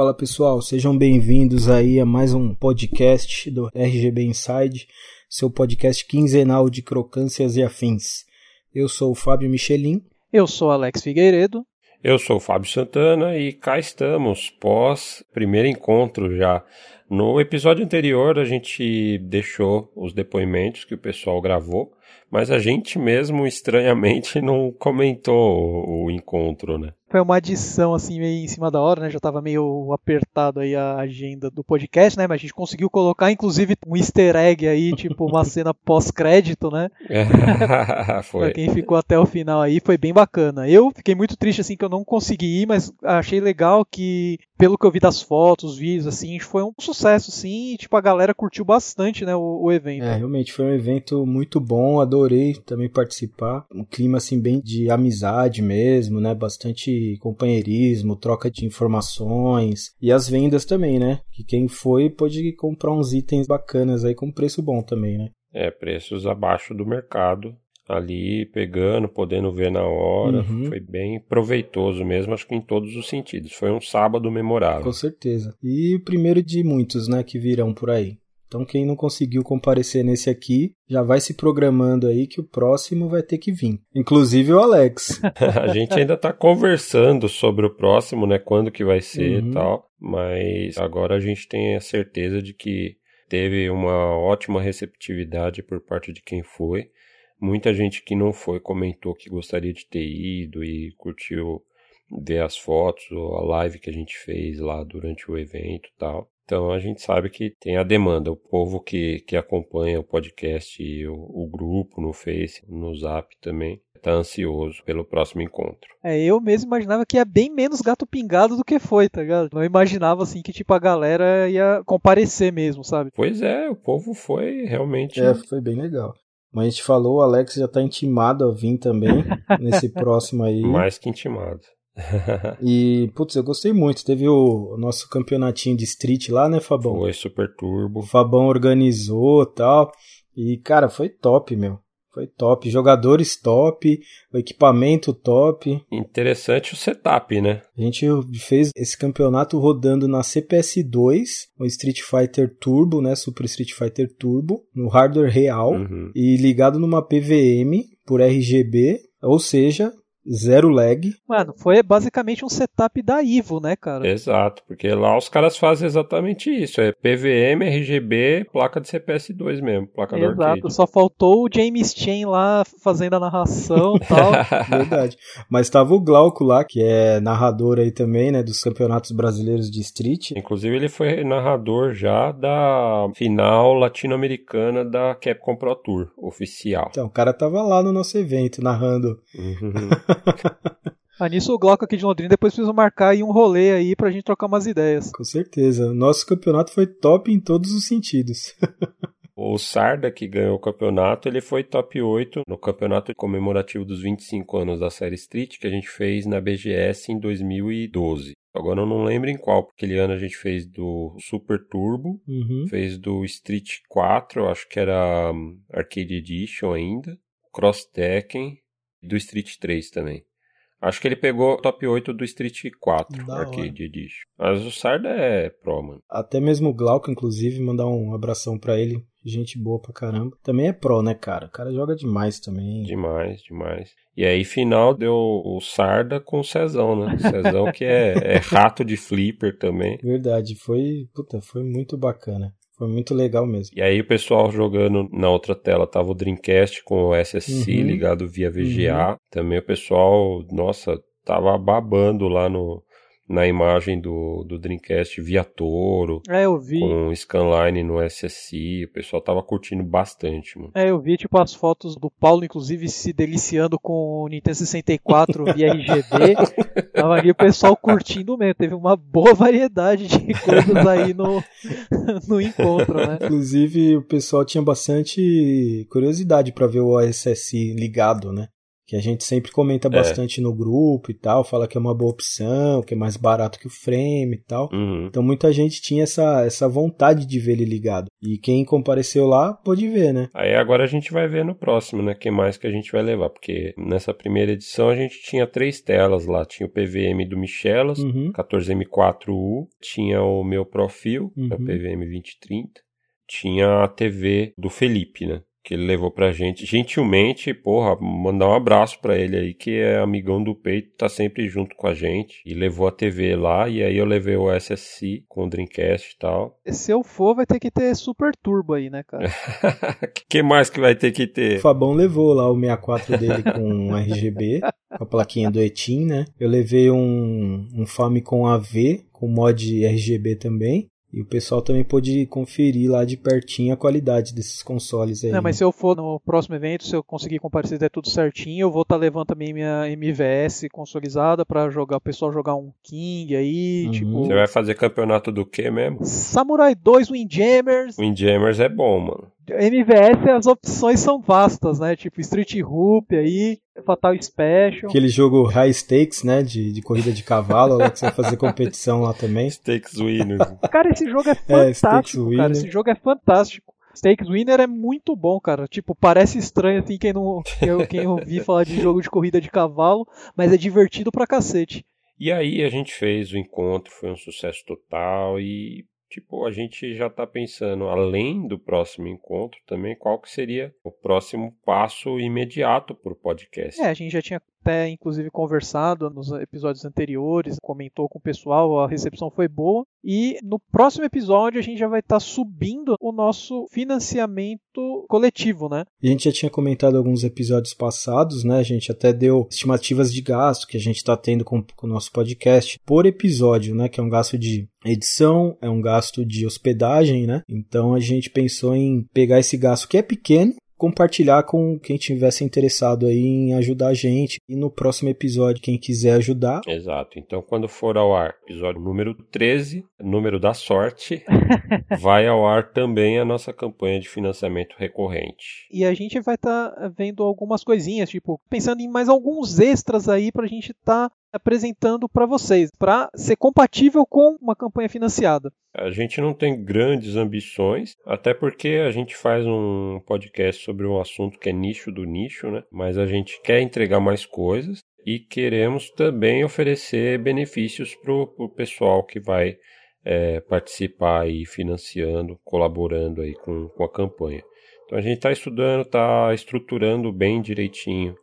Fala pessoal, sejam bem-vindos aí a mais um podcast do RGB Inside, seu podcast quinzenal de crocâncias e afins. Eu sou o Fábio Michelin. Eu sou Alex Figueiredo. Eu sou o Fábio Santana e cá estamos, pós primeiro encontro já. No episódio anterior a gente deixou os depoimentos que o pessoal gravou, mas a gente mesmo estranhamente não comentou o encontro, né? Foi uma adição assim meio em cima da hora, né? Já estava meio apertado aí a agenda do podcast, né? Mas a gente conseguiu colocar inclusive um easter egg aí, tipo uma cena pós-crédito, né? foi. pra quem ficou até o final aí, foi bem bacana. Eu fiquei muito triste assim que eu não consegui ir, mas achei legal que pelo que eu vi das fotos, vídeos assim, foi um sucesso sim, e tipo a galera curtiu bastante, né, o, o evento. É, realmente foi um evento muito bom, adorei também participar. Um clima assim bem de amizade mesmo, né? Bastante companheirismo, troca de informações e as vendas também, né? Que quem foi pode comprar uns itens bacanas aí com preço bom também, né? É, preços abaixo do mercado. Ali pegando, podendo ver na hora, uhum. foi bem proveitoso mesmo, acho que em todos os sentidos. Foi um sábado memorável. Com certeza. E o primeiro de muitos, né, que virão por aí. Então quem não conseguiu comparecer nesse aqui, já vai se programando aí que o próximo vai ter que vir. Inclusive o Alex. a gente ainda está conversando sobre o próximo, né? Quando que vai ser uhum. e tal. Mas agora a gente tem a certeza de que teve uma ótima receptividade por parte de quem foi. Muita gente que não foi comentou que gostaria de ter ido e curtiu ver as fotos ou a live que a gente fez lá durante o evento e tal. Então a gente sabe que tem a demanda, o povo que, que acompanha o podcast e o, o grupo no Face, no Zap também, está ansioso pelo próximo encontro. É, eu mesmo imaginava que ia bem menos gato pingado do que foi, tá ligado? Não imaginava assim que tipo a galera ia comparecer mesmo, sabe? Pois é, o povo foi realmente. É, foi bem legal. Mas a gente falou, o Alex já tá intimado a vir também nesse próximo aí. Mais que intimado. e, putz, eu gostei muito. Teve o, nosso campeonatinho de street lá, né, Fabão? Foi super turbo. O Fabão organizou tal. E, cara, foi top, meu. Foi top. Jogadores top, o equipamento top. Interessante o setup, né? A gente fez esse campeonato rodando na CPS2, o Street Fighter Turbo, né? Super Street Fighter Turbo, no hardware real uhum. e ligado numa PVM por RGB, ou seja, zero lag. Mano, foi basicamente um setup da Ivo, né, cara? Exato, porque lá os caras fazem exatamente isso, é PVM, RGB, placa de CPS2 mesmo, placa Exato, do arcade. só faltou o James Chen lá fazendo a narração e tal. Verdade. Mas tava o Glauco lá, que é narrador aí também, né, dos campeonatos brasileiros de Street. Inclusive ele foi narrador já da final latino-americana da Capcom Pro Tour, oficial. Então, o cara tava lá no nosso evento, narrando. Uhum. Ah, nisso o Glauco aqui de Londrina depois precisa marcar aí um rolê aí pra gente trocar umas ideias. Com certeza. Nosso campeonato foi top em todos os sentidos. O Sarda, que ganhou o campeonato, ele foi top 8 no campeonato comemorativo dos 25 anos da série Street, que a gente fez na BGS em 2012. Agora eu não lembro em qual, porque aquele ano a gente fez do Super Turbo, uhum. fez do Street 4, eu acho que era um, Arcade Edition ainda, Cross Tekken, do Street 3 também. Acho que ele pegou o top 8 do Street 4 da Arcade hora. Edition. Mas o Sarda é pro, mano. Até mesmo o Glauco, inclusive, mandar um abração para ele. Gente boa pra caramba. Também é pro, né, cara? O cara joga demais também. Demais, demais. E aí, final, deu o Sarda com o Cezão, né? Cezão que é, é rato de flipper também. Verdade, foi, puta, foi muito bacana. Foi muito legal mesmo. E aí o pessoal jogando na outra tela tava o Dreamcast com o SSC uhum. ligado via VGA. Uhum. Também o pessoal, nossa, tava babando lá no, na imagem do, do Dreamcast via Toro. É, eu vi. Com Scanline no SSI. O pessoal tava curtindo bastante, mano. É, eu vi, tipo, as fotos do Paulo, inclusive, se deliciando com o Nintendo 64 via RGB. tava ali o pessoal curtindo mesmo. Teve uma boa variedade de coisas aí no, no encontro, né? Inclusive, o pessoal tinha bastante curiosidade para ver o SSI ligado, né? Que a gente sempre comenta é. bastante no grupo e tal, fala que é uma boa opção, que é mais barato que o frame e tal. Uhum. Então muita gente tinha essa, essa vontade de ver ele ligado. E quem compareceu lá pôde ver, né? Aí agora a gente vai ver no próximo, né? Quem mais que a gente vai levar? Porque nessa primeira edição a gente tinha três telas lá. Tinha o PVM do Michelas, uhum. 14M4U, tinha o meu Profil, uhum. é o PVM 2030, tinha a TV do Felipe, né? Que ele levou pra gente. Gentilmente, porra, mandar um abraço para ele aí, que é amigão do peito, tá sempre junto com a gente. E levou a TV lá, e aí eu levei o SSC com o Dreamcast e tal. Se eu for, vai ter que ter Super Turbo aí, né, cara? que mais que vai ter que ter? O Fabão levou lá o 64 dele com um RGB, com a plaquinha do Etim, né? Eu levei um, um Famicom AV com mod RGB também. E o pessoal também pôde conferir lá de pertinho a qualidade desses consoles aí. Não, mas se eu for no próximo evento, se eu conseguir comparecer der tudo certinho, eu vou estar tá levando também minha MVS consolidada para jogar, o pessoal jogar um King aí, uhum. tipo... Você vai fazer campeonato do que mesmo? Samurai 2 Windjammers. Windjammers é bom, mano. MVS as opções são vastas, né? Tipo Street Hoop aí, Fatal Special. Aquele jogo High Stakes, né? De, de corrida de cavalo, lá que você vai fazer competição lá também. Stakes Winner. Cara, esse jogo é, é fantástico, é, cara. Esse jogo é fantástico. Stakes Winner é muito bom, cara. Tipo, parece estranho assim quem não quem, quem ouvir falar de jogo de corrida de cavalo, mas é divertido pra cacete. E aí a gente fez o encontro, foi um sucesso total e tipo, a gente já está pensando, além do próximo encontro, também qual que seria o próximo passo imediato para o podcast. É, a gente já tinha até inclusive conversado nos episódios anteriores, comentou com o pessoal, a recepção foi boa. E no próximo episódio a gente já vai estar tá subindo o nosso financiamento coletivo, né? E a gente já tinha comentado alguns episódios passados, né? A gente até deu estimativas de gasto que a gente está tendo com, com o nosso podcast por episódio, né? Que é um gasto de edição, é um gasto de hospedagem, né? Então a gente pensou em pegar esse gasto que é pequeno, compartilhar com quem tivesse interessado aí em ajudar a gente. E no próximo episódio, quem quiser ajudar. Exato. Então, quando for ao ar, episódio número 13, número da sorte, vai ao ar também a nossa campanha de financiamento recorrente. E a gente vai estar tá vendo algumas coisinhas, tipo, pensando em mais alguns extras aí pra gente estar tá apresentando para vocês, para ser compatível com uma campanha financiada. A gente não tem grandes ambições, até porque a gente faz um podcast sobre um assunto que é nicho do nicho, né? Mas a gente quer entregar mais coisas e queremos também oferecer benefícios para o pessoal que vai é, participar e financiando, colaborando aí com, com a campanha. Então a gente está estudando, está estruturando bem direitinho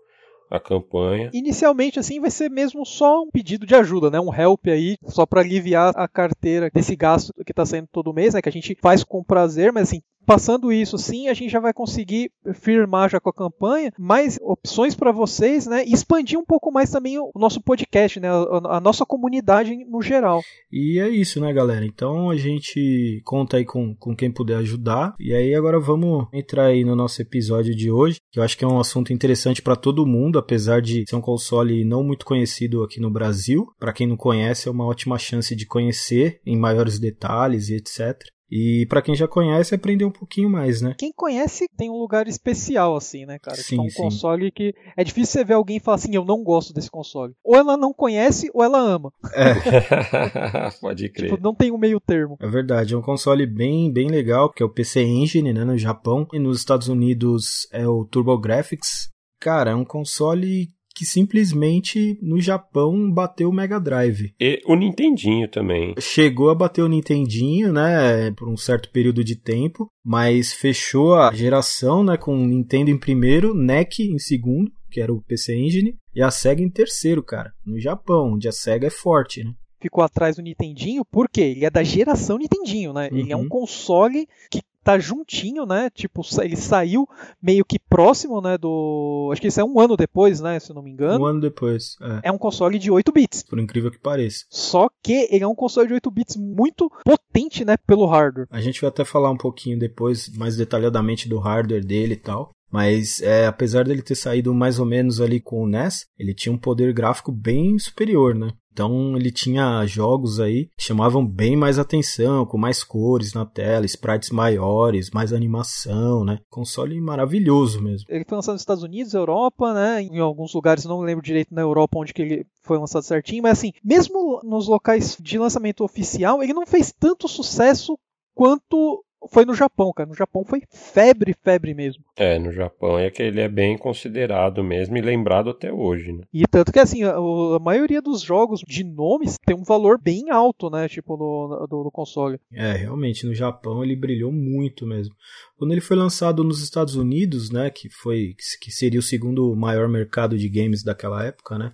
a campanha. Inicialmente, assim, vai ser mesmo só um pedido de ajuda, né? Um help aí, só para aliviar a carteira desse gasto que está saindo todo mês, né? Que a gente faz com prazer, mas assim, passando isso sim, a gente já vai conseguir firmar já com a campanha mais opções para vocês, né? E expandir um pouco mais também o nosso podcast, né? A, a, nossa comunidade no geral. E é isso, né, galera? Então a gente conta aí com, com quem puder ajudar. E aí agora vamos entrar aí no nosso episódio de hoje, que eu acho que é um assunto interessante para todo mundo, apesar de ser um console não muito conhecido aqui no Brasil. Para quem não conhece, é uma ótima chance de conhecer em maiores detalhes e etc. E para quem já conhece, aprender um pouquinho mais, né? Quem conhece tem um lugar especial, assim, né, cara? Sim, tipo, é um sim. console que é difícil você ver alguém falar assim, eu não gosto desse console. Ou ela não conhece, ou ela ama. É. Pode crer. Tipo, não tem um meio termo. É verdade, é um console bem, bem legal, que é o PC Engine, né, no Japão. E nos Estados Unidos é o TurboGrafx. Cara, é um console que simplesmente no Japão bateu o Mega Drive. E o Nintendinho também. Chegou a bater o Nintendinho, né, por um certo período de tempo, mas fechou a geração, né, com o Nintendo em primeiro, NEC em segundo, que era o PC Engine, e a Sega em terceiro, cara, no Japão, onde a Sega é forte, né? ficou atrás do Nintendinho, porque ele é da geração Nintendinho, né? Uhum. Ele é um uhum. console que tá juntinho, né? Tipo, ele saiu meio que próximo, né? Do. Acho que isso é um ano depois, né? Se não me engano. Um ano depois. É, é um console de 8 bits. Por incrível que pareça. Só que ele é um console de 8 bits muito potente, né? Pelo hardware. A gente vai até falar um pouquinho depois, mais detalhadamente, do hardware dele e tal. Mas é, apesar dele ter saído mais ou menos ali com o NES, ele tinha um poder gráfico bem superior, né? Então ele tinha jogos aí que chamavam bem mais atenção, com mais cores na tela, sprites maiores, mais animação, né? Console maravilhoso mesmo. Ele foi lançado nos Estados Unidos, Europa, né? Em alguns lugares, não lembro direito na Europa onde que ele foi lançado certinho, mas assim, mesmo nos locais de lançamento oficial, ele não fez tanto sucesso quanto foi no Japão, cara. No Japão foi febre, febre mesmo. É, no Japão é que ele é bem considerado mesmo e lembrado até hoje, né? E tanto que, assim, a, a maioria dos jogos de nomes tem um valor bem alto, né? Tipo, no, do, do console. É, realmente, no Japão ele brilhou muito mesmo. Quando ele foi lançado nos Estados Unidos, né? Que foi que seria o segundo maior mercado de games daquela época, né?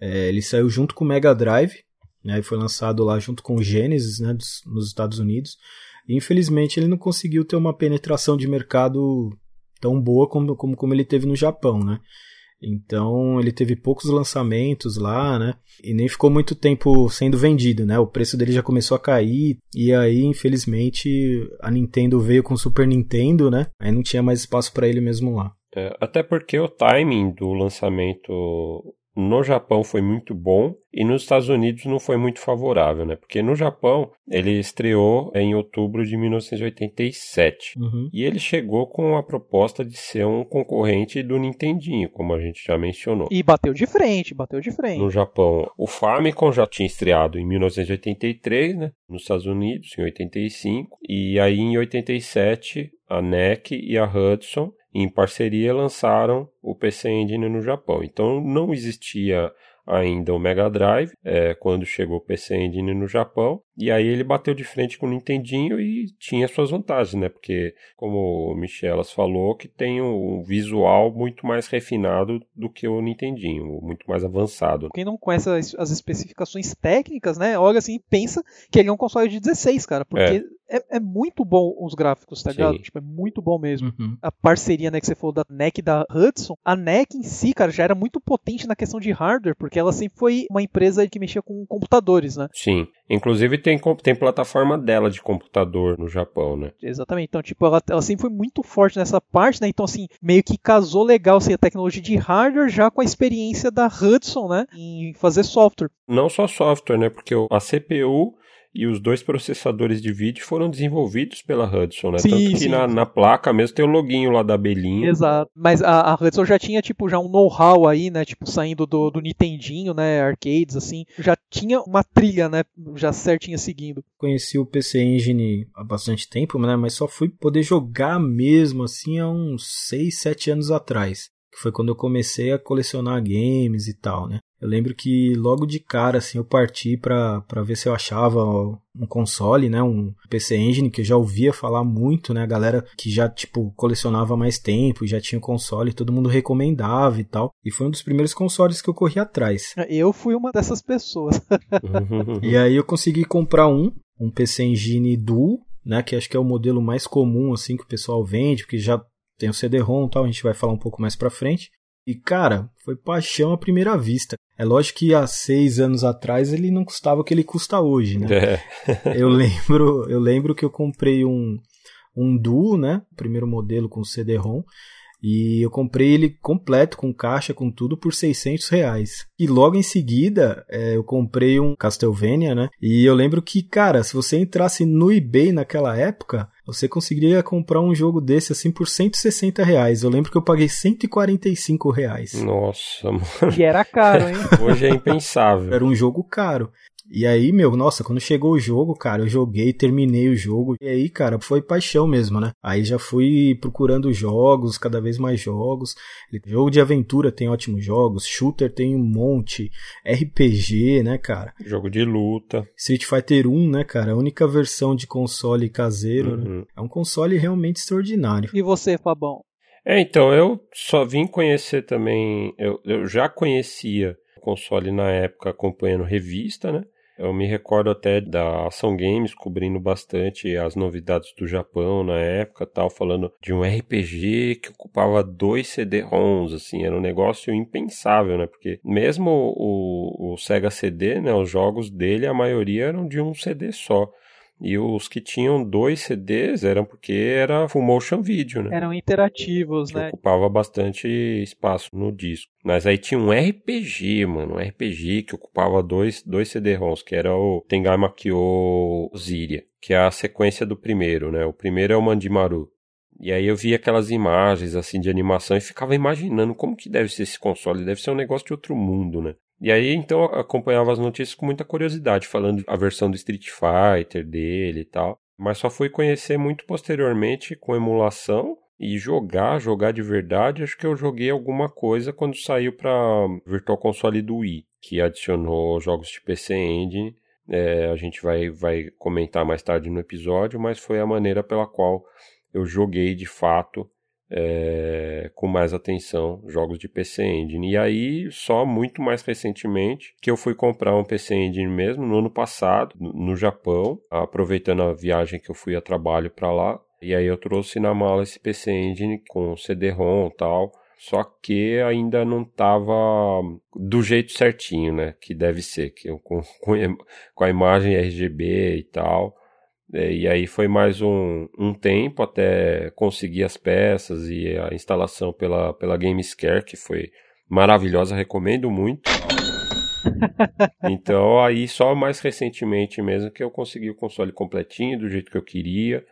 É, ele saiu junto com o Mega Drive, né? E foi lançado lá junto com o Genesis, né? Dos, nos Estados Unidos. Infelizmente ele não conseguiu ter uma penetração de mercado tão boa como, como, como ele teve no Japão, né? Então ele teve poucos lançamentos lá, né? E nem ficou muito tempo sendo vendido, né? O preço dele já começou a cair e aí, infelizmente, a Nintendo veio com o Super Nintendo, né? Aí não tinha mais espaço para ele mesmo lá. É, até porque o timing do lançamento no Japão foi muito bom e nos Estados Unidos não foi muito favorável, né? Porque no Japão ele estreou em outubro de 1987 uhum. e ele chegou com a proposta de ser um concorrente do Nintendinho, como a gente já mencionou. E bateu de frente, bateu de frente. No Japão, o Famicom já tinha estreado em 1983, né? Nos Estados Unidos, em 85, e aí em 87 a NEC e a Hudson em parceria lançaram o PC Engine no Japão. Então não existia ainda o Mega Drive é, quando chegou o PC Engine no Japão e aí ele bateu de frente com o Nintendinho e tinha suas vantagens, né? Porque como o Michelas falou, que tem um visual muito mais refinado do que o Nintendinho, muito mais avançado. Quem não conhece as, as especificações técnicas, né? Olha assim, pensa que ele é um console de 16, cara, porque é é, é, muito bom os gráficos, tá ligado? Tipo, é muito bom mesmo. Uhum. A parceria, né, que você falou da NEC e da Hudson, a NEC em si, cara, já era muito potente na questão de hardware, porque ela sempre foi uma empresa que mexia com computadores, né? Sim. Inclusive tem, tem plataforma dela de computador no Japão, né? Exatamente. Então, tipo, ela, ela sempre foi muito forte nessa parte, né? Então, assim, meio que casou legal assim, a tecnologia de hardware já com a experiência da Hudson, né? Em fazer software. Não só software, né? Porque a CPU e os dois processadores de vídeo foram desenvolvidos pela Hudson, né? Sim, Tanto que sim. na, na, placa mesmo tem o loginho lá da abelhinha. Exato. Mas a, a Hudson já tinha, tipo, já um know-how aí, né? Tipo, saindo do, do Nintendinho, né? Arcades, assim. Já tinha uma trilha, né? Já certinha seguindo. Conheci o PC Engine há bastante tempo, né? Mas só fui poder jogar mesmo, assim, há uns 6, 7 anos atrás. Que foi quando eu comecei a colecionar games e tal, né? Eu lembro que logo de cara, assim, eu parti para ver se eu achava um console, né, um PC Engine, que eu já ouvia falar muito, né, a galera que já, tipo, colecionava mais tempo, já tinha console, todo mundo recomendava e tal. E foi um dos primeiros consoles que eu corri atrás. Eu fui uma dessas pessoas. e aí eu consegui comprar um, um PC Engine Dual, né, que acho que é o modelo mais comum, assim, que o pessoal vende, porque já tem o CD-ROM e tal, a gente vai falar um pouco mais pra frente. E cara, foi paixão à primeira vista. É lógico que há seis anos atrás ele não custava o que ele custa hoje, né? É. eu lembro, eu lembro que eu comprei um um Duo, né? Primeiro modelo com CD-ROM. E eu comprei ele completo, com caixa, com tudo, por 600 reais. E logo em seguida, é, eu comprei um Castlevania, né? E eu lembro que, cara, se você entrasse no eBay naquela época, você conseguiria comprar um jogo desse assim por 160 reais. Eu lembro que eu paguei 145 reais. Nossa, mano. E era caro, hein? Hoje é impensável. Era um jogo caro. E aí, meu, nossa, quando chegou o jogo, cara, eu joguei, terminei o jogo. E aí, cara, foi paixão mesmo, né? Aí já fui procurando jogos, cada vez mais jogos. Jogo de aventura tem ótimos jogos, shooter tem um monte, RPG, né, cara? Jogo de luta. Street Fighter 1, né, cara? A única versão de console caseiro, Uhum. né? É um console realmente extraordinário. E você, Fabão? É, então, eu só vim conhecer também. Eu, eu já conhecia o console na época acompanhando revista, né? Eu me recordo até da Ação Games cobrindo bastante as novidades do Japão na época, tal, falando de um RPG que ocupava dois CD-ROMs, assim, era um negócio impensável, né? Porque mesmo o, o Sega CD, né, os jogos dele, a maioria eram de um CD só. E os que tinham dois CDs eram porque era full motion video, né? Eram interativos, que né? Ocupava bastante espaço no disco. Mas aí tinha um RPG, mano, um RPG que ocupava dois, dois CD-ROMs, que era o Tengai Makyo Ziria, que é a sequência do primeiro, né? O primeiro é o Mandimaru. E aí eu via aquelas imagens assim de animação e ficava imaginando como que deve ser esse console, deve ser um negócio de outro mundo, né? E aí então acompanhava as notícias com muita curiosidade, falando a versão do Street Fighter dele e tal. Mas só fui conhecer muito posteriormente com emulação e jogar, jogar de verdade. Acho que eu joguei alguma coisa quando saiu para Virtual Console do Wii, que adicionou jogos de PC Engine. É, a gente vai, vai comentar mais tarde no episódio, mas foi a maneira pela qual eu joguei de fato é, com mais atenção jogos de PC Engine. E aí, só muito mais recentemente, que eu fui comprar um PC Engine mesmo, no ano passado, no Japão, aproveitando a viagem que eu fui a trabalho para lá. E aí eu trouxe na mala esse PC Engine com CD-ROM e tal. Só que ainda não estava do jeito certinho, né? Que deve ser, que eu, com, com a imagem RGB e tal. É, e aí foi mais um, um tempo até conseguir as peças e a instalação pela, pela Gamescare, que foi maravilhosa, recomendo muito. então aí só mais recentemente mesmo que eu consegui o console completinho, do jeito que eu queria,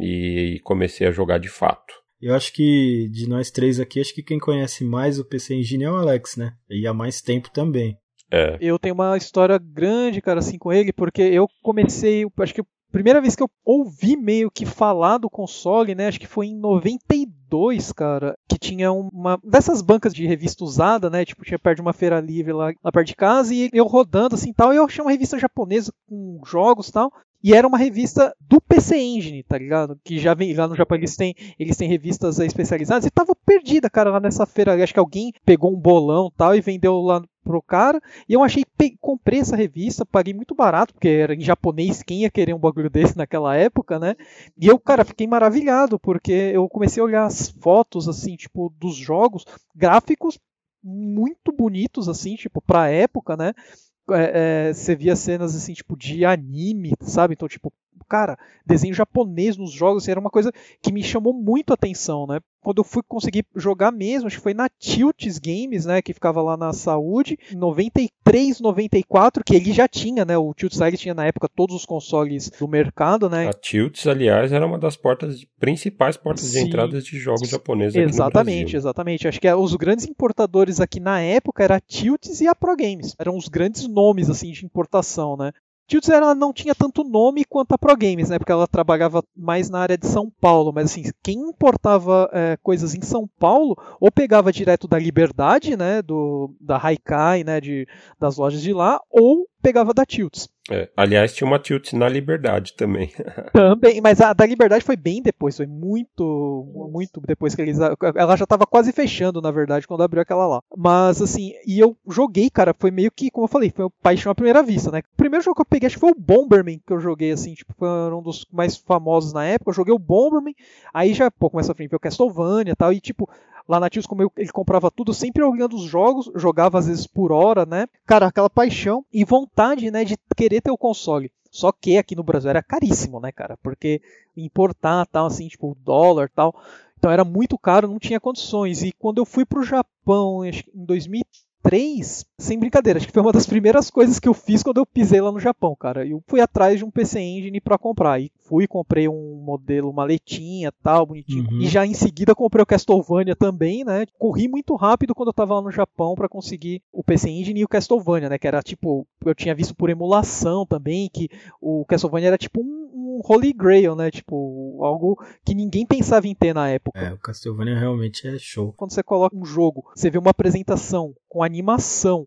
e comecei a jogar de fato. Eu acho que de nós três aqui, acho que quem conhece mais o PC Engine é o Alex, né? E há mais tempo também. É. Eu tenho uma história grande, cara, assim, com ele, porque eu comecei, acho que primeira vez que eu ouvi meio que falar do console, né? Acho que foi em 92, cara, que tinha uma dessas bancas de revista usada, né? Tipo, tinha perto de uma feira livre lá, lá perto de casa e eu rodando assim tal, e eu achei uma revista japonesa com jogos tal. E era uma revista do PC Engine, tá ligado? Que já vem lá no Japão, eles têm, eles têm revistas especializadas e tava perdida, cara, lá nessa feira. Acho que alguém pegou um bolão tal e vendeu lá pro cara. E eu achei, comprei essa revista, paguei muito barato, porque era em japonês, quem ia querer um bagulho desse naquela época, né? E eu, cara, fiquei maravilhado, porque eu comecei a olhar as fotos, assim, tipo, dos jogos, gráficos muito bonitos, assim, tipo, pra época, né? é, é, você via cenas assim, tipo, de anime, sabe? Então, tipo, cara, desenho japonês nos jogos assim, era uma coisa que me chamou muito a atenção, né? Quando eu fui conseguir jogar mesmo, acho que foi na Tilts Games, né, que ficava lá na Saúde, em 93, 94, que ele já tinha, né, o Tilts ele tinha na época todos os consoles do mercado, né? A Tilts, aliás, era uma das portas principais portas Sim. de entrada de jogos japoneses Exatamente, exatamente. Acho que os grandes importadores aqui na época era a Tilts e a Pro Games. Eram os grandes nomes assim de importação, né? Tilts ela não tinha tanto nome quanto a Pro Games, né? Porque ela trabalhava mais na área de São Paulo. Mas assim, quem importava é, coisas em São Paulo, ou pegava direto da Liberdade, né? Do, da Haikai, né? De, das lojas de lá, ou pegava da Tilts. É, aliás, tinha uma Tilt na Liberdade também. também, mas a da Liberdade foi bem depois, foi muito, muito depois que eles. Ela já estava quase fechando, na verdade, quando abriu aquela lá. Mas assim, e eu joguei, cara, foi meio que, como eu falei, foi paixão à primeira vista, né? O primeiro jogo que eu peguei, acho que foi o Bomberman que eu joguei, assim, tipo, foi um dos mais famosos na época. Eu joguei o Bomberman, aí já, pô, começa a frente, o Castlevania e tal, e tipo, Lá na Tios, como eu, ele comprava tudo, sempre olhando os jogos, jogava às vezes por hora, né? Cara, aquela paixão e vontade, né, de querer ter o console. Só que aqui no Brasil era caríssimo, né, cara? Porque importar, tal, assim, tipo, dólar, tal. Então era muito caro, não tinha condições. E quando eu fui pro Japão, em 2013, 3, sem brincadeira, acho que foi uma das primeiras coisas que eu fiz quando eu pisei lá no Japão, cara. Eu fui atrás de um PC Engine para comprar. E fui, comprei um modelo, maletinha tal, bonitinho. Uhum. E já em seguida comprei o Castlevania também, né? Corri muito rápido quando eu tava lá no Japão para conseguir o PC Engine e o Castlevania, né? Que era tipo, eu tinha visto por emulação também, que o Castlevania era tipo um, um Holy Grail, né? Tipo, algo que ninguém pensava em ter na época. É, o Castlevania realmente é show. Quando você coloca um jogo, você vê uma apresentação com animação,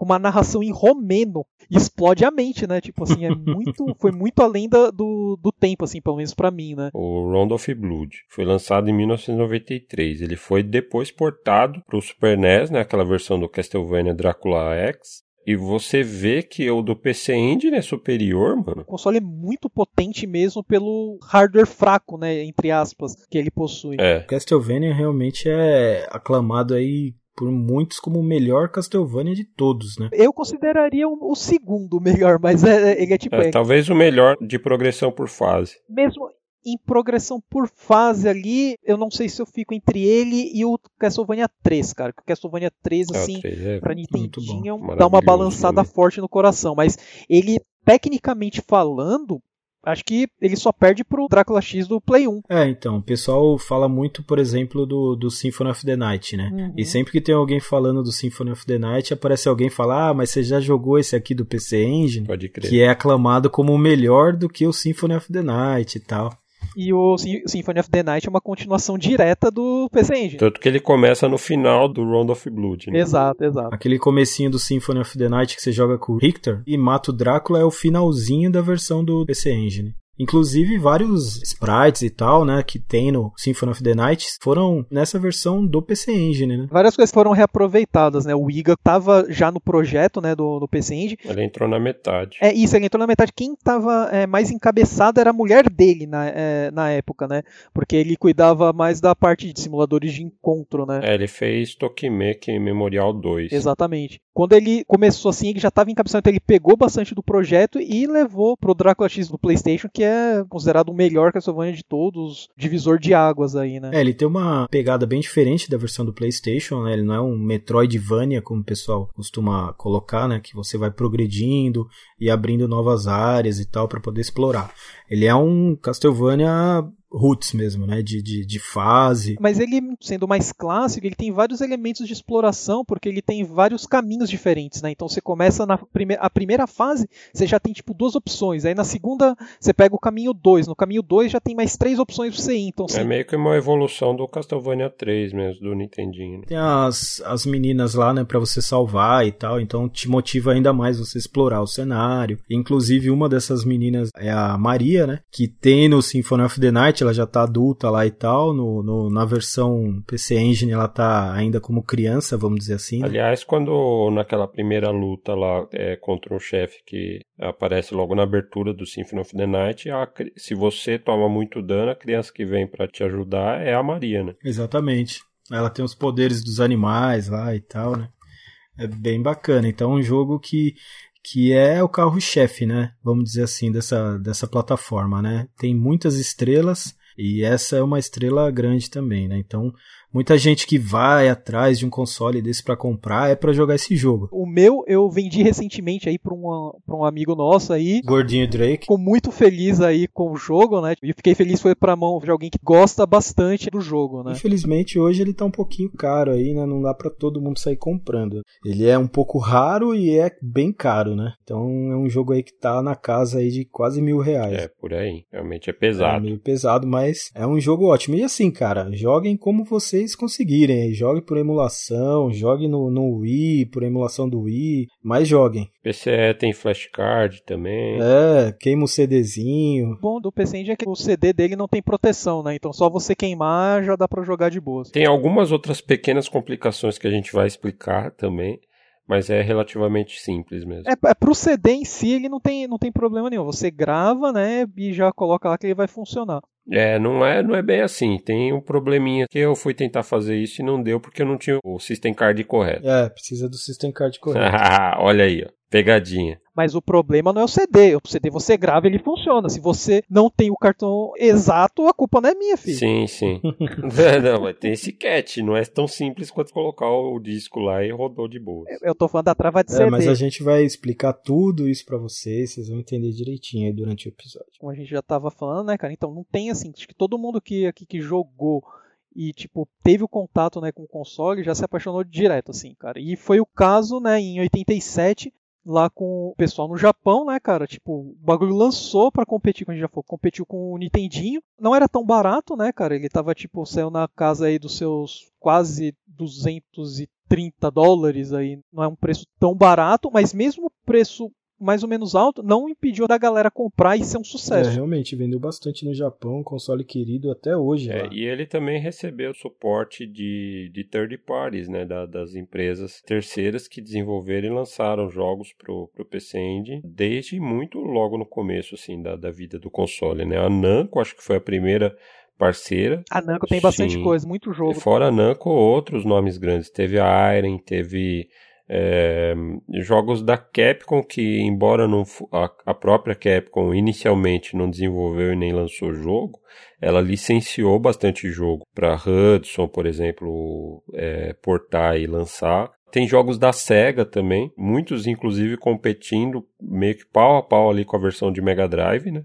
com uma narração em romeno, explode a mente, né? Tipo assim, é muito, foi muito além da, do, do tempo, assim, pelo menos para mim, né? O Round of Blood foi lançado em 1993. Ele foi depois portado pro Super NES, né? Aquela versão do Castlevania Dracula X. E você vê que o do PC Engine é superior, mano. O console é muito potente mesmo pelo hardware fraco, né, entre aspas, que ele possui. É. Castlevania realmente é aclamado aí por muitos como o melhor Castlevania de todos, né? Eu consideraria o, segundo melhor, mas é, é, ele é tipo. É, é, talvez o melhor de progressão por fase. Mesmo em progressão por fase ali, eu não sei se eu fico entre ele e o Castlevania 3, cara. o Castlevania 3, assim, é, 3 é pra Nintendinho, dá uma balançada forte no coração. Mas ele, tecnicamente falando, Acho que ele só perde pro Drácula X do Play 1. É, então, o pessoal fala muito, por exemplo, do, do Symphony of the Night, né? Uhum. E sempre que tem alguém falando do Symphony of the Night, aparece alguém e fala, ah, mas você já jogou esse aqui do PC Engine? Pode crer. Que é aclamado como melhor do que o Symphony of the Night e tal. E o Symphony of the Night é uma continuação direta do PC Engine. Tanto que ele começa no final do Round of Blood. Né? Exato, exato. Aquele comecinho do Symphony of the Night que você joga com o Richter e mata o Drácula é o finalzinho da versão do PC Engine. Inclusive, vários sprites e tal, né, que tem no Symphony of the Night foram nessa versão do PC Engine, né? Várias coisas foram reaproveitadas, né? O Iga tava já no projeto, né, do, do PC Engine. Ele entrou na metade. É isso, ele entrou na metade. Quem tava é, mais encabeçada era a mulher dele na, é, na época, né? Porque ele cuidava mais da parte de simuladores de encontro, né? É, ele fez Tokimeki Memorial 2. Exatamente. Quando ele começou assim, ele já estava encabeçado, então ele pegou bastante do projeto e levou pro Drácula X do PlayStation, que é considerado o melhor Castlevania de todos, divisor de águas aí, né? É, ele tem uma pegada bem diferente da versão do PlayStation, né? Ele não é um Metroidvania como o pessoal costuma colocar, né? Que você vai progredindo e abrindo novas áreas e tal para poder explorar. Ele é um Castlevania roots mesmo, né? De, de, de, fase. Mas ele, sendo mais clássico, ele tem vários elementos de exploração, porque ele tem vários caminhos diferentes, né? Então você começa na prime a primeira fase, você já tem tipo duas opções. Aí na segunda, você pega o caminho 2. No caminho 2 já tem mais três opções pra você ir. Então, É meio que uma evolução do Castlevania 3 mesmo, do Nintendinho. Né? Tem as, as meninas lá, né, pra você salvar e tal, então te motiva ainda mais você explorar o cenário. Inclusive, uma dessas meninas é a Maria, né? Que tem no Symphony of the Night ela já tá adulta lá e tal. No, no, na versão PC Engine ela tá ainda como criança, vamos dizer assim. Né? Aliás, quando naquela primeira luta lá é, contra um chefe que aparece logo na abertura do Symphony of the Night, a, se você toma muito dano, a criança que vem para te ajudar é a Maria, né? Exatamente. Ela tem os poderes dos animais lá e tal, né? É bem bacana. Então, é um jogo que que é o carro-chefe, né? Vamos dizer assim, dessa, dessa plataforma, né? Tem muitas estrelas, e essa é uma estrela grande também, né? Então, muita gente que vai atrás de um console desse para comprar é para jogar esse jogo. O meu eu vendi recentemente aí para um, pra um amigo nosso aí. Gordinho Drake. Ficou muito feliz aí com o jogo, né? E fiquei feliz foi para mão de alguém que gosta bastante do jogo, né? Infelizmente hoje ele tá um pouquinho caro aí, né? Não dá para todo mundo sair comprando. Ele é um pouco raro e é bem caro, né? Então é um jogo aí que tá na casa aí de quase mil reais. É, por aí. Realmente é pesado. É meio pesado, mas é um jogo ótimo. E assim, cara, joguem como você vocês conseguirem. Jogue por emulação, jogue no, no Wii, por emulação do Wii, mas joguem. PCE tem flashcard também. É, queima o CDzinho. O bom do PC é que o CD dele não tem proteção, né? Então só você queimar já dá para jogar de boa. Tem algumas outras pequenas complicações que a gente vai explicar também. Mas é relativamente simples mesmo. É, é pro CD em si ele não tem, não tem problema nenhum. Você grava, né, e já coloca lá que ele vai funcionar. É, não é, não é bem assim. Tem um probleminha que eu fui tentar fazer isso e não deu porque eu não tinha o System Card correto. É, precisa do System Card correto. Olha aí, ó. Pegadinha. Mas o problema não é o CD. O CD você grava ele funciona. Se você não tem o cartão exato, a culpa não é minha, filho. Sim, sim. não, mas tem esse catch. Não é tão simples quanto colocar o disco lá e rodou de boa. Eu tô falando da trava de é, CD. Mas a gente vai explicar tudo isso para vocês. Vocês vão entender direitinho aí durante o episódio. Como a gente já tava falando, né, cara? Então não tem assim. Acho que todo mundo que aqui que jogou e tipo teve o contato né com o console já se apaixonou direto assim cara e foi o caso né em 87 lá com o pessoal no Japão, né, cara? Tipo, o bagulho lançou para competir, com a gente já falou, competiu com o Nintendinho. Não era tão barato, né, cara? Ele tava, tipo, saiu na casa aí dos seus quase 230 dólares aí. Não é um preço tão barato, mas mesmo o preço mais ou menos alto, não impediu da galera comprar e ser um sucesso. É, realmente, vendeu bastante no Japão, console querido até hoje. É, e ele também recebeu suporte de, de third parties, né, da, das empresas terceiras que desenvolveram e lançaram jogos pro, pro PC Engine desde muito logo no começo, assim, da, da vida do console, né. A Namco, acho que foi a primeira parceira. A Namco tem bastante Sim. coisa, muito jogo. E fora a Namco, outros nomes grandes. Teve a Iron, teve é, jogos da Capcom que, embora não, a, a, própria Capcom inicialmente não desenvolveu e nem lançou jogo, ela licenciou bastante jogo para Hudson, por exemplo, é, portar e lançar. Tem jogos da Sega também, muitos inclusive competindo meio que pau a pau ali com a versão de Mega Drive, né?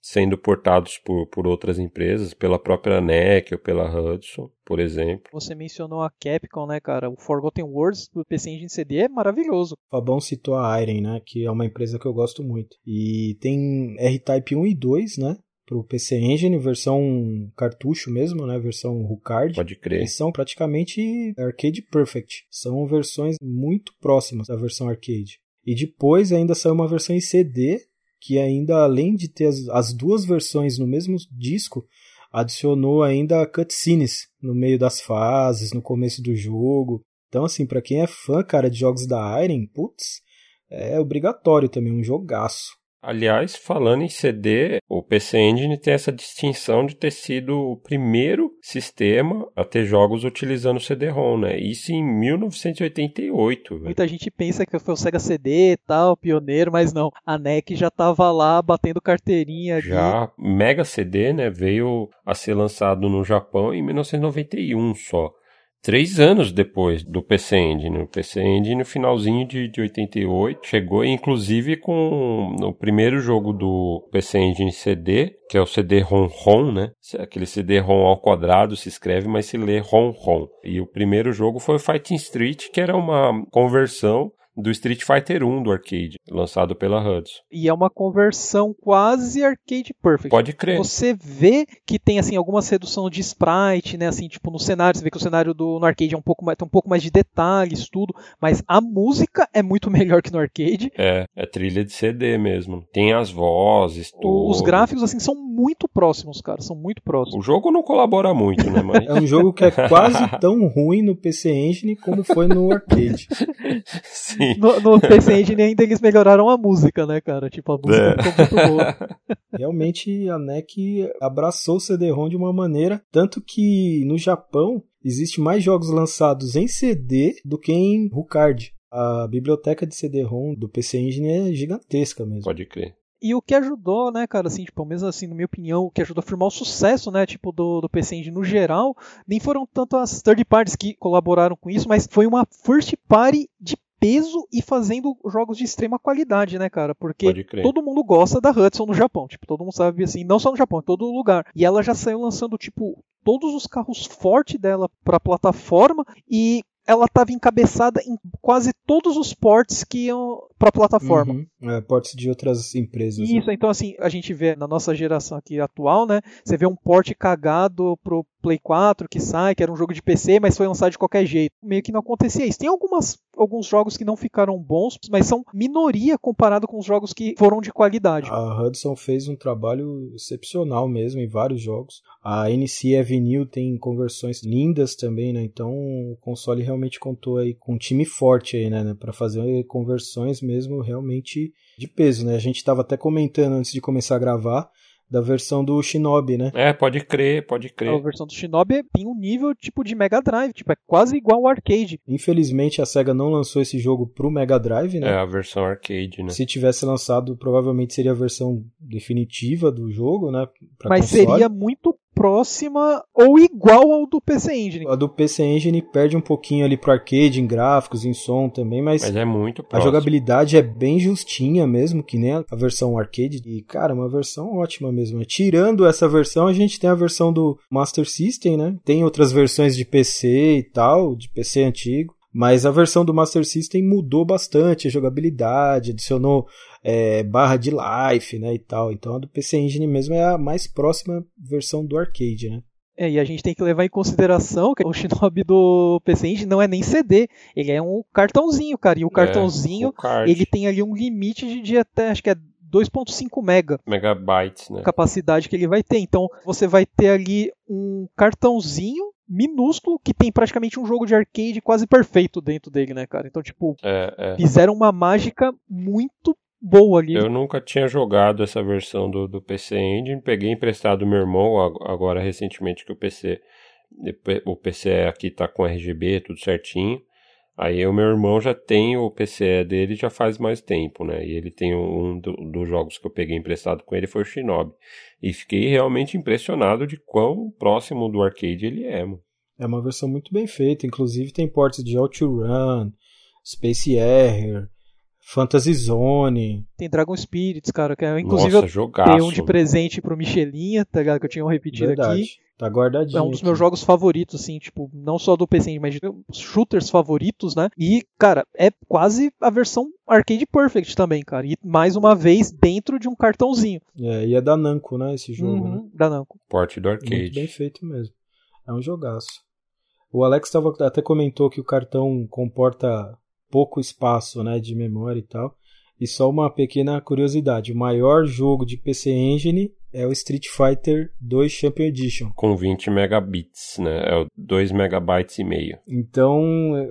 Sendo portados por, por outras empresas, pela própria NEC ou pela Hudson, por exemplo. Você mencionou a Capcom, né, cara? O Forgotten Worlds do PC Engine CD é maravilhoso. O Fabão citou a Iron, né, que é uma empresa que eu gosto muito. E tem R-Type 1 e 2, né? Pro PC Engine, versão cartucho mesmo, né? Versão Rucard. Pode crer. E são praticamente arcade perfect. São versões muito próximas da versão arcade. E depois ainda saiu uma versão em CD que ainda além de ter as, as duas versões no mesmo disco, adicionou ainda cutscenes no meio das fases, no começo do jogo. Então, assim, para quem é fã, cara, de jogos da Iron, putz, é obrigatório também, um jogaço. Aliás, falando em CD, o PC Engine tem essa distinção de ter sido o primeiro sistema a ter jogos utilizando CD-ROM, né? Isso em 1988. Véio. Muita gente pensa que foi o Sega CD e tal, pioneiro, mas não. A NEC já estava lá batendo carteirinha. Já, Mega CD, né? Veio a ser lançado no Japão em 1991 só. Três anos depois do PC Engine. O PC Engine, no finalzinho de, de 88, chegou inclusive com o primeiro jogo do PC Engine CD, que é o CD-ROM-ROM, né? Aquele CD-ROM ao quadrado se escreve, mas se lê ROM-ROM. E o primeiro jogo foi Fighting Street, que era uma conversão do Street Fighter 1 do arcade, lançado pela Hudson. E é uma conversão quase arcade perfect. Pode crer. Você vê que tem assim algumas redução de sprite, né, assim, tipo no cenário, você vê que o cenário do no arcade é um pouco mais tem um pouco mais de detalhes, tudo, mas a música é muito melhor que no arcade. É, é trilha de CD mesmo. Tem as vozes, tudo. Os gráficos assim são muito próximos, cara, são muito próximos. O jogo não colabora muito, né, mas... É um jogo que é quase tão ruim no PC Engine como foi no arcade. Sim. No, no PC Engine ainda eles melhoraram a música, né, cara? Tipo, a música é. ficou muito boa. Realmente a NEC abraçou o CD-ROM de uma maneira, tanto que no Japão existe mais jogos lançados em CD do que em Rucard. A biblioteca de CD-ROM do PC Engine é gigantesca mesmo. Pode crer. E o que ajudou, né, cara, assim, tipo, mesmo assim, na minha opinião, o que ajudou a firmar o sucesso, né, tipo, do, do PC Engine no geral, nem foram tanto as third parties que colaboraram com isso, mas foi uma first party de peso e fazendo jogos de extrema qualidade, né, cara? Porque todo mundo gosta da Hudson no Japão, tipo, todo mundo sabe assim, não só no Japão, em todo lugar. E ela já saiu lançando tipo todos os carros fortes dela para plataforma e ela estava encabeçada em quase todos os ports que iam para a plataforma. Uhum. É, ports de outras empresas. Né? Isso, né? então assim, a gente vê na nossa geração aqui atual, né? Você vê um port cagado pro Play 4 que sai, que era um jogo de PC, mas foi lançado de qualquer jeito. Meio que não acontecia isso. Tem algumas, alguns jogos que não ficaram bons, mas são minoria comparado com os jogos que foram de qualidade. A Hudson fez um trabalho excepcional mesmo em vários jogos. A NC Avenue tem conversões lindas também, né? Então o console realmente contou aí com um time forte aí, né? Para fazer conversões mesmo realmente de peso, né? A gente estava até comentando antes de começar a gravar da versão do Shinobi, né? É, pode crer, pode crer. A versão do Shinobi tem um nível tipo de Mega Drive, tipo, é quase igual ao arcade. Infelizmente a SEGA não lançou esse jogo pro Mega Drive, né? É, a versão arcade, né? Se tivesse lançado, provavelmente seria a versão definitiva do jogo, né? Mas console. seria muito próxima ou igual ao do PC Engine. A do PC Engine perde um pouquinho ali pro arcade, em gráficos, em som também, mas, mas é muito próximo. a jogabilidade é bem justinha mesmo, que nem a versão arcade. E, cara, uma versão ótima mesmo. Tirando essa versão, a gente tem a versão do Master System, né? Tem outras versões de PC e tal, de PC antigo. Mas a versão do Master System mudou bastante a jogabilidade, adicionou é, barra de life, né, e tal. Então a do PC Engine mesmo é a mais próxima versão do arcade, né. É, e a gente tem que levar em consideração que o Shinobi do PC Engine não é nem CD, ele é um cartãozinho, cara. E o é, cartãozinho, é, ele tem ali um limite de, de até, acho que é 2.5 mega megabytes, né? Capacidade que ele vai ter. Então, você vai ter ali um cartãozinho minúsculo que tem praticamente um jogo de arcade quase perfeito dentro dele, né, cara? Então, tipo, é, é. fizeram uma mágica muito boa ali. Eu nunca tinha jogado essa versão do, do PC Engine, peguei emprestado do meu irmão agora recentemente que o PC o PC aqui tá com RGB, tudo certinho. Aí o meu irmão já tem o PCE dele já faz mais tempo, né? E ele tem um do, dos jogos que eu peguei emprestado com ele foi o Shinobi. E fiquei realmente impressionado de quão próximo do arcade ele é, mano. É uma versão muito bem feita, inclusive tem portes de OutRun, Space Harrier, Fantasy Zone. Tem Dragon Spirits, cara, que é, inclusive Nossa, eu jogaço. tenho um de presente pro Michelinha, tá ligado? Que eu tinha um repetido Verdade. aqui. Tá guardadinho. É um dos meus jogos favoritos, assim, tipo, não só do PC, mas de shooters favoritos, né? E, cara, é quase a versão Arcade Perfect também, cara. E mais uma vez dentro de um cartãozinho. É, e é da Namco, né? Esse jogo. Uhum, né? Da Namco. Porte do arcade. Muito bem feito mesmo. É um jogaço. O Alex tava, até comentou que o cartão comporta pouco espaço, né, de memória e tal. E só uma pequena curiosidade: o maior jogo de PC Engine é o Street Fighter 2 Champion Edition. Com 20 megabits, né? É o 2 megabytes e meio. Então,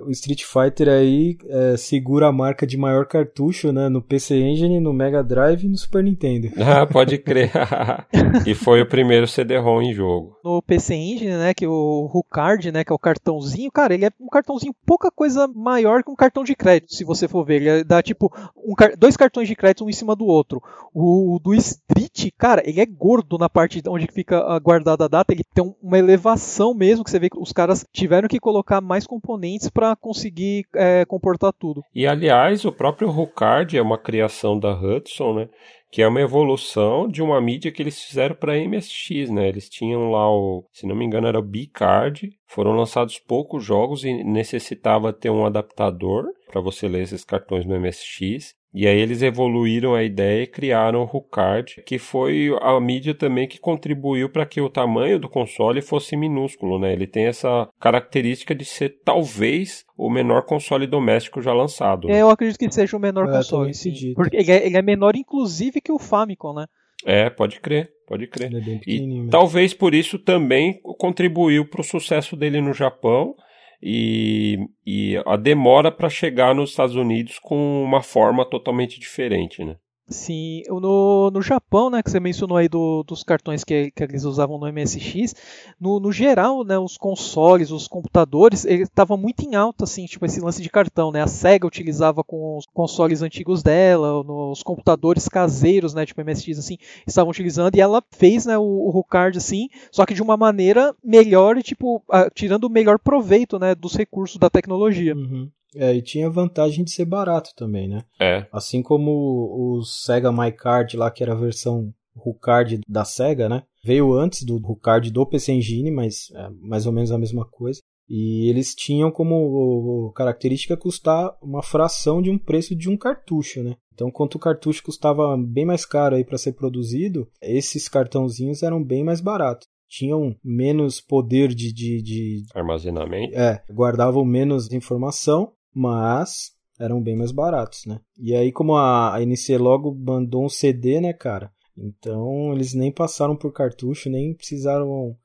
o Street Fighter aí é, segura a marca de maior cartucho, né? No PC Engine, no Mega Drive e no Super Nintendo. Ah, pode crer. e foi o primeiro CD-ROM em jogo. No PC Engine, né? Que o Rucard, né? Que é o cartãozinho. Cara, ele é um cartãozinho pouca coisa maior que um cartão de crédito, se você for ver. Ele dá tipo um, dois cartões de crédito um em cima do outro. O, o do Street, cara, ele é gordo na parte onde fica guardada a data, ele tem uma elevação mesmo, que você vê que os caras tiveram que colocar mais componentes para conseguir é, comportar tudo. E aliás, o próprio Rucard é uma criação da Hudson, né? que é uma evolução de uma mídia que eles fizeram para MSX, né? Eles tinham lá o, se não me engano, era o B-Card. Foram lançados poucos jogos e necessitava ter um adaptador para você ler esses cartões no MSX. E aí eles evoluíram a ideia e criaram o Rucard, que foi a mídia também que contribuiu para que o tamanho do console fosse minúsculo, né? Ele tem essa característica de ser talvez o menor console doméstico já lançado. É, eu acredito que seja o menor é, console. Porque ele é, ele é, menor inclusive que o Famicom, né? É, pode crer, pode crer. É e talvez por isso também contribuiu para o sucesso dele no Japão e, e a demora para chegar nos Estados Unidos com uma forma totalmente diferente, né? Sim, no, no Japão, né, que você mencionou aí do, dos cartões que, que eles usavam no MSX, no, no geral, né, os consoles, os computadores, ele estava muito em alta, assim, tipo esse lance de cartão, né, a Sega utilizava com os consoles antigos dela, os computadores caseiros, né, tipo MSX, assim, estavam utilizando, e ela fez, né, o, o Rucard, assim, só que de uma maneira melhor e, tipo, a, tirando o melhor proveito, né, dos recursos da tecnologia. Uhum. É, e tinha vantagem de ser barato também, né? É. Assim como o Sega My Card lá, que era a versão Rucard da Sega, né? Veio antes do Rucard do PC Engine, mas é mais ou menos a mesma coisa. E eles tinham como característica custar uma fração de um preço de um cartucho, né? Então, quanto o cartucho custava bem mais caro aí para ser produzido, esses cartãozinhos eram bem mais baratos tinham menos poder de, de, de, armazenamento. É, guardavam menos informação mas eram bem mais baratos, né? E aí, como a, a NC logo mandou um CD, né, cara? Então eles nem passaram por cartucho, nem precisaram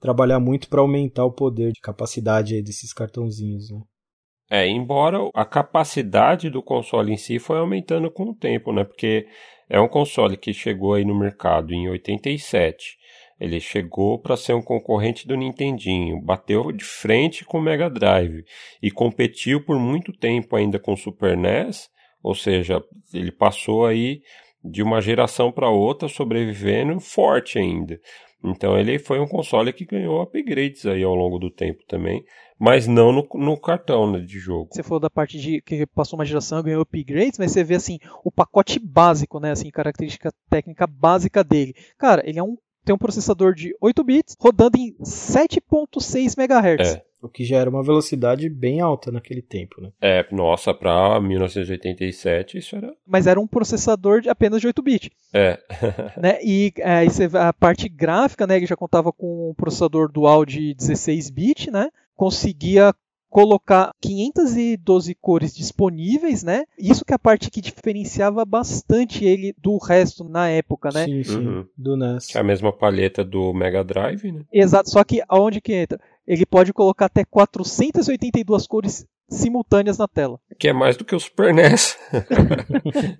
trabalhar muito para aumentar o poder de capacidade desses cartãozinhos, né? É, embora a capacidade do console em si foi aumentando com o tempo, né? Porque é um console que chegou aí no mercado em 87 ele chegou para ser um concorrente do Nintendinho, bateu de frente com o Mega Drive e competiu por muito tempo ainda com o Super NES, ou seja, ele passou aí de uma geração para outra sobrevivendo forte ainda. Então ele foi um console que ganhou upgrades aí ao longo do tempo também, mas não no, no cartão né, de jogo. Você falou da parte de que passou uma geração e ganhou upgrades, mas você vê assim o pacote básico, né, assim característica técnica básica dele. Cara, ele é um tem um processador de 8 bits rodando em 7.6 MHz. É. O que já era uma velocidade bem alta naquele tempo, né? É, nossa, para 1987 isso era. Mas era um processador de apenas de 8 bits. É. né? E é, a parte gráfica, né, ele já contava com um processador dual de 16 bits, né? Conseguia colocar 512 cores disponíveis, né? Isso que é a parte que diferenciava bastante ele do resto na época, né? Sim, sim, uhum. do NES. Que é a mesma palheta do Mega Drive, né? Exato, só que aonde que entra? Ele pode colocar até 482 cores simultâneas na tela. Que é mais do que o Super NES.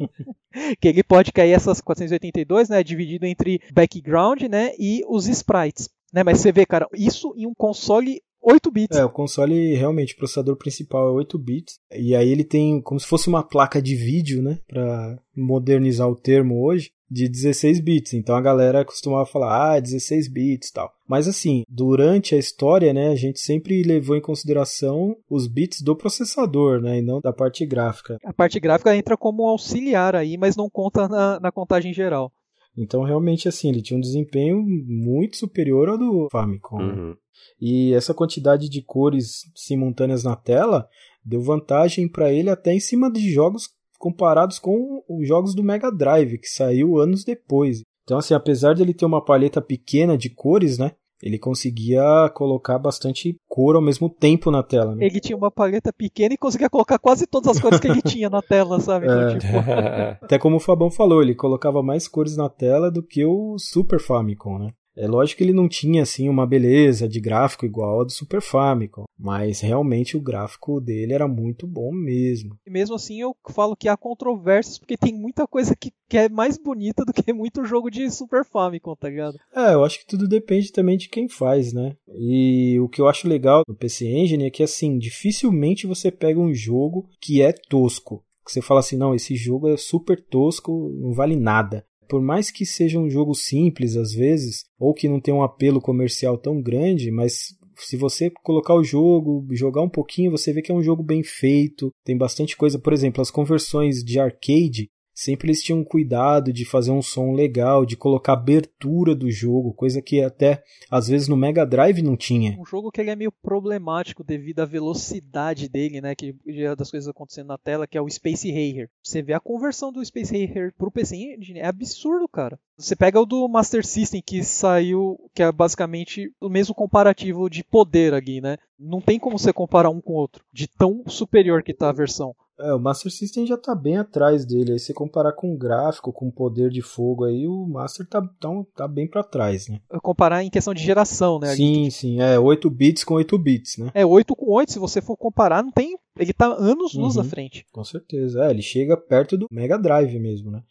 que ele pode cair essas 482, né, dividido entre background, né, e os sprites. Né, mas você vê, cara, isso em um console 8 bits. É, o console realmente, o processador principal é 8 bits. E aí ele tem como se fosse uma placa de vídeo, né? Pra modernizar o termo hoje, de 16 bits. Então a galera costumava falar, ah, 16 bits e tal. Mas assim, durante a história, né, a gente sempre levou em consideração os bits do processador, né, e não da parte gráfica. A parte gráfica entra como auxiliar aí, mas não conta na, na contagem geral. Então, realmente, assim, ele tinha um desempenho muito superior ao do Famicom. Né? Uhum. E essa quantidade de cores simultâneas na tela deu vantagem para ele até em cima de jogos comparados com os jogos do Mega Drive, que saiu anos depois. Então, assim, apesar de ele ter uma paleta pequena de cores, né? Ele conseguia colocar bastante cor ao mesmo tempo na tela. Né? Ele tinha uma paleta pequena e conseguia colocar quase todas as cores que ele tinha na tela, sabe? Então, é. tipo... Até como o Fabão falou, ele colocava mais cores na tela do que o Super Famicom, né? É lógico que ele não tinha assim uma beleza de gráfico igual a do Super Famicom, mas realmente o gráfico dele era muito bom mesmo. E mesmo assim eu falo que há controvérsias porque tem muita coisa que, que é mais bonita do que muito jogo de Super Famicom, tá ligado? É, eu acho que tudo depende também de quem faz, né? E o que eu acho legal do PC Engine é que assim, dificilmente você pega um jogo que é tosco. Que você fala assim, não, esse jogo é super tosco, não vale nada por mais que seja um jogo simples às vezes, ou que não tenha um apelo comercial tão grande, mas se você colocar o jogo, jogar um pouquinho, você vê que é um jogo bem feito, tem bastante coisa. Por exemplo, as conversões de arcade sempre eles tinham cuidado de fazer um som legal, de colocar abertura do jogo, coisa que até às vezes no Mega Drive não tinha. Um jogo que ele é meio problemático devido à velocidade dele, né, que é das coisas acontecendo na tela, que é o Space Harrier. Você vê a conversão do Space Harrier pro PC Engine, é absurdo, cara. Você pega o do Master System que saiu, que é basicamente o mesmo comparativo de poder aqui, né? Não tem como você comparar um com o outro, de tão superior que tá a versão. É, o Master System já tá bem atrás dele. Aí você comparar com o gráfico, com o poder de fogo aí, o Master tá, tá, tá bem para trás, né? Comparar em questão de geração, né? Sim, sim. É 8 bits com 8 bits, né? É, 8 com 8, se você for comparar, não tem. Ele tá anos luz uhum, à frente. Com certeza. É, ele chega perto do Mega Drive mesmo, né?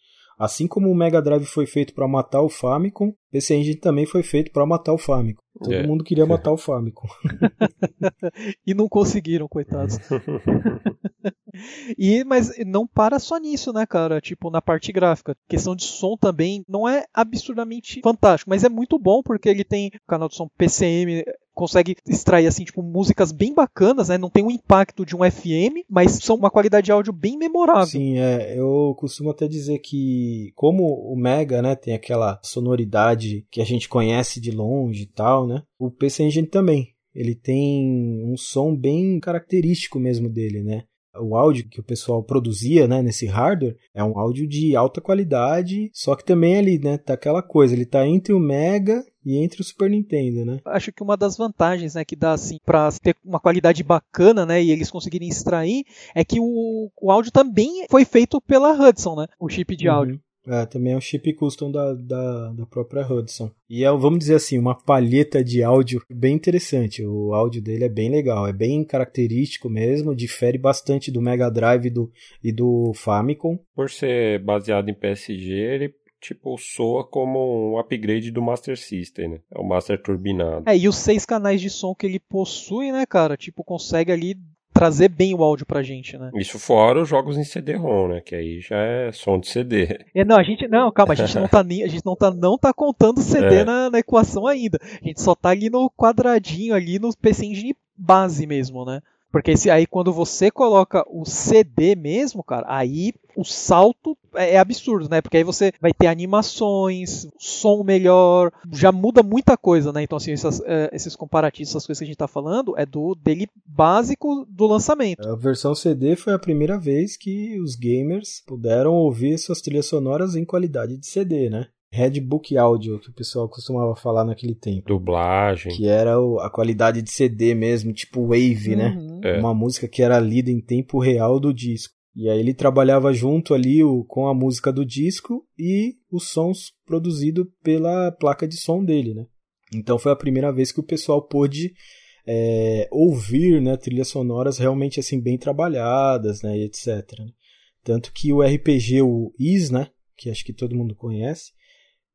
Assim como o Mega Drive foi feito para matar o Famicom, esse Engine também foi feito para matar o Famicom. Todo é. mundo queria matar o Famicom. e não conseguiram, coitados. e mas não para só nisso, né, cara? Tipo, na parte gráfica. questão de som também não é absurdamente fantástico, mas é muito bom porque ele tem canal de som PCM consegue extrair assim tipo músicas bem bacanas, né? Não tem o impacto de um FM, mas são uma qualidade de áudio bem memorável. Sim, é, eu costumo até dizer que como o Mega, né, tem aquela sonoridade que a gente conhece de longe e tal, né? O PC Engine também. Ele tem um som bem característico mesmo dele, né? O áudio que o pessoal produzia, né, nesse hardware, é um áudio de alta qualidade, só que também ali, né, tá aquela coisa, ele tá entre o Mega e entre o Super Nintendo, né? Acho que uma das vantagens, né, que dá assim para ter uma qualidade bacana, né, e eles conseguirem extrair, é que o, o áudio também foi feito pela Hudson, né, o chip de uhum. áudio. É, também é um chip custom da, da, da própria Hudson. E é, vamos dizer assim, uma palheta de áudio bem interessante. O áudio dele é bem legal, é bem característico mesmo, difere bastante do Mega Drive do, e do Famicom. Por ser baseado em PSG, ele tipo, soa como um upgrade do Master System, né? É o Master turbinado. É, e os seis canais de som que ele possui, né, cara? Tipo, consegue ali trazer bem o áudio pra gente, né? Isso fora os jogos em CD-ROM, né? Que aí já é som de CD. É, não, a gente não, calma, a gente não tá nem, a gente não tá não tá contando CD é. na, na, equação ainda. A gente só tá ali no quadradinho ali no PC Engine base mesmo, né? Porque aí quando você coloca o CD mesmo, cara, aí o salto é, é, absurdo, né? Porque aí você vai ter animações, som melhor, já muda muita coisa, né? Então, assim, essas, é, esses comparativos, essas coisas que a gente tá falando, é do dele básico do lançamento. A versão CD foi a primeira vez que os gamers puderam ouvir suas trilhas sonoras em qualidade de CD, né? Redbook Audio, que o pessoal costumava falar naquele tempo. Dublagem. Que era a qualidade de CD mesmo, tipo Wave, né? uhum. né? É. Uma música que era lida em tempo real do disco. E aí ele trabalhava junto ali o, com a música do disco e os sons produzidos pela placa de som dele, né? Então foi a primeira vez que o pessoal pôde é, ouvir né, trilhas sonoras realmente assim bem trabalhadas, né, e etc. Tanto que o RPG, o Is, né? Que acho que todo mundo conhece.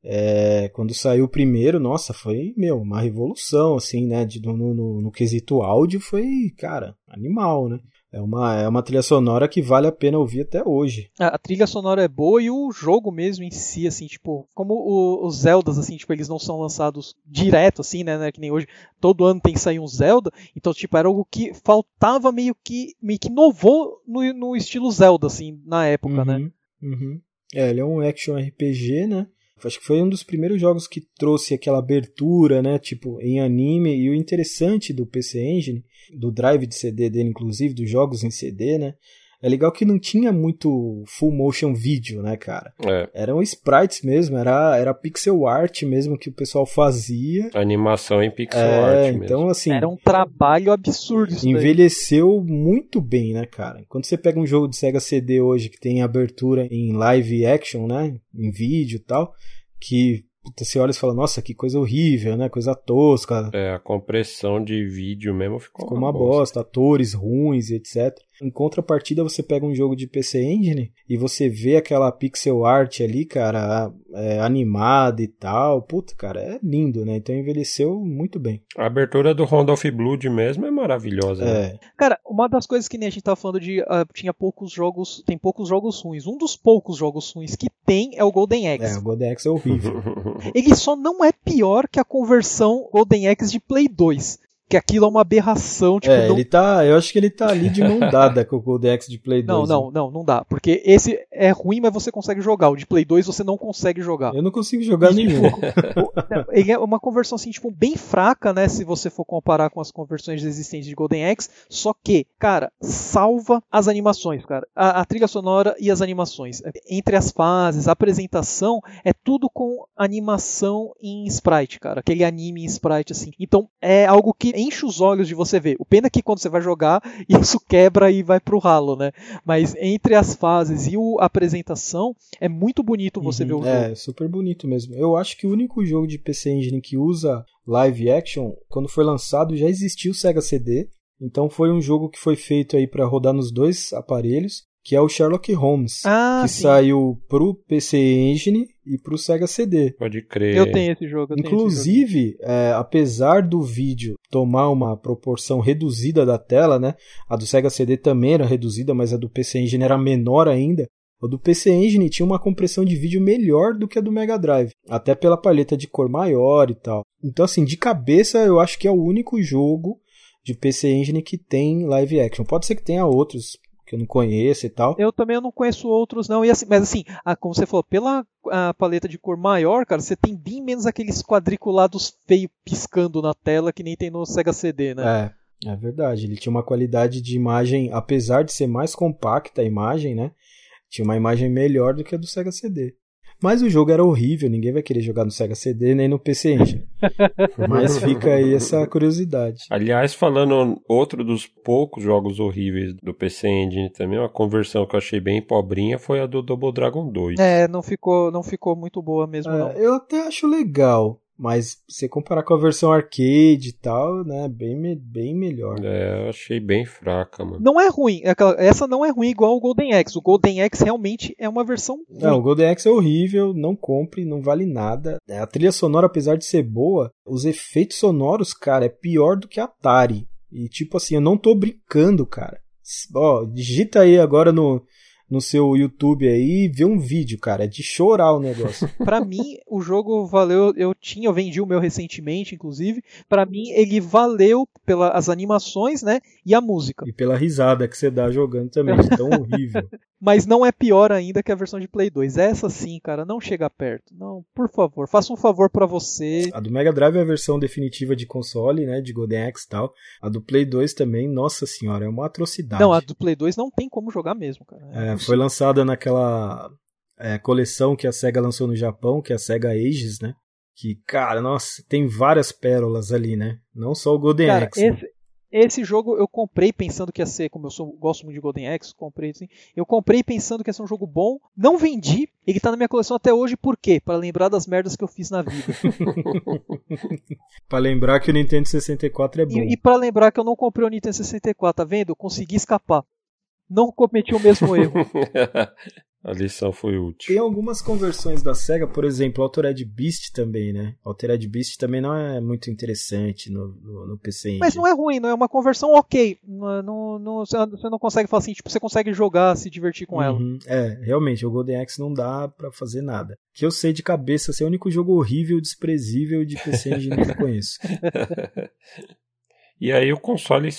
É, quando saiu o primeiro, nossa, foi, meu, uma revolução, assim, né? De, no, no, no quesito áudio foi, cara, animal, né? É uma, é uma trilha sonora que vale a pena ouvir até hoje. A, a trilha sonora é boa e o jogo mesmo em si, assim, tipo, como o, os Zeldas, assim, tipo, eles não são lançados direto, assim, né, né, que nem hoje, todo ano tem que sair um Zelda, então, tipo, era algo que faltava meio que, meio que inovou no, no estilo Zelda, assim, na época, né? uhum, né? Uhum. É, ele é um action RPG, né? Acho que foi um dos primeiros jogos que trouxe aquela abertura, né, tipo, em anime, e o interessante do PC Engine, do drive de CD dele, inclusive, dos jogos em CD, né, é legal que não tinha muito full motion vídeo, né, cara? É. Eram sprites mesmo, era, era pixel art mesmo que o pessoal fazia. Animação em pixel é, art mesmo. Então, assim. Era um trabalho absurdo isso Envelheceu daí. muito bem, né, cara? Quando você pega um jogo de Sega CD hoje que tem abertura em live action, né? Em vídeo e tal, que puta, você olha e fala, nossa, que coisa horrível, né? Coisa tosca. É, a compressão de vídeo mesmo ficou, ficou uma, uma bosta. bosta. atores ruins, etc. Em contrapartida, você pega um jogo de PC Engine e você vê aquela pixel art ali, cara, é, animada e tal. Puta, cara, é lindo, né? Então envelheceu muito bem. A abertura do Round of Blood mesmo é maravilhosa. Né? É. Né? Cara, uma das coisas que nem a gente tava falando de uh, tinha poucos jogos, tem poucos jogos ruins. Um dos poucos jogos ruins que tem é o Golden Axe. É, o Golden Axe é horrível. Ele só não é pior que a conversão Golden Axe de Play 2 que aquilo é uma aberração. Tipo, é, não... ele tá. Eu acho que ele tá ali de mão dada com o Golden Axe de Play 2. Não, não, né? não, não dá. Porque esse é ruim, mas você consegue jogar. O de Play 2 você não consegue jogar. Eu não consigo jogar e, nenhum. Tipo, ele é uma conversão assim, tipo, bem fraca, né? Se você for comparar com as conversões existentes de Golden Axe. Só que, cara, salva as animações, cara. A, a trilha sonora e as animações. Entre as fases, a apresentação, é tudo com animação em sprite, cara. Aquele anime em sprite, assim. Então, é algo que enche os olhos de você ver. O pena é que quando você vai jogar, isso quebra e vai pro ralo, né? Mas entre as fases e a apresentação, é muito bonito você uhum, ver o jogo. É, super bonito mesmo. Eu acho que o único jogo de PC Engine que usa live action, quando foi lançado, já existiu o Sega CD. Então foi um jogo que foi feito aí para rodar nos dois aparelhos que é o Sherlock Holmes, ah, que sim. saiu pro PC Engine e pro Sega CD. Pode crer. Eu tenho esse jogo. Inclusive, esse jogo. É, apesar do vídeo tomar uma proporção reduzida da tela, né? A do Sega CD também era reduzida, mas a do PC Engine era menor ainda. O do PC Engine tinha uma compressão de vídeo melhor do que a do Mega Drive, até pela paleta de cor maior e tal. Então, assim, de cabeça, eu acho que é o único jogo de PC Engine que tem live action. Pode ser que tenha outros, que eu não conheço e tal. Eu também não conheço outros, não. E assim, mas assim, a, como você falou, pela paleta de cor maior, cara, você tem bem menos aqueles quadriculados feios piscando na tela que nem tem no Sega CD, né? É, é verdade. Ele tinha uma qualidade de imagem, apesar de ser mais compacta a imagem, né? Tinha uma imagem melhor do que a do Sega CD. Mas o jogo era horrível, ninguém vai querer jogar no Sega CD nem no PC Engine. Mas fica aí essa curiosidade. Aliás, falando outro dos poucos jogos horríveis do PC Engine também, uma conversão que eu achei bem pobrinha foi a do Double Dragon 2. É, não ficou, não ficou muito boa mesmo é, não. Eu até acho legal. Mas se comparar com a versão arcade e tal, né, bem, bem melhor. É, eu achei bem fraca, mano. Não é ruim, é essa não é ruim igual o Golden Axe. O Golden Axe realmente é uma versão ruim. Não, o Golden Axe é horrível, não compre, não vale nada. A trilha sonora, apesar de ser boa, os efeitos sonoros, cara, é pior do que Atari. E tipo assim, eu não tô brincando, cara. Ó, digita aí agora no, no seu YouTube aí e ver um vídeo, cara. É de chorar o negócio. para mim, o jogo valeu. Eu tinha, eu vendi o meu recentemente, inclusive. para mim, ele valeu pelas animações, né? E a música. E pela risada que você dá jogando também. tão horrível. Mas não é pior ainda que a versão de Play 2. Essa sim, cara, não chega perto. Não, por favor, faça um favor para você. A do Mega Drive é a versão definitiva de console, né? De Golden Axe e tal. A do Play 2 também, nossa senhora, é uma atrocidade. Não, a do Play 2 não tem como jogar mesmo, cara. É, é foi lançada naquela é, coleção que a SEGA lançou no Japão, que é a SEGA Ages, né? Que, cara, nossa, tem várias pérolas ali, né? Não só o Golden cara, Axe. Esse, esse jogo eu comprei pensando que ia ser, como eu sou, gosto muito de Golden Axe, comprei assim. Eu comprei pensando que ia ser um jogo bom, não vendi. Ele tá na minha coleção até hoje, por quê? Para lembrar das merdas que eu fiz na vida. para lembrar que o Nintendo 64 é bom. E, e para lembrar que eu não comprei o Nintendo 64, tá vendo? Eu consegui escapar. não cometi o mesmo erro. A lição foi útil. Tem algumas conversões da SEGA, por exemplo, Altered Beast também, né? Altered Beast também não é muito interessante no, no, no PC Engine. Mas não é ruim, não é uma conversão ok. Não, não, não, você não consegue falar assim, tipo, você consegue jogar, se divertir com uhum. ela. É, realmente, o Golden Axe não dá para fazer nada. Que eu sei de cabeça, esse é o único jogo horrível, desprezível de PC Engine que eu conheço. E aí o console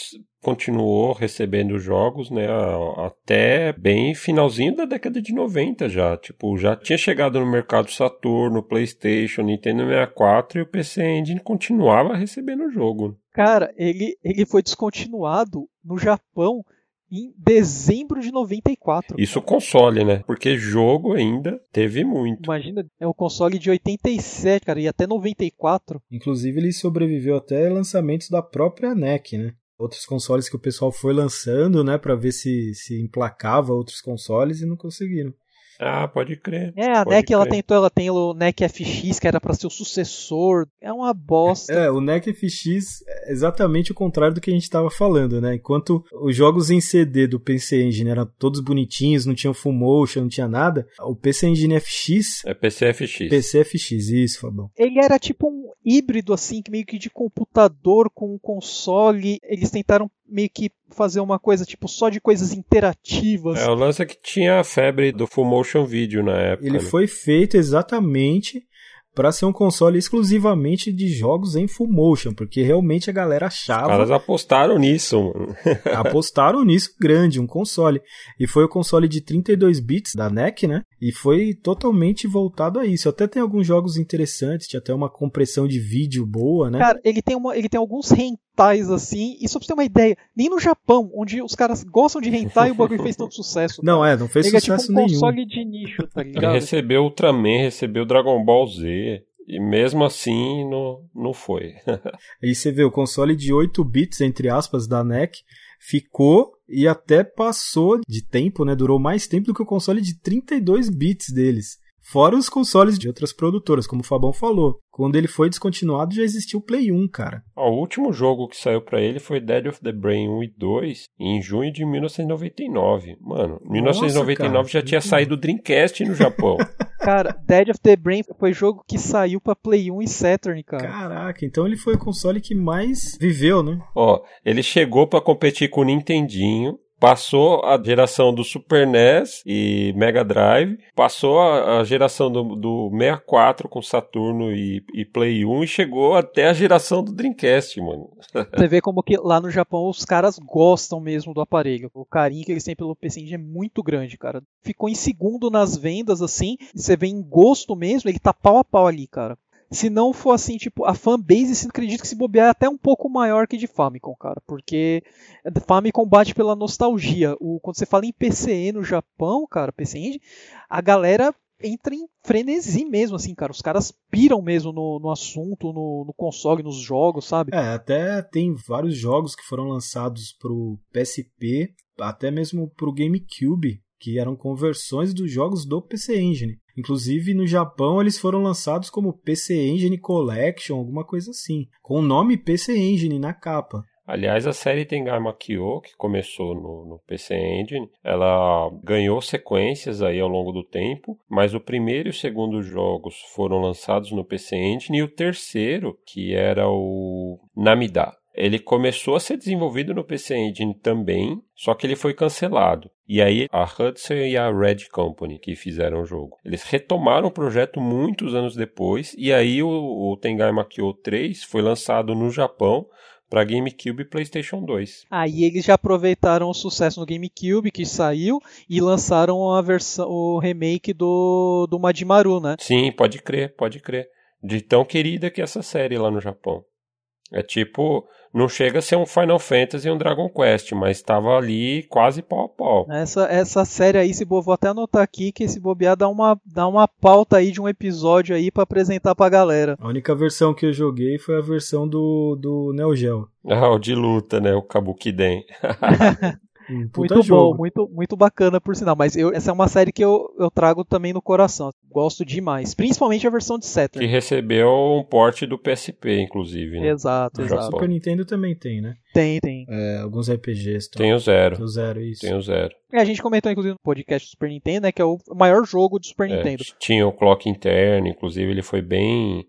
continuou recebendo jogos, né, até bem finalzinho da década de 90 já. Tipo, já tinha chegado no mercado Saturno, PlayStation, Nintendo 64 e o PC Engine continuava recebendo jogo. Cara, ele, ele foi descontinuado no Japão em dezembro de 94. Isso console, né? Porque jogo ainda teve muito. Imagina, é o console de 87, cara, e até 94. Inclusive ele sobreviveu até lançamentos da própria NEC, né? Outros consoles que o pessoal foi lançando, né, para ver se se emplacava outros consoles e não conseguiram. Ah, pode crer. É, a NEC ela tentou, ela tem o NEC FX, que era para ser o sucessor. É uma bosta. É, o NEC FX é exatamente o contrário do que a gente tava falando, né? Enquanto os jogos em CD do PC Engine eram todos bonitinhos, não tinham full motion, não tinha nada, o PC Engine FX. É PCFX. PCFX, isso, Fabão. Ele era tipo um híbrido, assim, meio que de computador com console. Eles tentaram meio que fazer uma coisa tipo só de coisas interativas. É, o lance é que tinha a febre do full motion video na época. Ele né? foi feito exatamente para ser um console exclusivamente de jogos em full motion, porque realmente a galera achava. Os caras apostaram nisso, mano. apostaram nisso grande, um console. E foi o console de 32 bits da NEC, né? E foi totalmente voltado a isso. Até tem alguns jogos interessantes, tinha até uma compressão de vídeo boa, né? Cara, ele tem, uma, ele tem alguns hentais assim, e só pra você ter uma ideia, nem no Japão, onde os caras gostam de hentai, o bagulho fez tanto sucesso. Não, é, não fez ele sucesso é tipo um nenhum. console de nicho, tá ligado? Ele recebeu Ultraman, recebeu Dragon Ball Z. E mesmo assim não, não foi. Aí você vê o console de 8 bits, entre aspas, da NEC, ficou e até passou de tempo, né? Durou mais tempo do que o console de 32 bits deles. Fora os consoles de outras produtoras, como o Fabão falou. Quando ele foi descontinuado, já existia o Play 1, cara. o último jogo que saiu para ele foi Dead of the Brain 1 e 2, em junho de 1999. Mano, 1999 Nossa, já tinha saído o Dreamcast no Japão. cara, Dead of the Brain foi jogo que saiu para Play 1 e Saturn, cara. Caraca, então ele foi o console que mais viveu, né? Ó, ele chegou para competir com o Nintendinho, passou a geração do Super NES e Mega Drive, passou a, a geração do, do 64 com Saturno e, e, Play 1 e chegou até a geração do Dreamcast, mano. Você vê como que lá no Japão os caras gostam mesmo do aparelho. O carinho que eles têm pelo PC Engine é muito grande, cara. Ficou em segundo nas vendas, assim, você vê em gosto mesmo, ele tá pau a pau ali, cara. Se não for assim, tipo, a fanbase, se acredito que se bobear é até um pouco maior que de Famicom, cara. Porque Famicom bate pela nostalgia. O, quando você fala em PCE no Japão, cara, PC Engine, a galera entra em frenesi mesmo, assim, cara. Os caras piram mesmo no, no assunto, no, no, console, nos jogos, sabe? É, até tem vários jogos que foram lançados pro PSP, até mesmo pro GameCube, que eram conversões dos jogos do PC Engine. Inclusive no Japão eles foram lançados como PC Engine Collection, alguma coisa assim, com o nome PC Engine na capa. Aliás, a série Tengai Kyo, que começou no, no, PC Engine, ela ganhou sequências aí ao longo do tempo, mas o primeiro e o segundo jogos foram lançados no PC Engine e o terceiro, que era o Namida, ele começou a ser desenvolvido no PC Engine também, só que ele foi cancelado. E aí a Hudson e a Red Company que fizeram o jogo. Eles retomaram o projeto muitos anos depois, e aí o, o Tengai Makyo 3 foi lançado no Japão para GameCube e PlayStation 2. Aí eles já aproveitaram o sucesso no GameCube que saiu e lançaram a versão, o remake do, do Majimaru, né? Sim, pode crer, pode crer. De tão querida que é essa série lá no Japão. É tipo, não chega a ser um Final Fantasy e um Dragon Quest, mas estava ali quase pau a pau. Essa, essa série aí, se vou até anotar aqui que esse bobear dá uma, dá uma pauta aí de um episódio aí para apresentar pra galera. A única versão que eu joguei foi a versão do, do Neo Geo. Ah, o de luta, né? O Kabukiden. Muito jogo. bom, muito, muito bacana por sinal. Mas eu, essa é uma série que eu, eu trago também no coração. Gosto demais. Principalmente a versão de Saturn. Que recebeu um porte do PSP, inclusive. Né? Exato, exato. Super Nintendo também tem, né? Tem, tem. É, alguns RPGs. Tem o Zero. Tem o Zero, isso. Tem o Zero. É, a gente comentou, inclusive, no podcast do Super Nintendo, né? Que é o maior jogo do Super É, Nintendo. tinha o clock interno, inclusive ele foi bem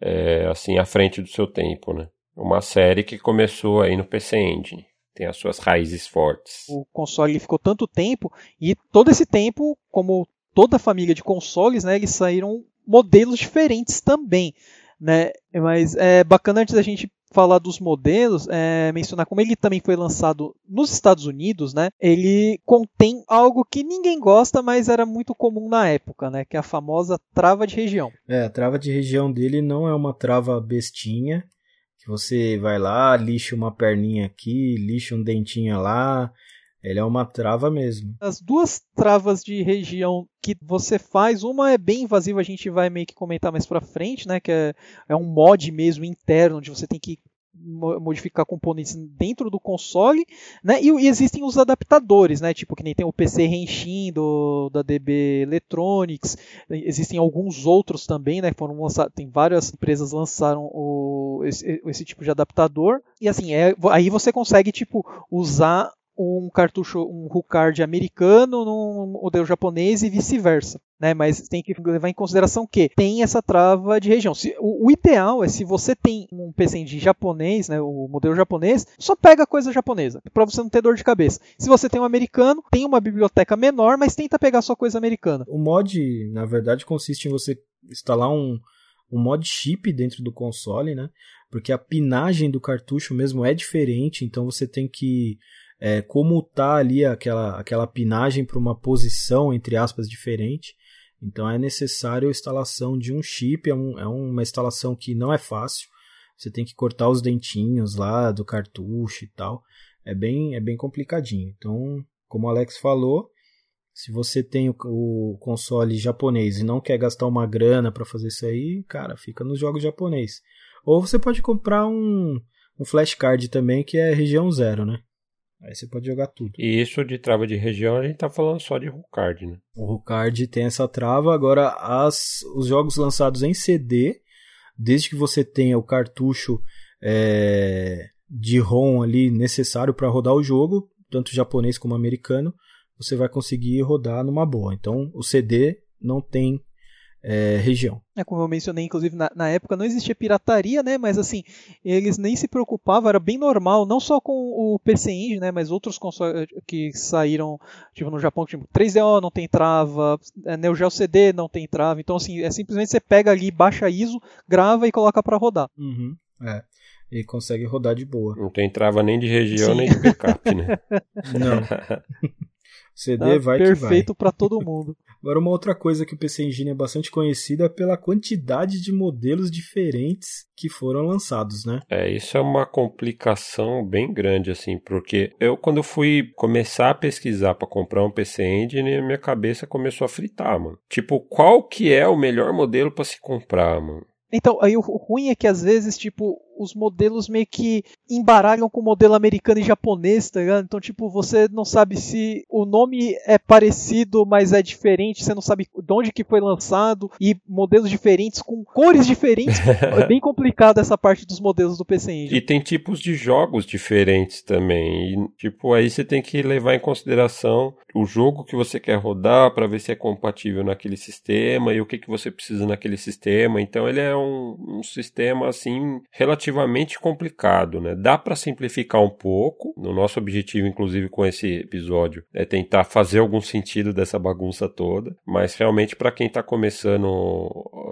é, assim à frente do seu tempo, né? Uma série que começou aí no PC Engine. Tem as suas raízes fortes. O console ficou tanto tempo, e todo esse tempo, como toda a família de consoles, né? Eles saíram modelos diferentes também, né? Mas é bacana antes da gente falar dos modelos, é, mencionar como ele também foi lançado nos Estados Unidos, né? Ele contém algo que ninguém gosta, mas era muito comum na época, né? Que é a famosa trava de região. É, a trava de região dele não é uma trava bestinha, que você vai lá, lixa uma perninha aqui, lixa um dentinho lá. Ele é uma trava mesmo. As duas travas de região que você faz, uma é bem invasiva, a gente vai meio que comentar mais pra frente, né? Que é, é um mod mesmo interno, onde você tem que modificar componentes dentro do console, né? E, e existem os adaptadores, né? Tipo que nem tem o PC Renshin do, da DB Electronics, existem alguns outros também, né? Foram lançados, tem várias empresas lançaram o, esse, esse tipo de adaptador e assim é, aí você consegue tipo usar um cartucho, um HUCard americano num modelo japonês e vice-versa. Né? Mas tem que levar em consideração que tem essa trava de região. Se, o, o ideal é se você tem um PC Engine japonês, né, o modelo japonês, só pega coisa japonesa, para você não ter dor de cabeça. Se você tem um americano, tem uma biblioteca menor, mas tenta pegar só coisa americana. O mod, na verdade, consiste em você instalar um, um mod chip dentro do console, né? Porque a pinagem do cartucho mesmo é diferente, então você tem que é, comutar ali aquela, aquela pinagem para uma posição, entre aspas, diferente. Então é necessário a instalação de um chip, é, um, é uma instalação que não é fácil. Você tem que cortar os dentinhos lá do cartucho e tal. É bem, é bem complicadinho. Então, como o Alex falou, se você tem o, o console japonês e não quer gastar uma grana para fazer isso aí, cara, fica nos jogos japonês. Ou você pode comprar um, um flashcard também, que é região zero, né? Aí você pode jogar tudo. E isso de trava de região, a gente tá falando só de Rucard, né? O Rucard tem essa trava. Agora, as, os jogos lançados em CD, desde que você tenha o cartucho é, de ROM ali necessário para rodar o jogo, tanto japonês como americano, você vai conseguir rodar numa boa. Então, o CD não tem é, região. É, como eu mencionei, inclusive, na, na, época não existia pirataria, né? Mas assim, eles nem se preocupavam, era bem normal, não só com o PC Engine, né? Mas outros consoles que saíram, tipo, no Japão, tipo, 3DO não tem trava, Neo Geo CD não tem trava. Então, assim, é simplesmente você pega ali, baixa ISO, grava e coloca para rodar. Uhum, é. E consegue rodar de boa. Não tem trava nem de região, Sim. nem de backup, né? Não. CD tá vai perfeito que para todo mundo. Agora, uma outra coisa que o PC Engine é bastante conhecido é pela quantidade de modelos diferentes que foram lançados, né? É, isso é uma complicação bem grande, assim, porque eu, quando fui começar a pesquisar para comprar um PC Engine, minha cabeça começou a fritar, mano. Tipo, qual que é o melhor modelo para se comprar, mano? Então, aí o ruim é que às vezes, tipo, os modelos meio que embaralham com o modelo americano e japonês, tá ligado? Então, tipo, você não sabe se o nome é parecido, mas é diferente, você não sabe de onde que foi lançado, e modelos diferentes, com cores diferentes. é bem complicado essa parte dos modelos do PC Engine. E tem tipos de jogos diferentes também. E, tipo, aí você tem que levar em consideração o jogo que você quer rodar para ver se é compatível naquele sistema e o que, que você precisa naquele sistema. Então, ele é um, um sistema, assim, relativamente relativamente complicado, né? Dá para simplificar um pouco. O nosso objetivo, inclusive, com esse episódio é tentar fazer algum sentido dessa bagunça toda. Mas realmente, para quem está começando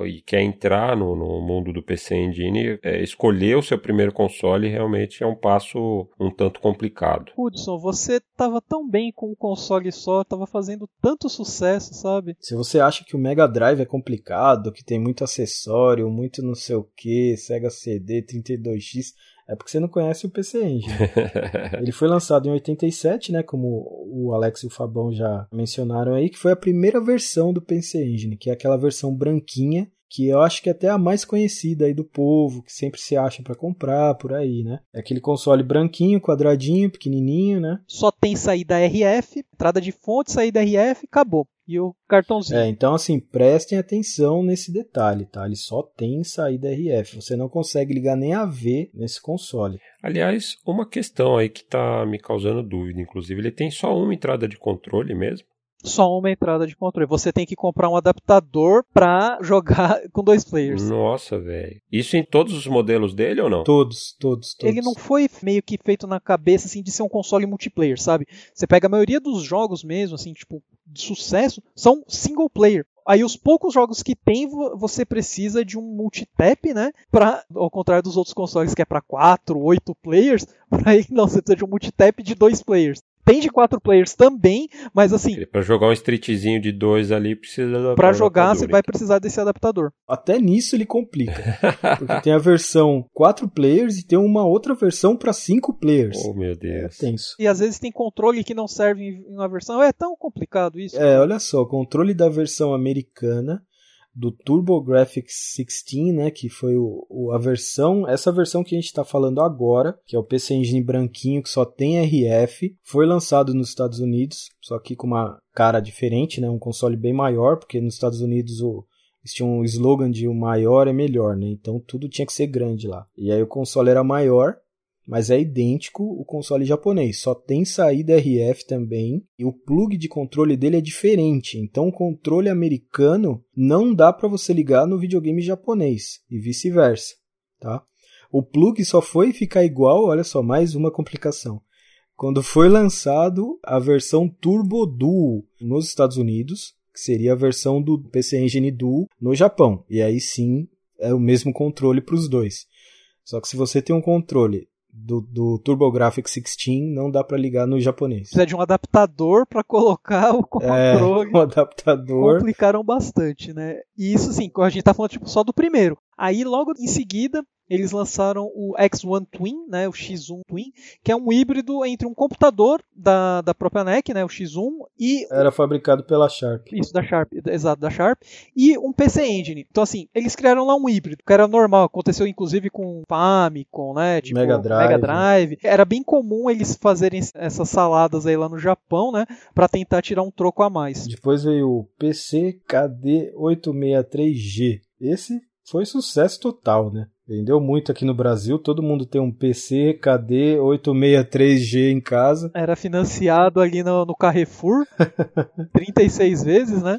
e quer entrar no, no mundo do PC Engine, é, escolher o seu primeiro console realmente é um passo um tanto complicado. Hudson, você tava tão bem com um console só, tava fazendo tanto sucesso, sabe? Se você acha que o Mega Drive é complicado, que tem muito acessório, muito não sei o que, Sega CD, 32X, é porque você não conhece o PC Engine. Ele foi lançado em 87, né, como o Alex e o Fabão já mencionaram aí, que foi a primeira versão do PC Engine, que é aquela versão branquinha que eu acho que é até a mais conhecida aí do povo, que sempre se acha para comprar por aí, né? É aquele console branquinho, quadradinho, pequenininho, né? Só tem saída RF, entrada de fonte, saída RF, acabou. E o cartãozinho. É, então assim, prestem atenção nesse detalhe, tá? Ele só tem saída RF. Você não consegue ligar nem a V nesse console. Aliás, uma questão aí que tá me causando dúvida, inclusive, ele tem só uma entrada de controle mesmo? Só uma entrada de controle. Você tem que comprar um adaptador para jogar com dois players. Nossa, velho. Isso em todos os modelos dele ou não? Todos, todos, todos. Ele não foi meio que feito na cabeça assim de ser um console multiplayer, sabe? Você pega a maioria dos jogos mesmo, assim, tipo, de sucesso, são single player. Aí os poucos jogos que tem, você precisa de um multitap, né? Pra, ao contrário dos outros consoles que é para 4, 8 players, para ele não, você precisa de um multitap de dois players. Tem de quatro players também, mas assim. Para jogar um streetzinho de dois ali, precisa Para jogar, você vai precisar desse adaptador. Até nisso ele complica. porque tem a versão quatro players e tem uma outra versão para cinco players. Oh, meu Deus. É tenso. E às vezes tem controle que não serve em uma versão. É tão complicado isso. É, olha só, controle da versão americana do TurboGrafx 16, né, que foi o, o, a versão, essa versão que a gente está falando agora, que é o PC Engine branquinho que só tem RF, foi lançado nos Estados Unidos, só que com uma cara diferente, né, um console bem maior, porque nos Estados Unidos o eles tinham um slogan de o maior é melhor, né? Então tudo tinha que ser grande lá. E aí o console era maior mas é idêntico o console japonês, só tem saída RF também e o plug de controle dele é diferente. Então o controle americano não dá para você ligar no videogame japonês e vice-versa, tá? O plug só foi ficar igual, olha só, mais uma complicação. Quando foi lançado a versão Turbo Duo nos Estados Unidos, que seria a versão do PC Engine Duo no Japão. E aí sim é o mesmo controle para os dois. Só que se você tem um controle do, do TurboGrafx 16 não dá para ligar no japonês. Precisa de um adaptador para colocar o é, controle. É, um adaptador. Complicaram bastante, né? E isso sim, a gente tá falando tipo, só do primeiro. Aí logo em seguida eles lançaram o X1 Twin, né, o X1 Twin, que é um híbrido entre um computador da, da própria NEC, né, o X1, e... Era fabricado pela Sharp. Isso, da Sharp, exato, da Sharp, e um PC Engine. Então, assim, eles criaram lá um híbrido, que era normal, aconteceu inclusive com Famicom, né, tipo Mega Drive. Mega Drive. Era bem comum eles fazerem essas saladas aí lá no Japão, né, para tentar tirar um troco a mais. Depois veio o PC KD 863G. Esse foi sucesso total, né? Vendeu muito aqui no Brasil, todo mundo tem um PC KD 863G em casa. Era financiado ali no, no Carrefour 36 vezes, né?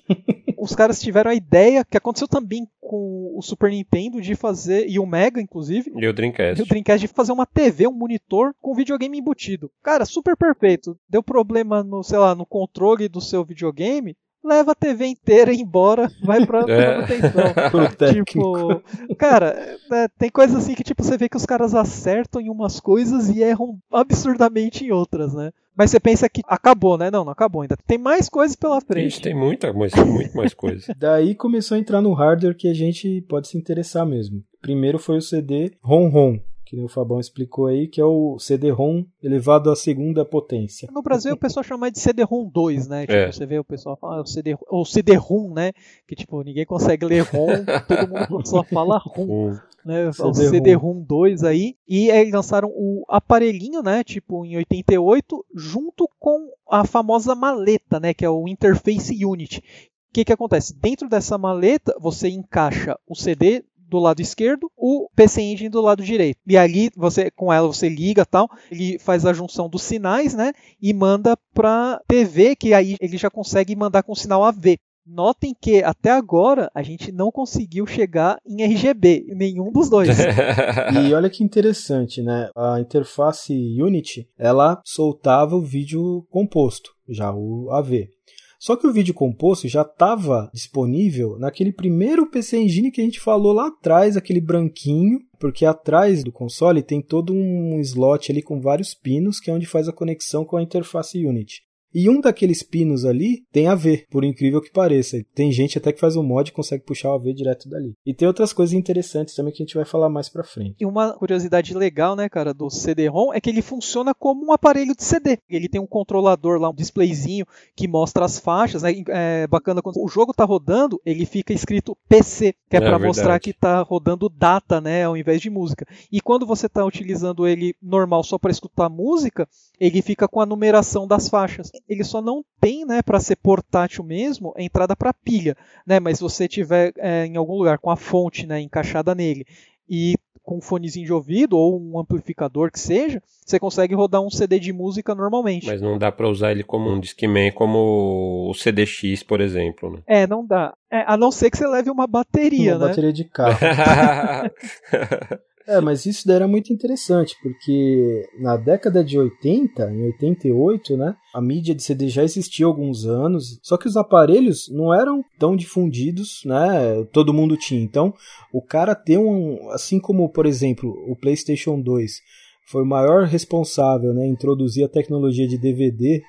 Os caras tiveram a ideia, que aconteceu também com o Super Nintendo, de fazer, e o Mega, inclusive. E o Dreamcast. E o Dreamcast de fazer uma TV, um monitor com videogame embutido. Cara, super perfeito. Deu problema no, sei lá, no controle do seu videogame leva a TV inteira embora, vai pra é. manutenção. tipo, cara, é, tem coisas assim que tipo você vê que os caras acertam em umas coisas e erram absurdamente em outras, né? Mas você pensa que acabou, né? Não, não acabou ainda. Tem mais coisas pela frente. Ixi, tem muita, mas muito mais coisa. Daí começou a entrar no hardware que a gente pode se interessar mesmo. Primeiro foi o CD ROM-ROM, que o Fabão explicou aí, que é o CD-ROM elevado à segunda potência. No Brasil o pessoal chama de CD-ROM 2, né? Tipo, é. você vê o pessoal fala, ah, o CD, ou CD-ROM, né? Que tipo, ninguém consegue ler ROM, todo mundo só fala ROM. Né, o CD-ROM 2 aí, e aí lançaram o aparelhinho, né, tipo em 88, junto com a famosa maleta, né, que é o Interface Unit. O que, que acontece? Dentro dessa maleta, você encaixa o CD do lado esquerdo, o PC Engine do lado direito. E ali você com ela você liga tal, ele faz a junção dos sinais, né? E manda para TV, que aí ele já consegue mandar com sinal AV. Notem que até agora a gente não conseguiu chegar em RGB, nenhum dos dois. e olha que interessante, né? A interface Unity, ela soltava o vídeo composto, já o AV. Só que o vídeo composto já estava disponível naquele primeiro PC Engine que a gente falou lá atrás, aquele branquinho, porque atrás do console tem todo um slot ali com vários pinos, que é onde faz a conexão com a interface Unity. E um daqueles pinos ali tem AV, por incrível que pareça. Tem gente até que faz um mod e consegue puxar o AV direto dali. E tem outras coisas interessantes também que a gente vai falar mais pra frente. E uma curiosidade legal, né, cara, do CD-ROM é que ele funciona como um aparelho de CD. Ele tem um controlador lá, um displayzinho que mostra as faixas, né? É bacana quando o jogo tá rodando, ele fica escrito PC, que é, é para mostrar que tá rodando data, né, ao invés de música. E quando você tá utilizando ele normal só para escutar música, ele fica com a numeração das faixas. Ele só não tem, né, para ser portátil mesmo, entrada para pilha, né? Mas se você tiver é, em algum lugar com a fonte, né, encaixada nele e com um fonezinho de ouvido ou um amplificador que seja, você consegue rodar um CD de música normalmente. Mas não dá para usar ele como um Discman, como o CDX, por exemplo. Né? É, não dá. É, a não ser que você leve uma bateria, uma né? bateria de carro. É, mas isso daí era muito interessante, porque na década de 80, em 88, né, a mídia de CD já existia há alguns anos, só que os aparelhos não eram tão difundidos, né, todo mundo tinha. Então, o cara ter um, assim como, por exemplo, o PlayStation 2 foi o maior responsável, né, introduzir a tecnologia de DVD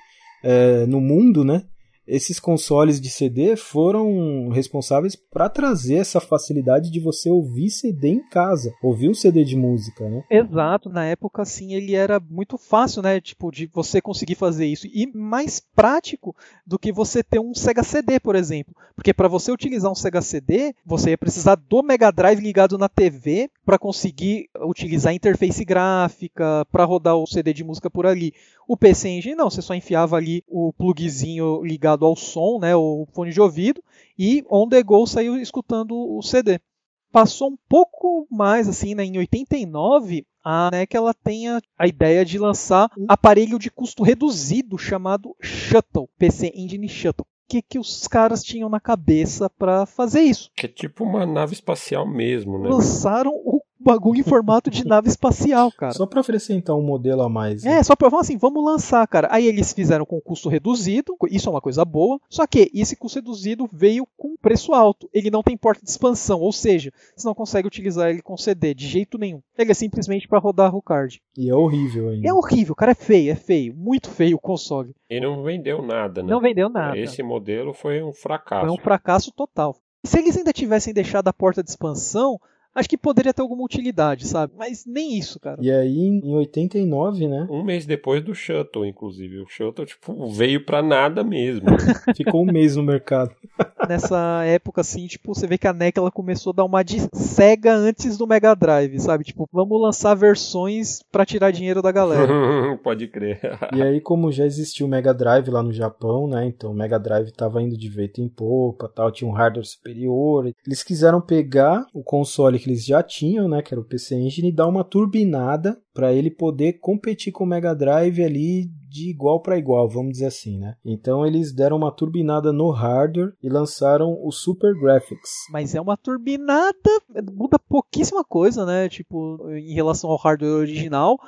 é, no mundo, né, esses consoles de CD foram responsáveis para trazer essa facilidade de você ouvir CD em casa, ouvir um CD de música, né? Exato, na época assim ele era muito fácil, né, tipo de você conseguir fazer isso e mais prático do que você ter um Sega CD, por exemplo, porque para você utilizar um Sega CD, você ia precisar do Mega Drive ligado na TV para conseguir utilizar a interface gráfica, para rodar o CD de música por ali. O PC Engine não, você só enfiava ali o plugzinho ligado ao som, né, o fone de ouvido, e on the go saiu escutando o CD. Passou um pouco mais assim, né, em 89, a NEC ela tem a, a ideia de lançar um aparelho de custo reduzido chamado Shuttle, PC Engine Shuttle que, que os caras tinham na cabeça para fazer isso. Que é tipo uma nave espacial mesmo, né? Lançaram o bagulho em formato de nave espacial, cara. Só para oferecer então um modelo a mais. Né? É, só para falar assim, vamos lançar, cara. Aí eles fizeram com custo reduzido, isso é uma coisa boa. Só que esse custo reduzido veio com preço alto. Ele não tem porta de expansão, ou seja, você não consegue utilizar ele com CD de jeito nenhum. Ele é simplesmente para rodar o card. E é horrível ainda. É horrível, cara, é feio, é feio, muito feio o console. E não vendeu nada, né? Não vendeu nada. Esse modelo foi um fracasso. Foi um fracasso total. Se eles ainda tivessem deixado a porta de expansão, acho que poderia ter alguma utilidade, sabe? Mas nem isso, cara. E aí, em 89, né? Um mês depois do Shuttle, inclusive. O Shuttle, tipo, veio pra nada mesmo. Ficou um mês no mercado. Nessa época, assim, tipo, você vê que a NEC ela começou a dar uma de cega antes do Mega Drive, sabe? Tipo, vamos lançar versões para tirar dinheiro da galera. Pode crer. e aí, como já existia o Mega Drive lá no Japão, né? Então o Mega Drive tava indo de vento em popa, tal, tinha um hardware superior. Eles quiseram pegar o console que eles já tinham, né, que era o PC Engine, e dar uma turbinada para ele poder competir com o Mega Drive ali de igual para igual, vamos dizer assim, né? Então eles deram uma turbinada no hardware e lançaram o Super Graphics. Mas é uma turbinada, muda pouquíssima coisa, né? Tipo, em relação ao hardware original.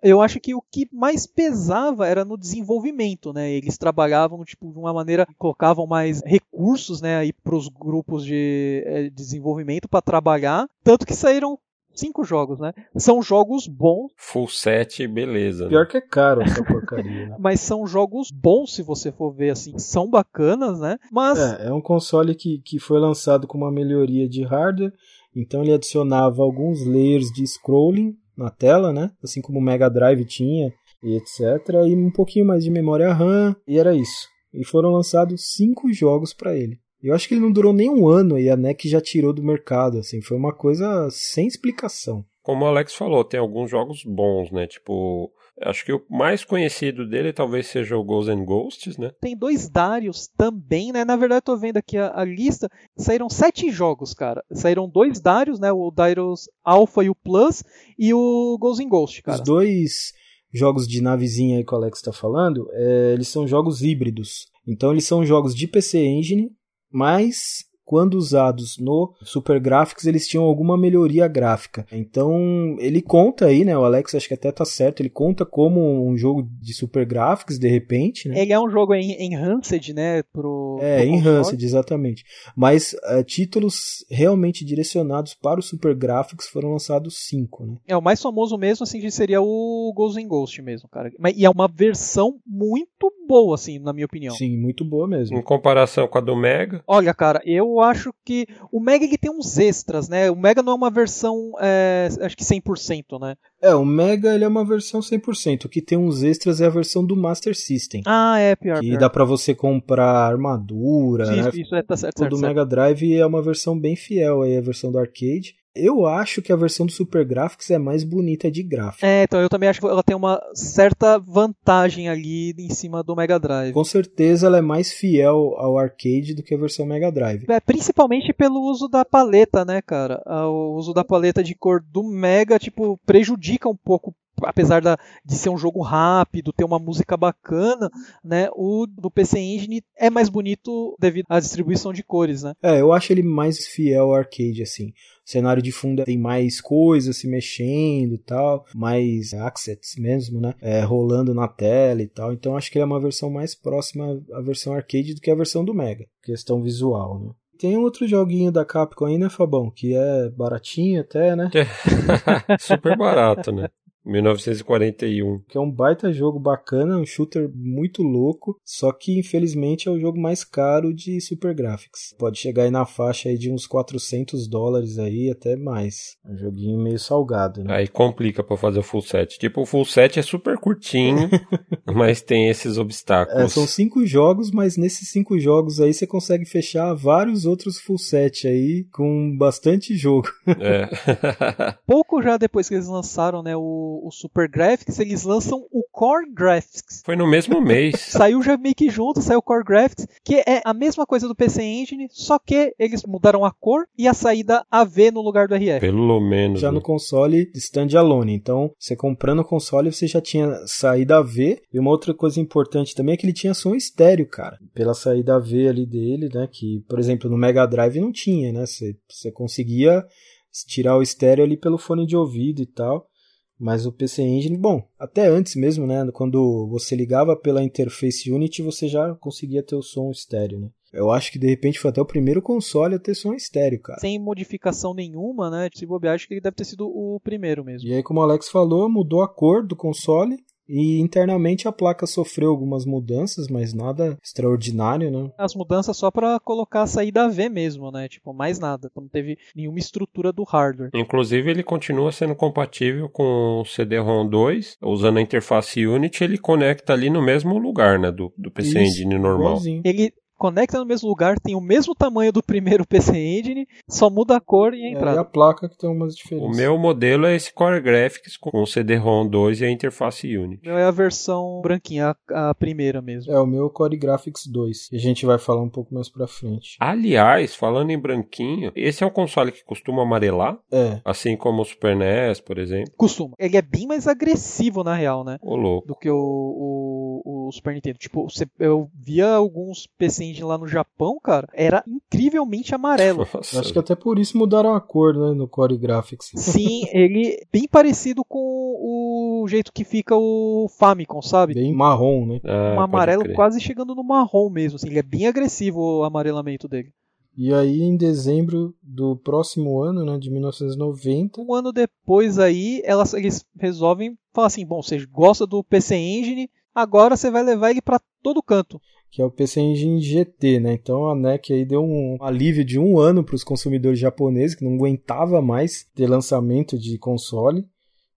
Eu acho que o que mais pesava era no desenvolvimento, né? Eles trabalhavam tipo de uma maneira, colocavam mais recursos, né, aí para os grupos de eh, desenvolvimento para trabalhar, tanto que saíram cinco jogos, né? São jogos bons. Full set, beleza. Pior que é caro essa porcaria, né? Mas são jogos bons, se você for ver assim. São bacanas, né? Mas. É, é um console que, que foi lançado com uma melhoria de hardware. Então ele adicionava alguns layers de scrolling na tela, né? Assim como o Mega Drive tinha e etc. E um pouquinho mais de memória RAM. E era isso. E foram lançados cinco jogos para ele. Eu acho que ele não durou nem um ano e a NEC já tirou do mercado, assim, foi uma coisa sem explicação. Como o Alex falou, tem alguns jogos bons, né? Tipo, acho que o mais conhecido dele talvez seja o Ghosts and Ghosts, né? Tem dois Darius também, né? Na verdade, eu tô vendo aqui a, a, lista. Saíram sete jogos, cara. Saíram dois Darius, né? O Darius Alpha e o Plus e o Ghosts and Ghosts, cara. Os dois jogos de navezinha aí que o Alex tá falando, é, eles são jogos híbridos. Então eles são jogos de PC Engine mas quando usados no Super Graphics, eles tinham alguma melhoria gráfica. Então, ele conta aí, né? O Alex acho que até tá certo, ele conta como um jogo de Super Graphics, de repente, né? Ele é um jogo enhanced, né? Pro, é, pro enhanced, exatamente. Mas uh, títulos realmente direcionados para o Super Graphics foram lançados cinco, né? É, o mais famoso mesmo, assim, seria o Ghost in Ghost mesmo, cara. E é uma versão muito boa, assim, na minha opinião. Sim, muito boa mesmo. Em comparação com a do Mega? Olha, cara, eu acho que o Mega ele tem uns extras, né? O Mega não é uma versão, é, acho que 100%, né? É, o Mega ele é uma versão 100%. O que tem uns extras é a versão do Master System. Ah, é, pior. Que pior. dá para você comprar armadura, isso, né? Isso, é, tá certo, o certo, do certo. Mega Drive é uma versão bem fiel aí, a versão do arcade. Eu acho que a versão do Super Graphics é mais bonita de gráfico. É, então eu também acho que ela tem uma certa vantagem ali em cima do Mega Drive. Com certeza ela é mais fiel ao arcade do que a versão Mega Drive. É, principalmente pelo uso da paleta, né, cara? O uso da paleta de cor do Mega, tipo, prejudica um pouco apesar da, de ser um jogo rápido, ter uma música bacana, né, o do PC Engine é mais bonito devido à distribuição de cores, né? É, eu acho ele mais fiel ao arcade, assim. O cenário de fundo tem mais coisas se mexendo e tal, mais assets mesmo, né, é, rolando na tela e tal. Então acho que ele é uma versão mais próxima à versão arcade do que a versão do Mega, questão visual, né. Tem outro joguinho da Capcom aí, né, Fabão? Que é baratinho até, né? Super barato, né? 1941. Que é um baita jogo bacana, um shooter muito louco, só que infelizmente é o jogo mais caro de Super Graphics. Pode chegar aí na faixa aí de uns 400 dólares aí, até mais. É um joguinho meio salgado, né? Aí complica para fazer o full set. Tipo, o full set é super curtinho, mas tem esses obstáculos. É, são cinco jogos, mas nesses cinco jogos aí você consegue fechar vários outros full set aí com bastante jogo. É. Pouco já depois que eles lançaram, né, o o Super Graphics, eles lançam o Core Graphics. Foi no mesmo mês. saiu já meio que junto, saiu o Core Graphics, que é a mesma coisa do PC Engine, só que eles mudaram a cor e a saída AV no lugar do RF. Pelo menos. Já né? no console standalone. Então, você comprando o console, você já tinha saída AV. E uma outra coisa importante também é que ele tinha som estéreo, cara. Pela saída AV ali dele, né? Que, por exemplo, no Mega Drive não tinha, né? Você, você conseguia tirar o estéreo ali pelo fone de ouvido e tal. Mas o PC Engine, bom, até antes mesmo, né? Quando você ligava pela interface Unity, você já conseguia ter o som estéreo, né? Eu acho que de repente foi até o primeiro console a ter som estéreo, cara. Sem modificação nenhuma, né? Se bobear, acho que ele deve ter sido o primeiro mesmo. E aí, como o Alex falou, mudou a cor do console e internamente a placa sofreu algumas mudanças, mas nada extraordinário, né? As mudanças só para colocar a saída AV mesmo, né? Tipo, mais nada. Não teve nenhuma estrutura do hardware. Inclusive, ele continua sendo compatível com o CD-ROM 2. Usando a interface Unity, ele conecta ali no mesmo lugar, né? Do, do PC Isso, Engine normal. igualzinho. Ele conecta no mesmo lugar, tem o mesmo tamanho do primeiro PC Engine, só muda a cor e a É, e entrada. a placa que tem umas O diferenças. meu modelo é esse Core Graphics com o CD-ROM 2 e a interface Unity. O meu é a versão branquinha, a, a primeira mesmo. É o meu Core Graphics 2. E a gente vai falar um pouco mais pra frente. Aliás, falando em branquinho, esse é um console que costuma amarelar, É, assim como o Super NES, por exemplo. Costuma. Ele é bem mais agressivo, na real, né? Ô louco. Do que o, o, o Super Nintendo. Tipo, você- eu via alguns PC Engine lá no Japão, cara, era incrivelmente amarelo. Nossa, acho que até por isso mudaram a cor, né, no Core Graphics. Sim, ele é bem parecido com o jeito que fica o Famicom, sabe? Bem marrom, né? Ah, um amarelo quase chegando no marrom mesmo. Assim, ele é bem agressivo o amarelamento dele. E aí, em dezembro do próximo ano, né, de 1990, Um ano depois aí, elas, eles resolvem falar assim: bom, você gosta do PC Engine, agora você vai levar ele pra todo canto. Que é o PC Engine GT, né? Então a NEC aí deu um alívio de um ano para os consumidores japoneses que não aguentava mais ter lançamento de console,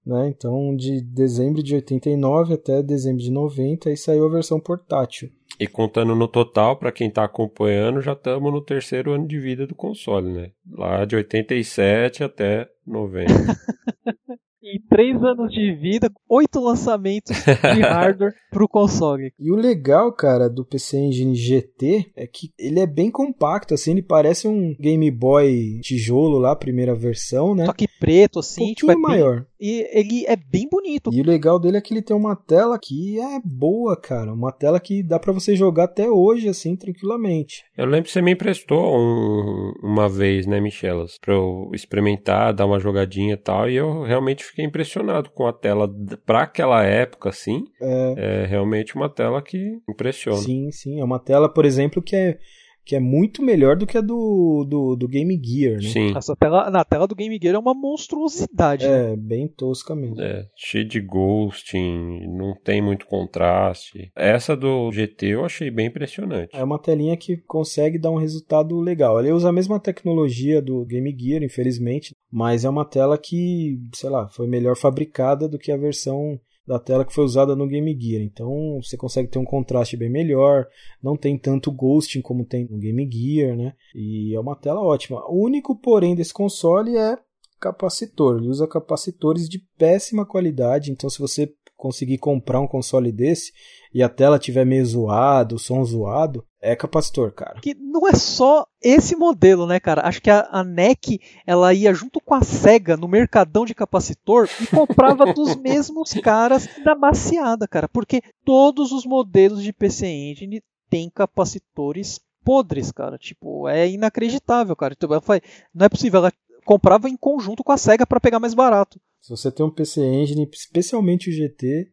né? Então de dezembro de 89 até dezembro de 90 aí saiu a versão portátil. E contando no total, pra quem tá acompanhando, já estamos no terceiro ano de vida do console, né? Lá de 87 até 90. E três anos de vida, oito lançamentos de hardware pro console. E o legal, cara, do PC Engine GT é que ele é bem compacto, assim, ele parece um Game Boy tijolo lá, primeira versão, né? Só que preto, assim, um tipo, é maior. Bem, e ele é bem bonito. E o legal dele é que ele tem uma tela que é boa, cara. Uma tela que dá para você jogar até hoje, assim, tranquilamente. Eu lembro que você me emprestou um, uma vez, né, Michelas? Pra eu experimentar, dar uma jogadinha e tal. E eu realmente fiquei impressionado com a tela pra aquela época, assim. É, é realmente uma tela que impressiona. Sim, sim. É uma tela, por exemplo, que é que é muito melhor do que a do, do, do Game Gear, né? Sim. Essa tela, na tela do Game Gear é uma monstruosidade. É, né? bem tosca mesmo. É, cheio de ghosting, não tem muito contraste. Essa do GT eu achei bem impressionante. É uma telinha que consegue dar um resultado legal. Ele usa a mesma tecnologia do Game Gear, infelizmente, mas é uma tela que, sei lá, foi melhor fabricada do que a versão da tela que foi usada no Game Gear. Então você consegue ter um contraste bem melhor, não tem tanto ghosting como tem no Game Gear, né? E é uma tela ótima. O único porém desse console é capacitor. Ele usa capacitores de péssima qualidade, então se você conseguir comprar um console desse e a tela tiver meio zoado, o som zoado, é capacitor, cara. Que não é só esse modelo, né, cara? Acho que a, a NEC ela ia junto com a Sega no mercadão de capacitor e comprava dos mesmos caras da maciada, cara. Porque todos os modelos de PC Engine têm capacitores podres, cara. Tipo, é inacreditável, cara. Então, não é possível. Ela comprava em conjunto com a Sega para pegar mais barato. Se você tem um PC Engine, especialmente o GT,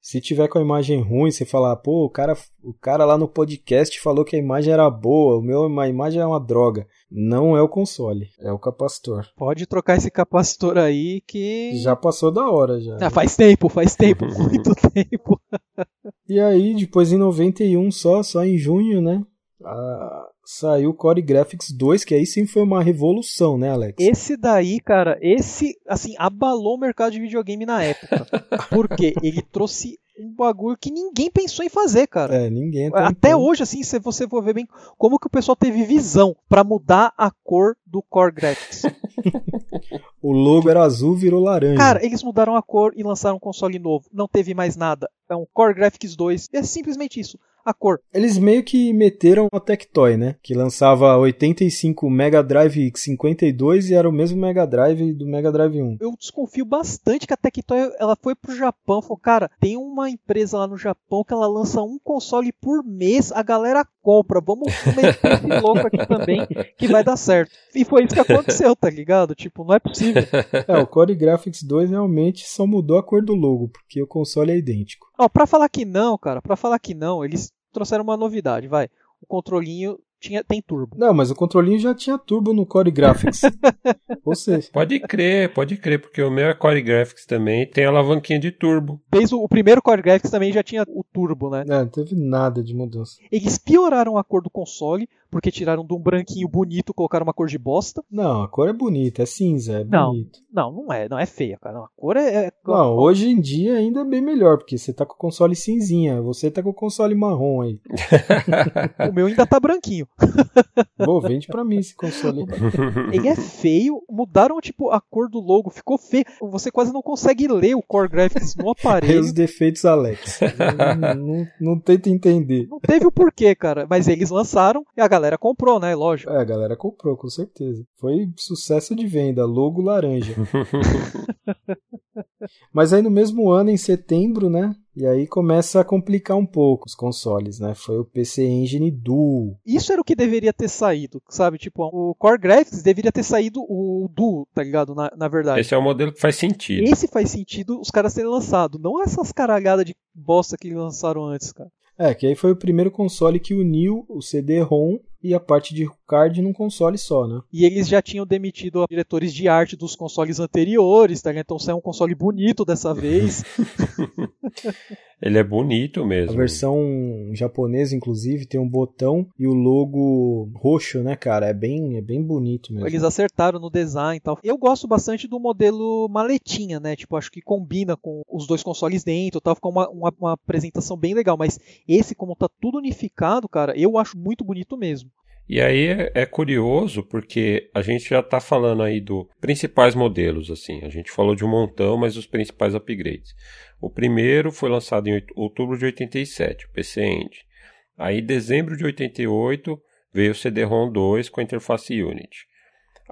se tiver com a imagem ruim, você falar, pô, o cara, o cara lá no podcast falou que a imagem era boa, o meu, a imagem é uma droga. Não é o console, é o capacitor. Pode trocar esse capacitor aí que. Já passou da hora já. Ah, faz tempo, faz tempo, muito tempo. e aí, depois em 91 só, só em junho, né? A, saiu o Core Graphics 2, que aí sim foi uma revolução, né, Alex? Esse daí, cara, esse, assim, abalou o mercado de videogame na época. porque ele trouxe um bagulho que ninguém pensou em fazer, cara. É, ninguém. Tá Até hoje, assim, se você for ver bem como que o pessoal teve visão para mudar a cor do Core Graphics. o logo era azul, virou laranja. Cara, eles mudaram a cor e lançaram um console novo. Não teve mais nada. É um Core Graphics 2. É simplesmente isso a cor. Eles meio que meteram a Tectoy, né? Que lançava 85 Mega Drive 52 e era o mesmo Mega Drive do Mega Drive 1. Eu desconfio bastante que a Tectoy ela foi pro Japão, falou, cara, tem uma empresa lá no Japão que ela lança um console por mês, a galera compra, vamos meter esse louco aqui também que vai dar certo. E foi isso que aconteceu, tá ligado? Tipo, não é possível. É, o Core Graphics 2 realmente só mudou a cor do logo, porque o console é idêntico. Ó, pra falar que não, cara, pra falar que não, eles trouxeram uma novidade, vai. O controlinho tinha, tem turbo. Não, mas o controlinho já tinha turbo no Core Graphics. Ou seja. Pode crer, pode crer, porque o meu é Core Graphics também tem alavanquinha de turbo. Desde o, o primeiro Core Graphics também já tinha o turbo, né? É, não teve nada de mudança. Eles pioraram a cor do console, porque tiraram de um branquinho bonito colocaram uma cor de bosta. Não, a cor é bonita, é cinza, é não, bonito. Não, não é, não é feia, cara. A cor é. é... Não, hoje em dia ainda é bem melhor, porque você tá com o console cinzinha, você tá com o console marrom aí. o meu ainda tá branquinho. Pô, vende pra mim esse console. Ele é feio, mudaram tipo a cor do logo, ficou feio. Você quase não consegue ler o Core Graphics no aparelho. os defeitos, Alex. não, não, não tenta entender. Não teve o porquê, cara, mas eles lançaram e a galera comprou, né? Lógico. É, a galera comprou, com certeza. Foi sucesso de venda, logo laranja. Mas aí no mesmo ano, em setembro, né? E aí começa a complicar um pouco os consoles, né? Foi o PC Engine Duo. Isso era o que deveria ter saído, sabe? Tipo, o Core Graphics deveria ter saído o Duo, tá ligado? Na, na verdade. Esse é o modelo que faz sentido. Esse faz sentido os caras terem lançado, não essas caralhadas de bosta que lançaram antes, cara. É, que aí foi o primeiro console que uniu o CD-ROM e a parte de card num console só, né? E eles já tinham demitido diretores de arte dos consoles anteriores, tá? Então saiu um console bonito dessa vez. Ele é bonito mesmo. A versão japonesa, inclusive, tem um botão e o logo roxo, né, cara? É bem, é bem bonito mesmo. Eles acertaram no design e tal. Eu gosto bastante do modelo maletinha, né? Tipo, acho que combina com os dois consoles dentro e tal. Fica uma, uma, uma apresentação bem legal. Mas esse, como tá tudo unificado, cara, eu acho muito bonito mesmo. E aí é, curioso porque a gente já está falando aí dos principais modelos, assim. A gente falou de um montão, mas os principais upgrades. O primeiro foi lançado em outubro de 87, o PC Engine. Aí, em dezembro de 88, veio o CD-ROM 2 com a interface Unity.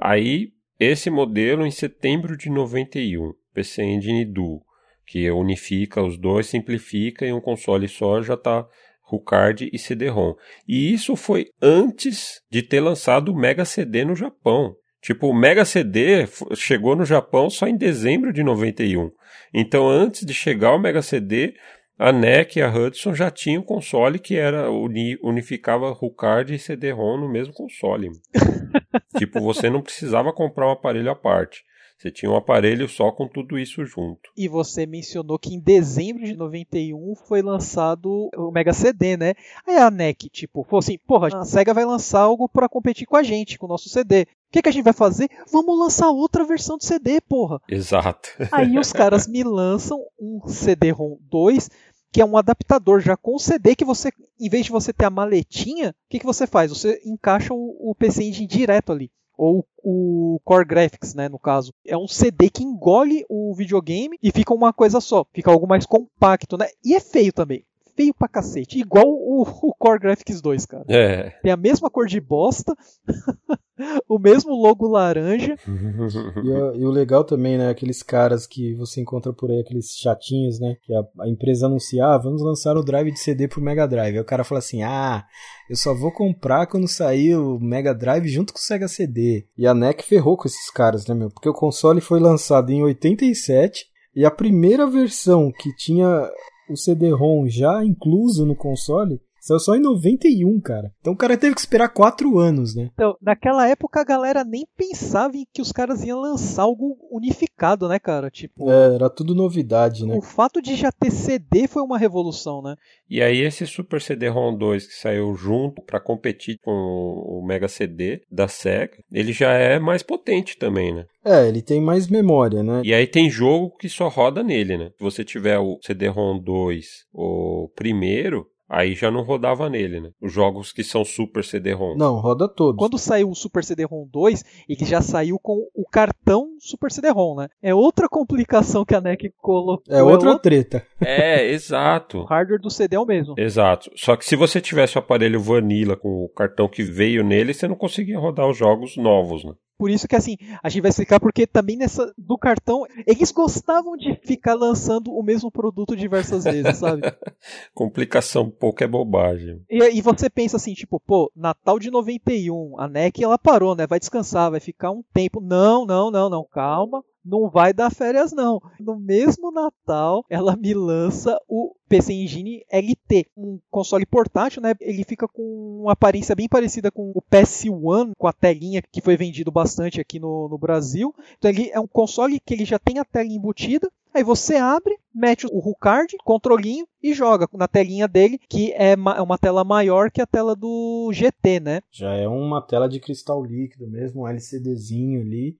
Aí, esse modelo em setembro de 91, PC Engine Duo, que unifica os dois, simplifica e um console só já está Rucard e CD-ROM. E isso foi antes de ter lançado o Mega CD no Japão. Tipo, o Mega CD chegou no Japão só em dezembro de 91. Então, antes de chegar o Mega CD, a NEC e a Hudson já tinham um console que era unificava Rucard e CD-ROM no mesmo console. tipo, você não precisava comprar um aparelho à parte. Você tinha um aparelho só com tudo isso junto. E você mencionou que em dezembro de 91 foi lançado o Mega CD, né? Aí a NEC, tipo, falou assim: porra, a SEGA vai lançar algo para competir com a gente, com o nosso CD. O que, que a gente vai fazer? Vamos lançar outra versão do CD, porra. Exato. Aí os caras me lançam um CD-ROM 2 que é um adaptador já com CD que você, em vez de você ter a maletinha, o que, que você faz? Você encaixa o, o PC Engine direto ali ou o Core Graphics, né, no caso. É um CD que engole o videogame e fica uma coisa só, fica algo mais compacto, né? E é feio também. Feio pra cacete. Igual o, o Core Graphics 2, cara. É. Tem a mesma cor de bosta, o mesmo logo laranja. e, e, o legal também, né? Aqueles caras que você encontra por aí, aqueles chatinhos, né? Que a, a empresa anuncia, ah, vamos lançar o drive de CD pro Mega Drive. Aí o cara fala assim, ah, eu só vou comprar quando sair o Mega Drive junto com o Sega CD. E a NEC ferrou com esses caras, né, meu? Porque o console foi lançado em 87 e a primeira versão que tinha o CD-ROM já incluso no console Saiu só em 91, cara. Então o cara teve que esperar 4 anos, né? Então, naquela época a galera nem pensava em que os caras iam lançar algo unificado, né, cara? Tipo. É, era tudo novidade, né? O fato de já ter CD foi uma revolução, né? E aí esse Super CD-ROM 2 que saiu junto para competir com o Mega CD da Sega, ele já é mais potente também, né? É, ele tem mais memória, né? E aí tem jogo que só roda nele, né? Se você tiver o CD-ROM 2, o primeiro, Aí já não rodava nele, né? Os jogos que são Super CD-ROM. Não, roda todos. Quando saiu o Super CD-ROM 2, ele já saiu com o cartão Super CD-ROM, né? É outra complicação que a NEC colocou. É outra, é outra treta. É, exato. O hardware do CD é o mesmo. Exato. Só que se você tivesse o aparelho Vanilla com o cartão que veio nele, você não conseguia rodar os jogos novos, né? Por isso que assim, a gente vai explicar porque também nessa do cartão, eles gostavam de ficar lançando o mesmo produto diversas vezes, sabe? Complicação pouco é bobagem. E, e você pensa assim, tipo, pô, Natal de 91, a NEC ela parou, né? Vai descansar, vai ficar um tempo. Não, não, não, não, calma não vai dar férias não. No mesmo Natal, ela me lança o PC Engine LT, um console portátil, né? Ele fica com uma aparência bem parecida com o PS1, com a telinha que foi vendido bastante aqui no, no Brasil. Então ele é um console que ele já tem a tela embutida, Aí você abre, mete o Rucard, controlinho e joga na telinha dele, que é, é uma tela maior que a tela do GT, né? Já é uma tela de cristal líquido mesmo, um LCDzinho ali.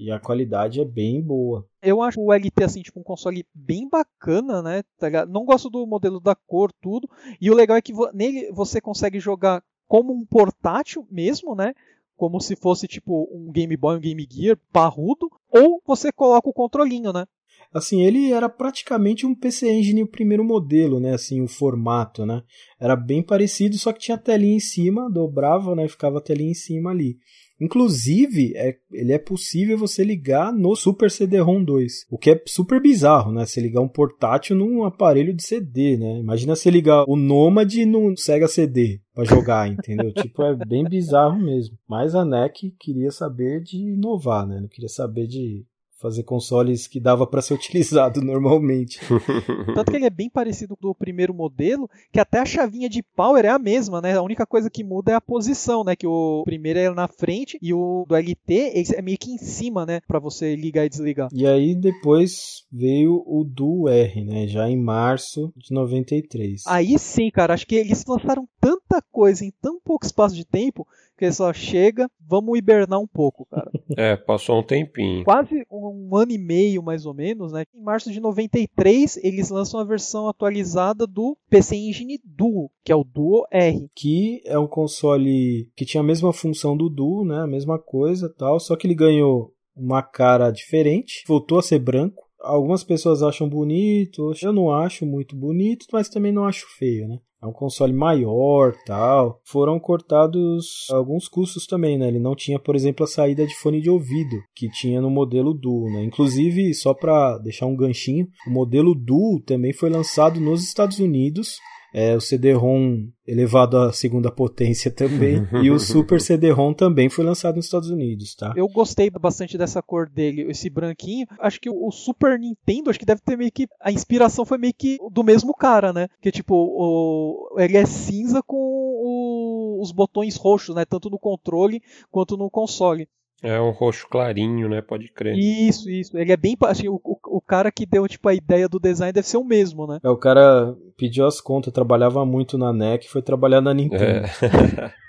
E a qualidade é bem boa. Eu acho o LT assim, tipo, um console bem bacana, né? Tá não gosto do modelo da cor, tudo. E o legal é que nele você consegue jogar como um portátil mesmo, né? Como se fosse tipo um Game Boy, um Game Gear parrudo, ou você coloca o controlinho, né? Assim, ele era praticamente um PC Engine o primeiro modelo, né? Assim, o formato, né? Era bem parecido, só que tinha a telinha em cima, dobrava, né? Ficava a telinha em cima ali. Inclusive, é, ele é possível você ligar no Super CD-ROM 2, o que é super bizarro, né? Você ligar um portátil num aparelho de CD, né? Imagina você ligar o Nomad no Sega CD para jogar, entendeu? tipo, é bem bizarro mesmo. Mas a NEC queria saber de inovar, né? Não queria saber de fazer consoles que dava para ser utilizado normalmente. Tanto que ele é bem parecido com o primeiro modelo, que até a chavinha de power é a mesma, né? A única coisa que muda é a posição, né? Que o primeiro é na frente e o do LT é meio que em cima, né? Para você ligar e desligar. E aí depois veio o Duo R, né? Já em março de 93. Aí sim, cara, acho que eles lançaram tanta coisa em tão pouco espaço de tempo que só chega, vamos hibernar um pouco, cara. É, passou um tempinho. Quase um ano e meio, mais ou menos, né? Em março de 93, eles lançam a versão atualizada do PC Engine Duo, que é o Duo R. Que é um console que tinha a mesma função do Duo, né? A mesma coisa tal, só que ele ganhou uma cara diferente, voltou a ser branco. Algumas pessoas acham bonito, eu não acho muito bonito, mas também não acho feio, né? É um console maior, tal. Foram cortados alguns custos também, né? Ele não tinha, por exemplo, a saída de fone de ouvido que tinha no modelo Duo, né? Inclusive, só para deixar um ganchinho, o modelo Duo também foi lançado nos Estados Unidos é, o CD-ROM elevado à segunda potência também. e o Super CD-ROM também foi lançado nos Estados Unidos, tá? Eu gostei bastante dessa cor dele, esse branquinho. Acho que o Super Nintendo, acho que deve ter meio que. A inspiração foi meio que do mesmo cara, né? Que tipo, o, ele é cinza com o, os botões roxos, né? Tanto no controle quanto no console. É um roxo clarinho, né? Pode crer. Isso, isso. Ele é bem. Assim, o, o, cara que deu tipo, a ideia do design deve ser o mesmo, né? É, o cara pediu as contas, trabalhava muito na NEC e foi trabalhar na Nintendo. É.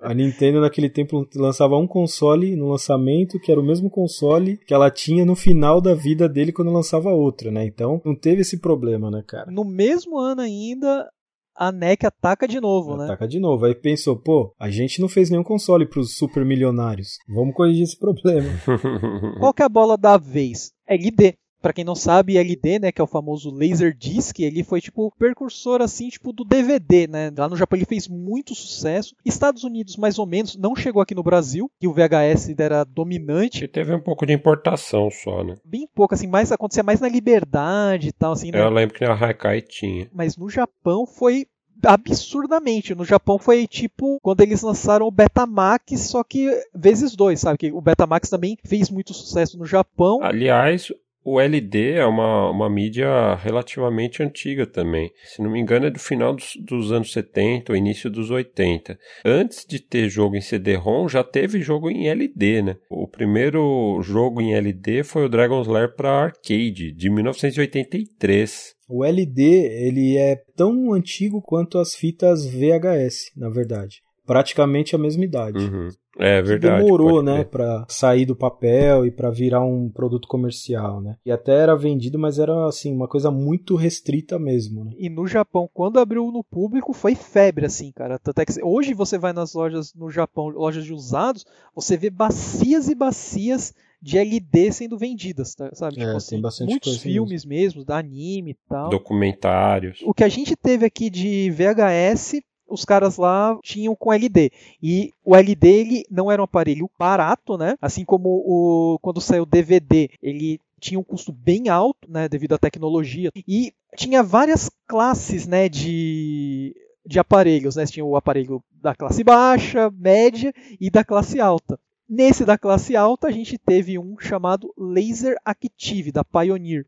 a Nintendo naquele tempo lançava um console no lançamento, que era o mesmo console que ela tinha no final da vida dele quando lançava outro, né? Então não teve esse problema, né, cara? No mesmo ano ainda, a NEC ataca de novo, ataca né? Ataca de novo. Aí pensou, pô, a gente não fez nenhum console pros super milionários. Vamos corrigir esse problema. Qual que é a bola da vez? LD. Para quem não sabe, LD, né, que é o famoso Laserdisc, ele foi tipo precursor assim, tipo do DVD, né? Lá no Japão ele fez muito sucesso. Estados Unidos mais ou menos, não chegou aqui no Brasil, que o VHS era dominante. E teve um pouco de importação só, né? Bem pouco assim, mais acontecia mais na liberdade e tal assim, né? Eu lembro que a Haikai tinha. Mas no Japão foi absurdamente. No Japão foi tipo quando eles lançaram o Betamax, só que vezes dois, sabe? Que o Betamax também fez muito sucesso no Japão. Aliás, o LD é uma, uma mídia relativamente antiga também. Se não me engano, é do final dos, dos anos 70 ou início dos 80. Antes de ter jogo em CD-ROM, já teve jogo em LD, né? O primeiro jogo em LD foi o Dragon's Lair para arcade, de 1983. O LD, ele é tão antigo quanto as fitas VHS, na verdade. Praticamente a mesma idade. Uhum. É verdade. Demorou, né, para sair do papel e para virar um produto comercial, né? E até era vendido, mas era assim uma coisa muito restrita mesmo. Né? E no Japão, quando abriu no público, foi febre assim, cara. Até que hoje você vai nas lojas no Japão, lojas de usados, você vê bacias e bacias de LD sendo vendidas, tá, sabe? É, tipo assim, tem bastante muitos filmes mesmo. mesmo, da anime e tal. Documentários. O que a gente teve aqui de VHS os caras lá tinham com LD. E o LD ele não era um aparelho barato, né? Assim como o quando saiu o DVD, ele tinha um custo bem alto, né, devido à tecnologia. E tinha várias classes, né, de de aparelhos, né? Tinha o aparelho da classe baixa, média e da classe alta. Nesse da classe alta, a gente teve um chamado Laser Active, da Pioneer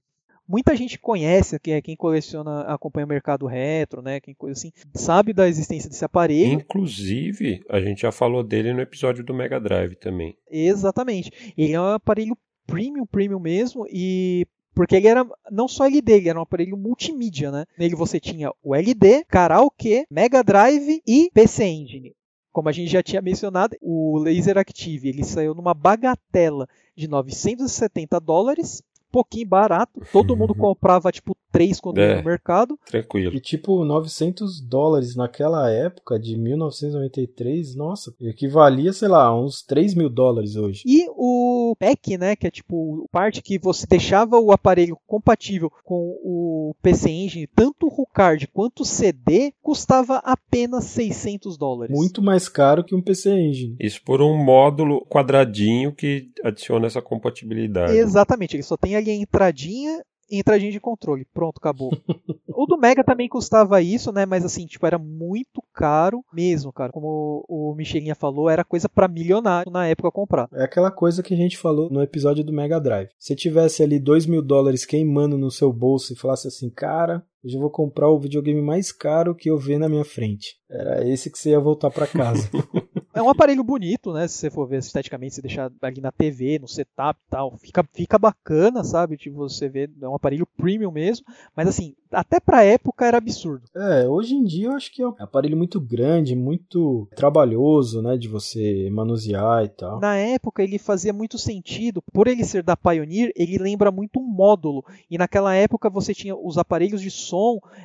muita gente conhece, que é quem coleciona, acompanha o mercado retro, né, quem coisa assim, sabe da existência desse aparelho. Inclusive, a gente já falou dele no episódio do Mega Drive também. Exatamente. Ele é um aparelho premium, premium mesmo, e porque ele era não só LD, ele era um aparelho multimídia, né? Nele você tinha o LD, Karaoke, Mega Drive e PC Engine. Como a gente já tinha mencionado, o Laser Active ele saiu numa bagatela de 970 dólares pouquinho barato. Todo mundo comprava, tipo, três quando é, no mercado. Tranquilo. E, tipo, 900 dólares naquela época, de 1993, nossa, equivalia, sei lá, uns 3 mil dólares hoje. E o pack, né, que é, tipo, parte que você deixava o aparelho compatível com o PC Engine, tanto o card quanto o CD, custava apenas 600 dólares. Muito mais caro que um PC Engine. Isso por um módulo quadradinho que adiciona essa compatibilidade. Exatamente, ele só tem ali a entradinha entradinha de controle. Pronto, acabou. o do Mega também custava isso, né? Mas assim, tipo, era muito caro mesmo, cara. Como o Michelinha falou, era coisa para milionário na época comprar. É aquela coisa que a gente falou no episódio do Mega Drive. Se tivesse ali dois mil dólares queimando no seu bolso e falasse assim, cara, hoje eu vou comprar o videogame mais caro que eu ver na minha frente. Era esse que você ia voltar para casa. É um aparelho bonito, né? Se você for ver esteticamente, se deixar ali na TV, no setup e tal, fica, fica bacana, sabe? Tipo, você vê, é um aparelho premium mesmo, mas assim, até pra época era absurdo. É, hoje em dia eu acho que é um aparelho muito grande, muito trabalhoso, né? De você manusear e tal. Na época ele fazia muito sentido, por ele ser da Pioneer, ele lembra muito um módulo. E naquela época você tinha os aparelhos de som,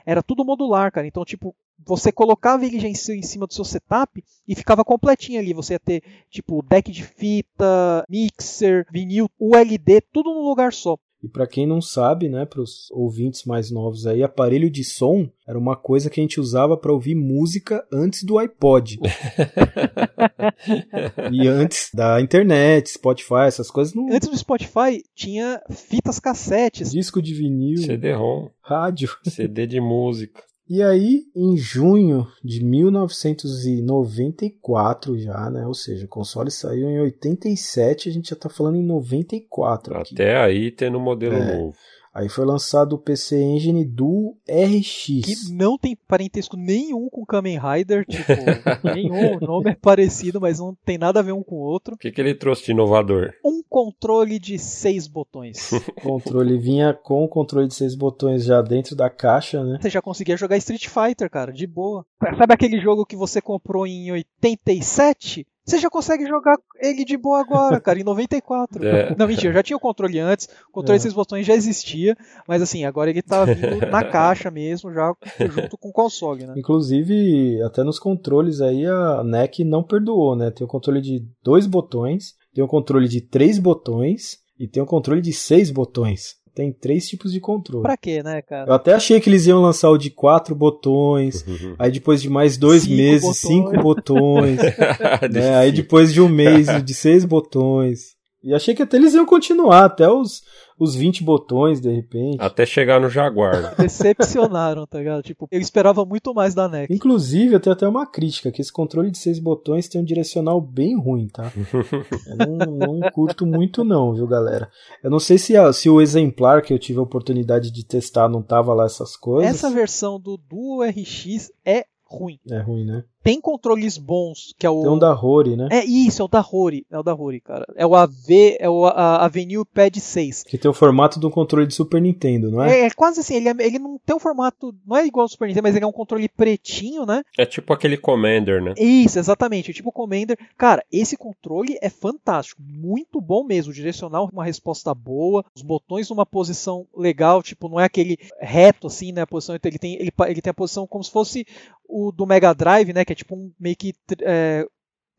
era tudo modular, cara. Então, tipo, você colocava ele já em cima do seu setup e ficava completinho ali. Você ia ter, tipo, deck de fita, mixer, vinil, ULD, tudo num lugar só. E para quem não sabe, né, para os ouvintes mais novos aí, aparelho de som era uma coisa que a gente usava para ouvir música antes do iPod. e antes da internet, Spotify, essas coisas não. Antes do Spotify tinha fitas cassetes, disco de vinil, CD-ROM, rádio, CD de música. E aí, em junho de 1994 já, né? Ou seja, o console saiu em 87, a gente já tá falando em 94 aqui. Até aí tendo modelo É. novo. Aí foi lançado o PC Engine do RX. que não tem parentesco nenhum com Kamen Rider, tipo, nenhum, o nome é parecido, mas não tem nada a ver um com o outro. O que, que ele trouxe de inovador? Um controle de seis botões. O controle vinha com o controle de seis botões já dentro da caixa, né? Você já conseguia jogar Street Fighter, cara, de boa. Sabe aquele jogo que você comprou em 87? Você já consegue jogar ele de boa agora, cara, em 94. É. Não, mentira, eu já tinha o controle antes, o controle É. de seis botões já existia, mas assim, agora ele tá vindo na caixa mesmo, já junto com o console, né? Inclusive, até nos controles aí a NEC não perdoou, né? Tem o controle de dois botões, tem o controle de três botões e tem o controle de seis botões. Tem três tipos de controle. Pra quê, né, cara? Eu até achei que eles iam lançar o de quatro botões, aí depois de mais dois Cinco meses, botões. cinco botões, né? Aí depois de um mês de seis botões. E achei que até eles iam continuar, até os, os 20 botões, de repente. Até chegar no Jaguar. né? Decepcionaram, tá ligado? Tipo, eu esperava muito mais da NEC. Inclusive, eu tenho até uma crítica, que esse controle de seis botões tem um direcional bem ruim, tá? Eu não, não curto muito não, viu, galera? Eu não sei se, a- se o exemplar que eu tive a oportunidade de testar não tava lá essas coisas. Essa versão do Duo RX é ruim. É ruim, né? Tem controles bons, que é o. Tem um da Rory, né? É isso, é o da Rory. É o da Rory, cara. É o AV, é o a- Avenue Pad 6. Que tem o formato de um controle de Super Nintendo, não é? É, é quase assim, ele, é- ele não tem um formato. Não é igual ao Super Nintendo, mas ele é um controle pretinho, né? É tipo aquele Commander, né? Isso, exatamente. Tipo Commander. Cara, esse controle é fantástico. Muito bom mesmo. O direcional, uma resposta boa. Os botões numa posição legal. Tipo, não é aquele reto assim, né? A posição. Ele tem, ele, ele tem a posição como se fosse o do Mega Drive, né? Que é tipo um meio que é,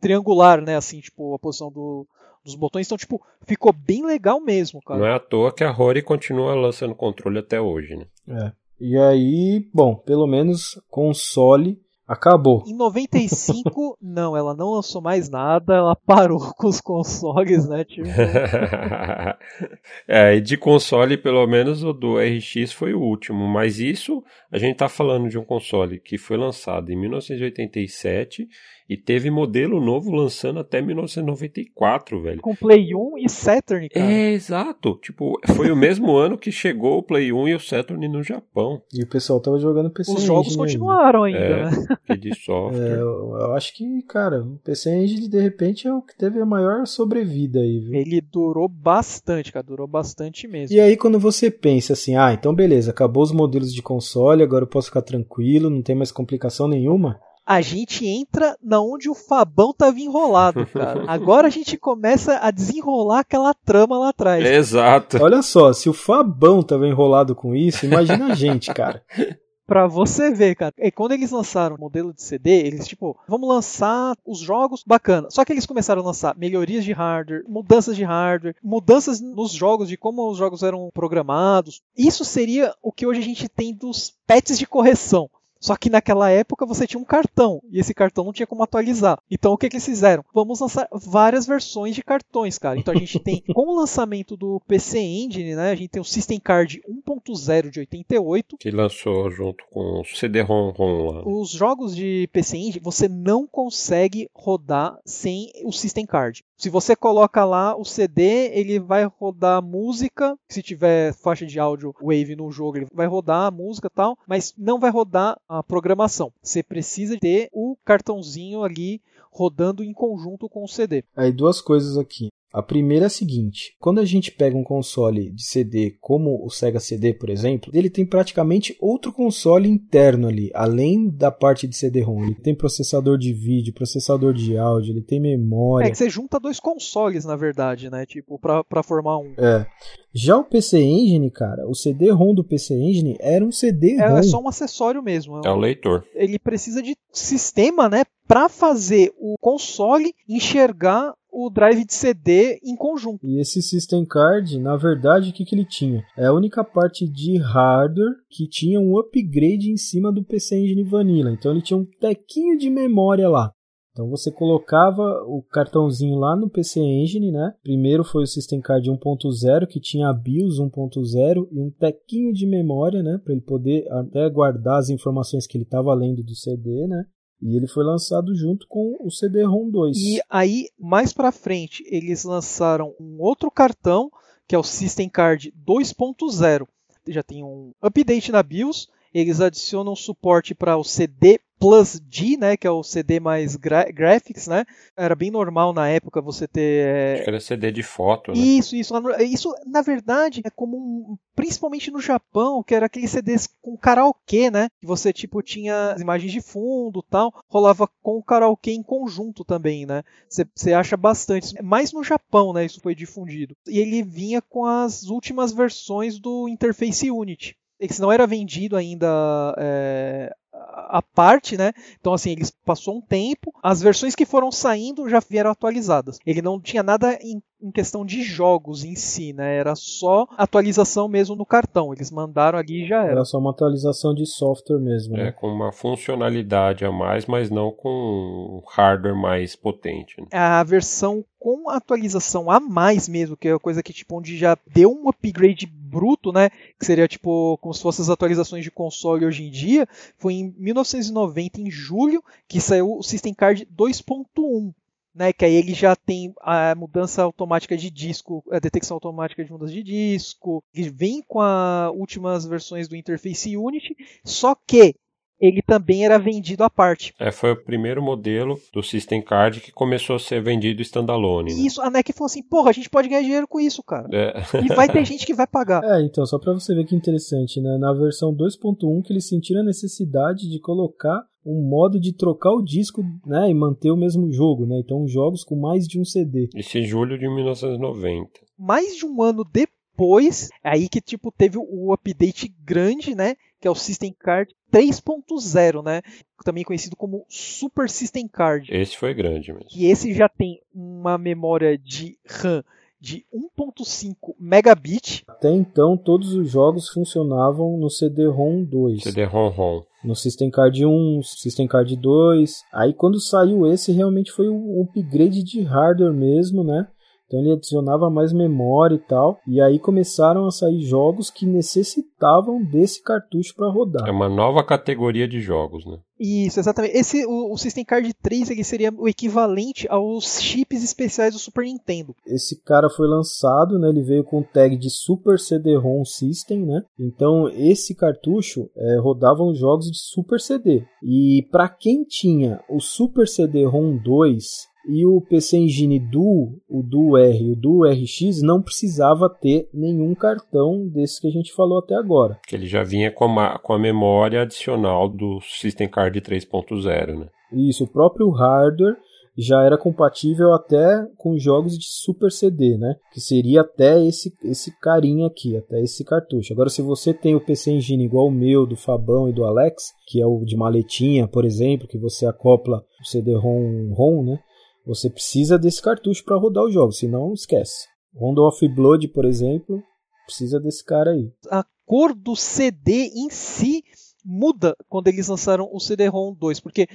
triangular, né? Assim, tipo, a posição do- dos botões. Então, tipo, ficou bem legal mesmo, cara. Não é à toa que a Rory continua lançando controle até hoje, né? É. E aí, bom, pelo menos console acabou. Em 95, não, ela não lançou mais nada, ela parou com os consoles, né? Tipo, é, e de console, pelo menos o do RX foi o último. Mas isso, a gente tá falando de um console que foi lançado em 1987 e teve modelo novo lançando até 1994, velho. com Play 1 e Saturn, cara. É, exato. Tipo, foi o mesmo ano que chegou o Play 1 e o Saturn no Japão. E o pessoal tava jogando PC Os jogos Engine ainda. continuaram ainda, É. né? Que de É, software. eu, eu acho que, cara, o PC Engine de repente é o que teve a maior sobrevida aí, viu? Ele durou bastante, cara, durou bastante mesmo. E aí quando você pensa assim, ah, então beleza, acabou os modelos de console, agora eu posso ficar tranquilo, não tem mais complicação nenhuma. A gente entra na onde o Fabão tava enrolado, cara. Agora a gente começa a desenrolar aquela trama lá atrás. Exato. Olha só, se o Fabão tava enrolado com isso, imagina a gente, cara. Pra você ver, cara. E quando eles lançaram o modelo de CD, eles, tipo, vamos lançar os jogos bacana. Só que eles começaram a lançar melhorias de hardware, mudanças de hardware, mudanças nos jogos, de como os jogos eram programados. Isso seria o que hoje a gente tem dos patches de correção. Só que naquela época você tinha um cartão e esse cartão não tinha como atualizar. Então o que, que eles fizeram? Vamos lançar várias versões de cartões, cara. Então a gente tem, com o lançamento do PC Engine, né? A gente tem o System Card 1.0 de 88, Que lançou junto com o CD-ROM ROM lá. os jogos de PC Engine você não consegue rodar sem o System Card. Se você coloca lá o CD, ele vai rodar música. Se tiver faixa de áudio Wave no jogo, ele vai rodar a música e tal, mas não vai rodar a programação. Você precisa ter o cartãozinho ali rodando em conjunto com o CD. Aí duas coisas aqui. A primeira é a seguinte: quando a gente pega um console de CD como o Sega CD, por exemplo, ele tem praticamente outro console interno ali, além da parte de CD-ROM. Ele tem processador de vídeo, processador de áudio, ele tem memória. É que você junta dois consoles, na verdade, né? Tipo, pra, pra formar um. É. Já o PC Engine, cara, o CD-ROM do PC Engine era um CD-ROM. É, é só um acessório mesmo. É o leitor. Ele precisa de sistema, né? Pra fazer o console enxergar o drive de CD em conjunto. E esse System Card, na verdade, o que, que ele tinha? É a única parte de hardware que tinha um upgrade em cima do PC Engine Vanilla. Então ele tinha um tequinho de memória lá. Então você colocava o cartãozinho lá no PC Engine, né? Primeiro foi o System Card 1.0 que tinha a BIOS 1.0 e um tequinho de memória, né, para ele poder até guardar as informações que ele estava lendo do CD, né? E ele foi lançado junto com o CD-ROM 2. E aí, mais para frente, eles lançaram um outro cartão, que é o System Card 2.0. Já tem um update na BIOS, eles adicionam suporte para o CD Plus G, né, que é o CD mais graphics, né? Era bem normal na época você ter. É... Acho que era CD de foto, né? Isso, isso. Isso, na verdade, é comum, principalmente no Japão, que era aqueles CDs com karaokê, né? Que você, tipo, tinha as imagens de fundo tal, rolava com o karaokê em conjunto também, né? Você acha bastante. Mais no Japão, né? Isso foi difundido. E ele vinha com as últimas versões do Interface Unity. Esse não era vendido ainda é, a parte, né? Então, assim, eles passou um tempo, as versões que foram saindo já vieram atualizadas. Ele não tinha nada em, em, questão de jogos em si, né? Era só atualização mesmo no cartão. Eles mandaram ali e já era. Era só uma atualização de software mesmo, né? É, com uma funcionalidade a mais, mas não com hardware mais potente. Né? A versão com atualização a mais mesmo, que é a coisa que tipo onde já deu um upgrade bruto, né, que seria tipo como se fossem as atualizações de console hoje em dia, foi em 1990 em julho que saiu o System Card 2.1. Né, que aí ele já tem a mudança automática de disco, a detecção automática de mudança de disco, ele vem com as últimas versões do Interface Unity, só que ele também era vendido à parte. É, foi o primeiro modelo do System Card que começou a ser vendido standalone. Né? Isso, a NEC falou assim, porra, a gente pode ganhar dinheiro com isso, cara. É. E vai ter gente que vai pagar. É, então, só pra você ver que interessante, né? Na versão 2.1 que eles sentiram a necessidade de colocar um modo de trocar o disco, né, e manter o mesmo jogo, né? Então, jogos com mais de um CD. Isso em julho de 1990. Mais de um ano depois, é aí que tipo teve o update grande, né? que é o System Card 3.0, né? Também conhecido como Super System Card. Esse foi grande mesmo. E esse já tem uma memória de RAM de 1.5 megabit. Até então todos os jogos funcionavam no CD-ROM 2. CD-ROM-ROM. No System Card 1, System Card 2. Aí quando saiu esse realmente foi um upgrade de hardware mesmo, né? Então ele adicionava mais memória e tal. E aí começaram a sair jogos que necessitavam desse cartucho para rodar. É uma nova categoria de jogos, né? Isso, exatamente. Esse, o, o, System Card 3 ele seria o equivalente aos chips especiais do Super Nintendo. Esse cara foi lançado, né? Ele veio com tag de Super CD-ROM System, né? Então esse cartucho é, rodava os jogos de Super CD. E para quem tinha o Super CD-ROM 2 e o PC Engine Duo, o Duo R e o Duo RX não precisava ter nenhum cartão desse que a gente falou até agora. Que ele já vinha com a, com a memória adicional do System Card 3.0, né? Isso, o próprio hardware já era compatível até com jogos de Super CD, né? Que seria até esse, esse carinha aqui, até esse cartucho. Agora, se você tem o PC Engine igual o meu, do Fabão e do Alex, que é o de maletinha, por exemplo, que você acopla o CD-ROM, ROM, né? Você precisa desse cartucho para rodar os jogos, senão esquece. Rondo of Blood, por exemplo, precisa desse cara aí. A cor do CD em si muda quando eles lançaram o CD-ROM 2, porque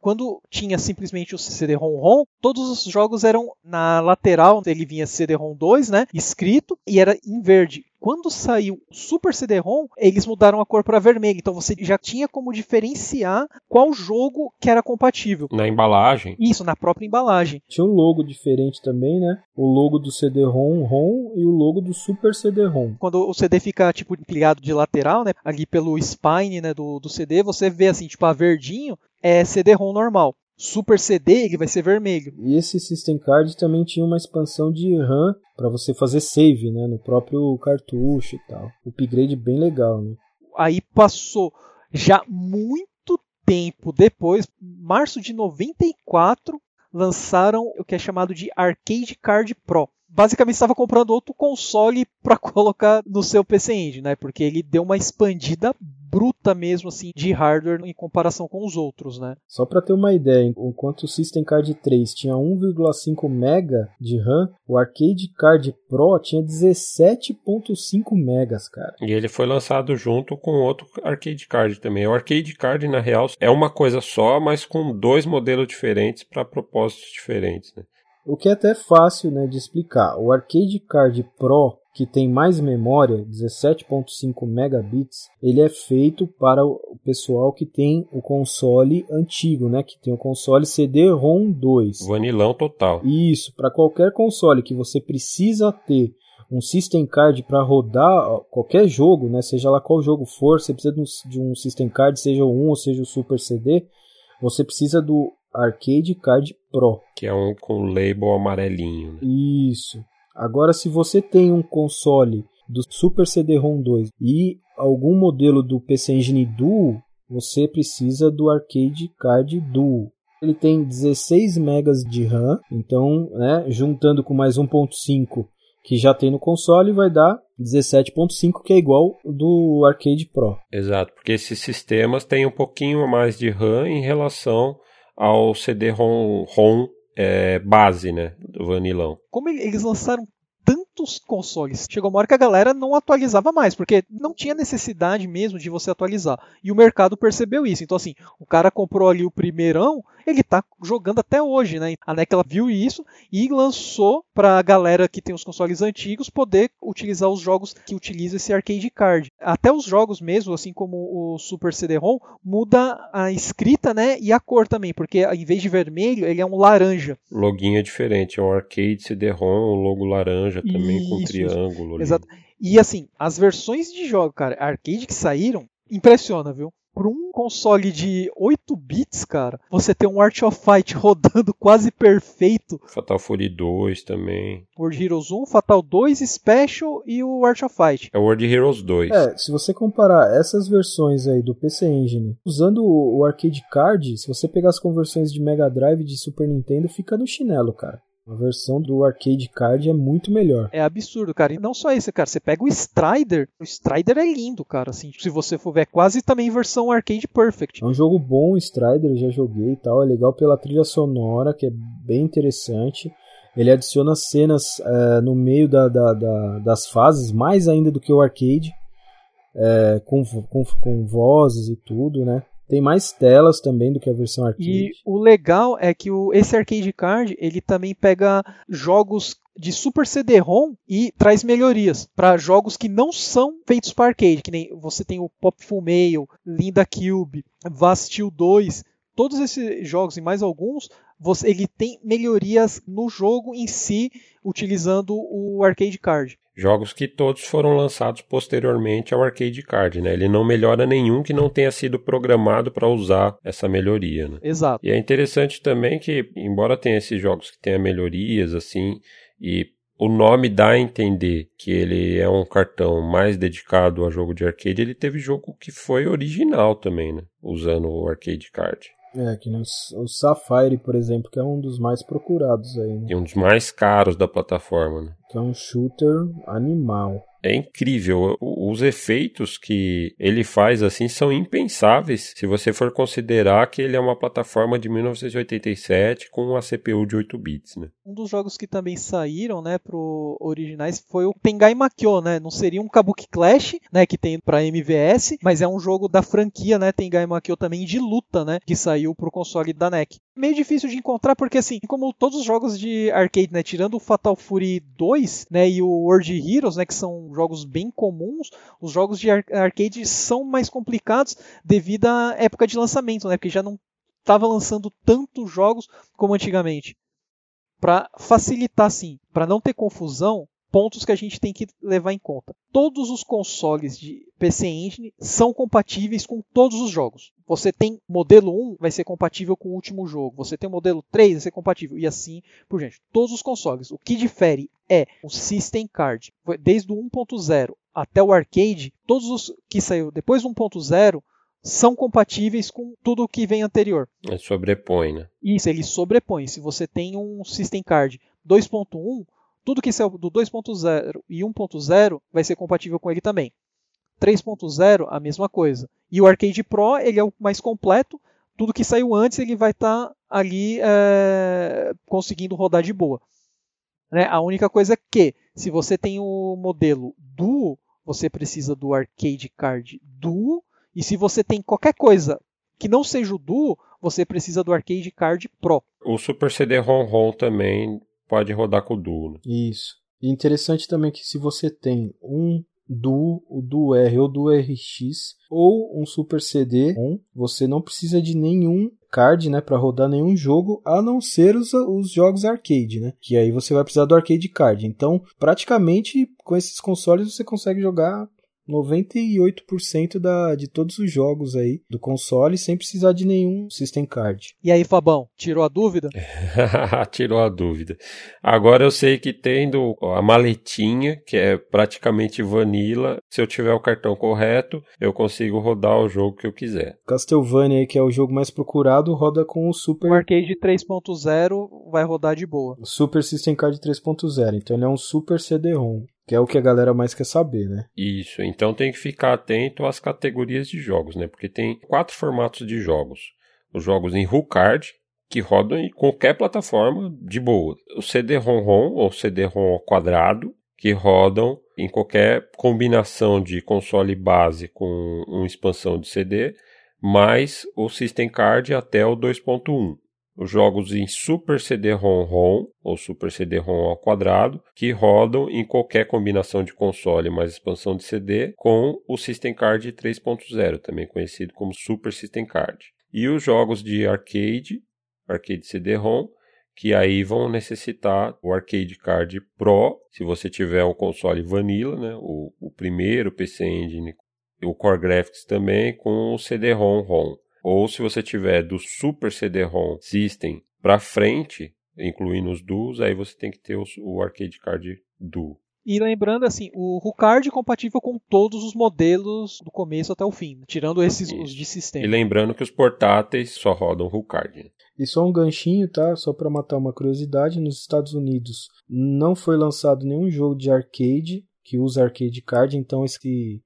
quando tinha simplesmente o CD-ROM-ROM, todos os jogos eram na lateral, ele vinha CD-ROM 2, né, escrito, e era em verde. Quando saiu o Super CD-ROM, eles mudaram a cor para vermelho, então você já tinha como diferenciar qual jogo que era compatível. Na embalagem? Isso, na própria embalagem. Tinha um logo diferente também, né? O logo do CD-ROM ROM e o logo do Super CD-ROM. Quando o CD fica tipo empilhado de lateral, né, ali pelo spine, né, do, do CD, você vê assim, tipo a verdinho é CD-ROM normal. Super CD ele vai ser vermelho. E esse System Card também tinha uma expansão de RAM para você fazer save, né, no próprio cartucho e tal. Upgrade bem legal, né? Aí passou já muito tempo depois, março de 94, lançaram o que é chamado de Arcade Card Pro. Basicamente estava comprando outro console para colocar no seu PC Engine, né? Porque ele deu uma expandida bruta mesmo assim de hardware em comparação com os outros, né? Só para ter uma ideia, enquanto o System Card 3 tinha 1,5 mega de RAM, o Arcade Card Pro tinha 17.5 megas, cara. E ele foi lançado junto com outro Arcade Card também. O Arcade Card na real é uma coisa só, mas com dois modelos diferentes para propósitos diferentes, né? O que é até fácil né, de explicar. O Arcade Card Pro que tem mais memória, 17.5 megabits, ele é feito para o pessoal que tem o console antigo, né? Que tem o console CD-ROM 2. Vanilão total. Isso, para qualquer console que você precisa ter um system card para rodar qualquer jogo, né? Seja lá qual jogo for, você precisa de um, de um system card, seja o 1 ou seja o Super CD, você precisa do Arcade Card Pro. Que é um com label amarelinho. Né? Isso. Agora, se você tem um console do Super CD-ROM 2 e algum modelo do PC Engine Duo, você precisa do Arcade Card Duo. Ele tem 16 MB de RAM, então, né, juntando com mais 1.5 que já tem no console, vai dar 17.5, que é igual do Arcade Pro. Exato, porque esses sistemas têm um pouquinho mais de RAM em relação ao CD-ROM ROM é, base, né, do Vanilão. Como eles lançaram tantos consoles. Chegou uma hora que a galera não atualizava mais, porque não tinha necessidade mesmo de você atualizar. E o mercado percebeu isso. Então, assim, o cara comprou ali o primeirão, ele tá jogando até hoje, né? A NEC ela viu isso e lançou para a galera que tem os consoles antigos poder utilizar os jogos que utilizam esse arcade card. Até os jogos mesmo, assim como o Super CD-ROM, muda a escrita, né? E a cor também, porque em vez de vermelho, ele é um laranja. O loginho é diferente, é um arcade CD-ROM, o logo laranja também isso, com triângulo. Exato. E assim, as versões de jogo, cara, arcade que saíram, impressiona, viu? Por um console de 8 bits, cara, você tem um Art of Fight rodando quase perfeito. Fatal Fury 2 também. World Heroes 1, Fatal 2, Special e o Art of Fight. É o World Heroes 2. É, se você comparar essas versões aí do PC Engine, usando o Arcade Card, se você pegar as conversões de Mega Drive e de Super Nintendo, fica no chinelo, cara. A versão do arcade card é muito melhor. É absurdo, cara. E não só isso, cara. Você pega o Strider. O Strider é lindo, cara. Assim, se você for ver, é quase também versão arcade perfect. É um jogo bom, o Strider, eu já joguei e tal. É legal pela trilha sonora, que é bem interessante. Ele adiciona cenas é, no meio da, da, da, das fases, mais ainda do que o arcade. É, com, com, com vozes e tudo, né? Tem mais telas também do que a versão arcade. E o legal é que o, esse arcade card ele também pega jogos de Super CD-ROM e traz melhorias para jogos que não são feitos para arcade, que nem você tem o Pop Full Mail, Linda Cube, Vastil 2, todos esses jogos e mais alguns, você, ele tem melhorias no jogo em si utilizando o arcade card. Jogos que todos foram lançados posteriormente ao arcade card, né? Ele não melhora nenhum que não tenha sido programado para usar essa melhoria, né? Exato. E é interessante também que, embora tenha esses jogos que tenha melhorias assim e o nome dá a entender que ele é um cartão mais dedicado a jogo de arcade, ele teve jogo que foi original também, né? Usando o arcade card. É, que nem o Sapphire, por exemplo, que é um dos mais procurados aí. Né? E um dos mais caros da plataforma, né? Que é um shooter animal é incrível. Os efeitos que ele faz assim são impensáveis se você for considerar que ele é uma plataforma de 1987 com uma CPU de 8 bits, né? Um dos jogos que também saíram, né, pro originais foi o Tengai Makyo, né? Não seria um Kabuki Clash, né, que tem para MVS, mas é um jogo da franquia, né, Tengai Makyo também de luta, né, que saiu pro console da NEC. Meio difícil de encontrar porque assim, como todos os jogos de arcade, né, tirando o Fatal Fury 2, né, e o World Heroes, né, que são jogos bem comuns, os jogos de arcade são mais complicados devido à época de lançamento, né? Porque já não estava lançando tantos jogos como antigamente. Para facilitar, sim, para não ter confusão, pontos que a gente tem que levar em conta. Todos os consoles de PC Engine são compatíveis com todos os jogos. Você tem modelo 1, vai ser compatível com o último jogo. Você tem o modelo 3, vai ser compatível. E assim por diante. Todos os consoles. O que difere é o System Card. Desde o 1.0 até o arcade, todos os que saíram depois do 1.0 são compatíveis com tudo que vem anterior. Ele sobrepõe, né? Isso, ele sobrepõe. Se você tem um System Card 2.1, tudo que saiu do 2.0 e 1.0 vai ser compatível com ele também. 3.0, a mesma coisa. E o Arcade Pro, ele é o mais completo. Tudo que saiu antes, ele vai estar tá ali é, conseguindo rodar de boa. Né? A única coisa é que, se você tem o modelo Duo, você precisa do Arcade Card Duo. E se você tem qualquer coisa que não seja o Duo, você precisa do Arcade Card Pro. O Super CD-ROM-ROM também pode rodar com o Duo. Né? Isso. E interessante também que se você tem um Duo, o Duo R ou Duo RX ou um Super CD você não precisa de nenhum card, né, para rodar nenhum jogo, a não ser os, os jogos arcade, né? Que aí você vai precisar do arcade card. Então, praticamente com esses consoles você consegue jogar 98% da, de todos os jogos aí do console sem precisar de nenhum System Card. E aí, Fabão, tirou a dúvida? tirou a dúvida. Agora eu sei que tendo a maletinha, que é praticamente vanilla, se eu tiver o cartão correto, eu consigo rodar o jogo que eu quiser. Castlevania, que é o jogo mais procurado, roda com o Super... O Arcade 3.0 vai rodar de boa. O Super System Card 3.0, então ele é um Super CD-ROM que é o que a galera mais quer saber, né? Isso, então tem que ficar atento às categorias de jogos, né? Porque tem quatro formatos de jogos. Os jogos em card que rodam em qualquer plataforma de boa. O CD-ROM-ROM ou CD-ROM quadrado, que rodam em qualquer combinação de console base com uma expansão de CD, mais o System Card até o 2.1 os jogos em Super CD-ROM-ROM ou Super CD-ROM ao quadrado, que rodam em qualquer combinação de console mais expansão de CD com o System Card 3.0, também conhecido como Super System Card. E os jogos de arcade, arcade CD-ROM, que aí vão necessitar o Arcade Card Pro, se você tiver um console vanilla, né, o, o primeiro PC Engine, o Core Graphics também, com o CD-ROM-ROM. Ou se você tiver do Super CD-ROM System para frente, incluindo os Duos, aí você tem que ter o Arcade Card Duo. E lembrando assim, o Rucard é compatível com todos os modelos do começo até o fim, tirando esses os de sistema. E lembrando que os portáteis só rodam Rucard. E só um ganchinho, tá? Só para matar uma curiosidade, nos Estados Unidos não foi lançado nenhum jogo de arcade que usa arcade card, então esse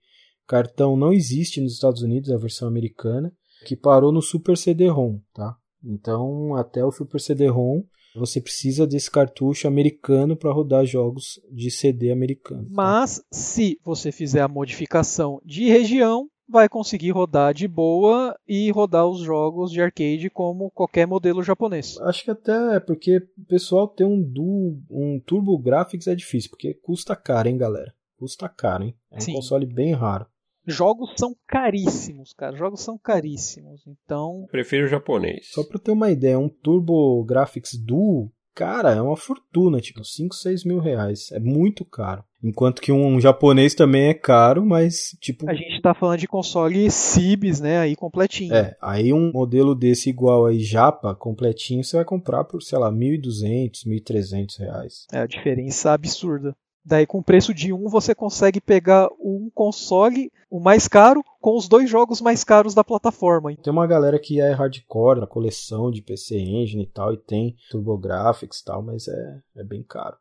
cartão não existe nos Estados Unidos, a versão americana que parou no Super CD-ROM, tá? Então, até o Super CD-ROM, você precisa desse cartucho americano para rodar jogos de CD americano. Tá? Mas, se você fizer a modificação de região, vai conseguir rodar de boa e rodar os jogos de arcade como qualquer modelo japonês. Acho que até é porque pessoal ter um, duo, um Turbo Graphics é difícil, porque custa caro, hein, galera? Custa caro, hein? É um Sim. console bem raro. Jogos são caríssimos, cara. Jogos são caríssimos. Então. Prefiro o japonês. Só pra ter uma ideia, um Turbo Graphics Duo, cara, é uma fortuna, tipo, 5, 6 mil reais. É muito caro. Enquanto que um japonês também é caro, mas, tipo. A gente tá falando de console Cibs, né? Aí completinho. É, aí um modelo desse igual aí, Japa, completinho, você vai comprar por, sei lá, 1.200, 1.300 reais. É a diferença absurda. Daí, com o preço de um, você consegue pegar um console, o mais caro, com os dois jogos mais caros da plataforma. Tem uma galera que é hardcore na coleção de PC Engine e tal, e tem TurboGrafx e tal, mas é, é bem caro.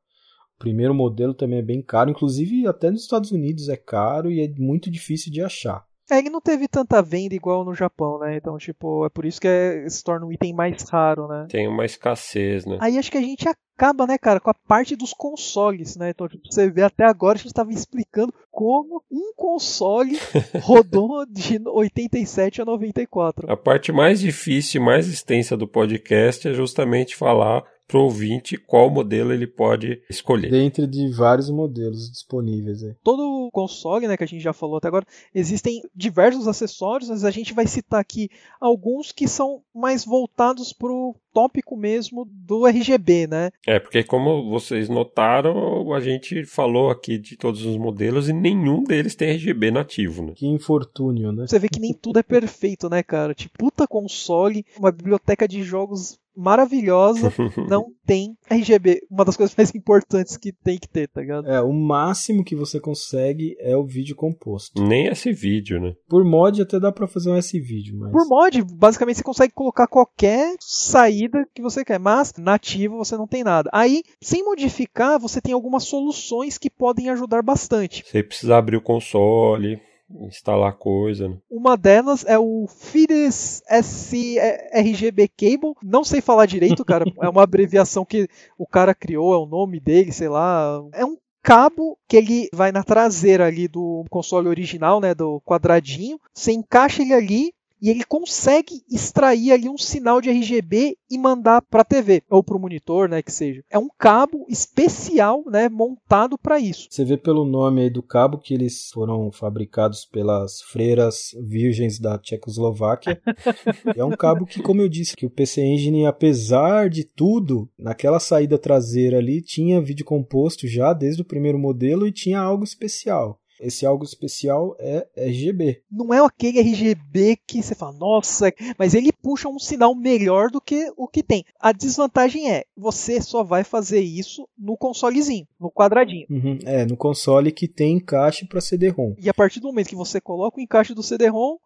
O primeiro modelo também é bem caro, inclusive até nos Estados Unidos é caro e é muito difícil de achar. É, ele não teve tanta venda igual no Japão, né? Então, tipo, é por isso que é, se torna um item mais raro, né? Tem uma escassez, né? Aí acho que a gente acaba, né, cara, com a parte dos consoles, né? Então, tipo, você vê até agora a gente estava explicando como um console rodou de 87 a 94. A parte mais difícil e mais extensa do podcast é justamente falar para o ouvinte qual modelo ele pode escolher. Dentre de vários modelos disponíveis. Aí. Todo console, né, que a gente já falou até agora, existem diversos acessórios, mas a gente vai citar aqui alguns que são mais voltados para o tópico mesmo do RGB, né? É, porque como vocês notaram, a gente falou aqui de todos os modelos e nenhum deles tem RGB nativo, né? Que infortúnio, né? Você vê que nem tudo é perfeito, né, cara? Tipo, puta console, uma biblioteca de jogos maravilhosa, não tem RGB. Uma das coisas mais importantes que tem que ter, tá ligado? É, o máximo que você consegue é o vídeo composto. Nem esse vídeo, né? Por mod até dá pra fazer um S-vídeo, mas... Por mod, basicamente você consegue colocar qualquer saída que você quer, mas nativo você não tem nada. Aí, sem modificar, você tem algumas soluções que podem ajudar bastante. Você precisa abrir o console instalar coisa. Né? Uma delas é o Fides SRGB Cable. Não sei falar direito, cara. é uma abreviação que o cara criou, é o nome dele, sei lá. É um cabo que ele vai na traseira ali do console original, né, do quadradinho. Você encaixa ele ali e ele consegue extrair ali um sinal de RGB e mandar para a TV ou para o monitor, né, que seja. É um cabo especial, né, montado para isso. Você vê pelo nome aí do cabo que eles foram fabricados pelas freiras virgens da Tchecoslováquia. é um cabo que, como eu disse, que o PC Engine, apesar de tudo, naquela saída traseira ali tinha vídeo composto já desde o primeiro modelo e tinha algo especial esse algo especial é RGB. Não é aquele RGB que você fala, nossa, mas ele puxa um sinal melhor do que o que tem. A desvantagem é, você só vai fazer isso no consolezinho, no quadradinho. Uhum, é, no console que tem encaixe para CD-ROM. E a partir do momento que você coloca o encaixe do CD-ROM,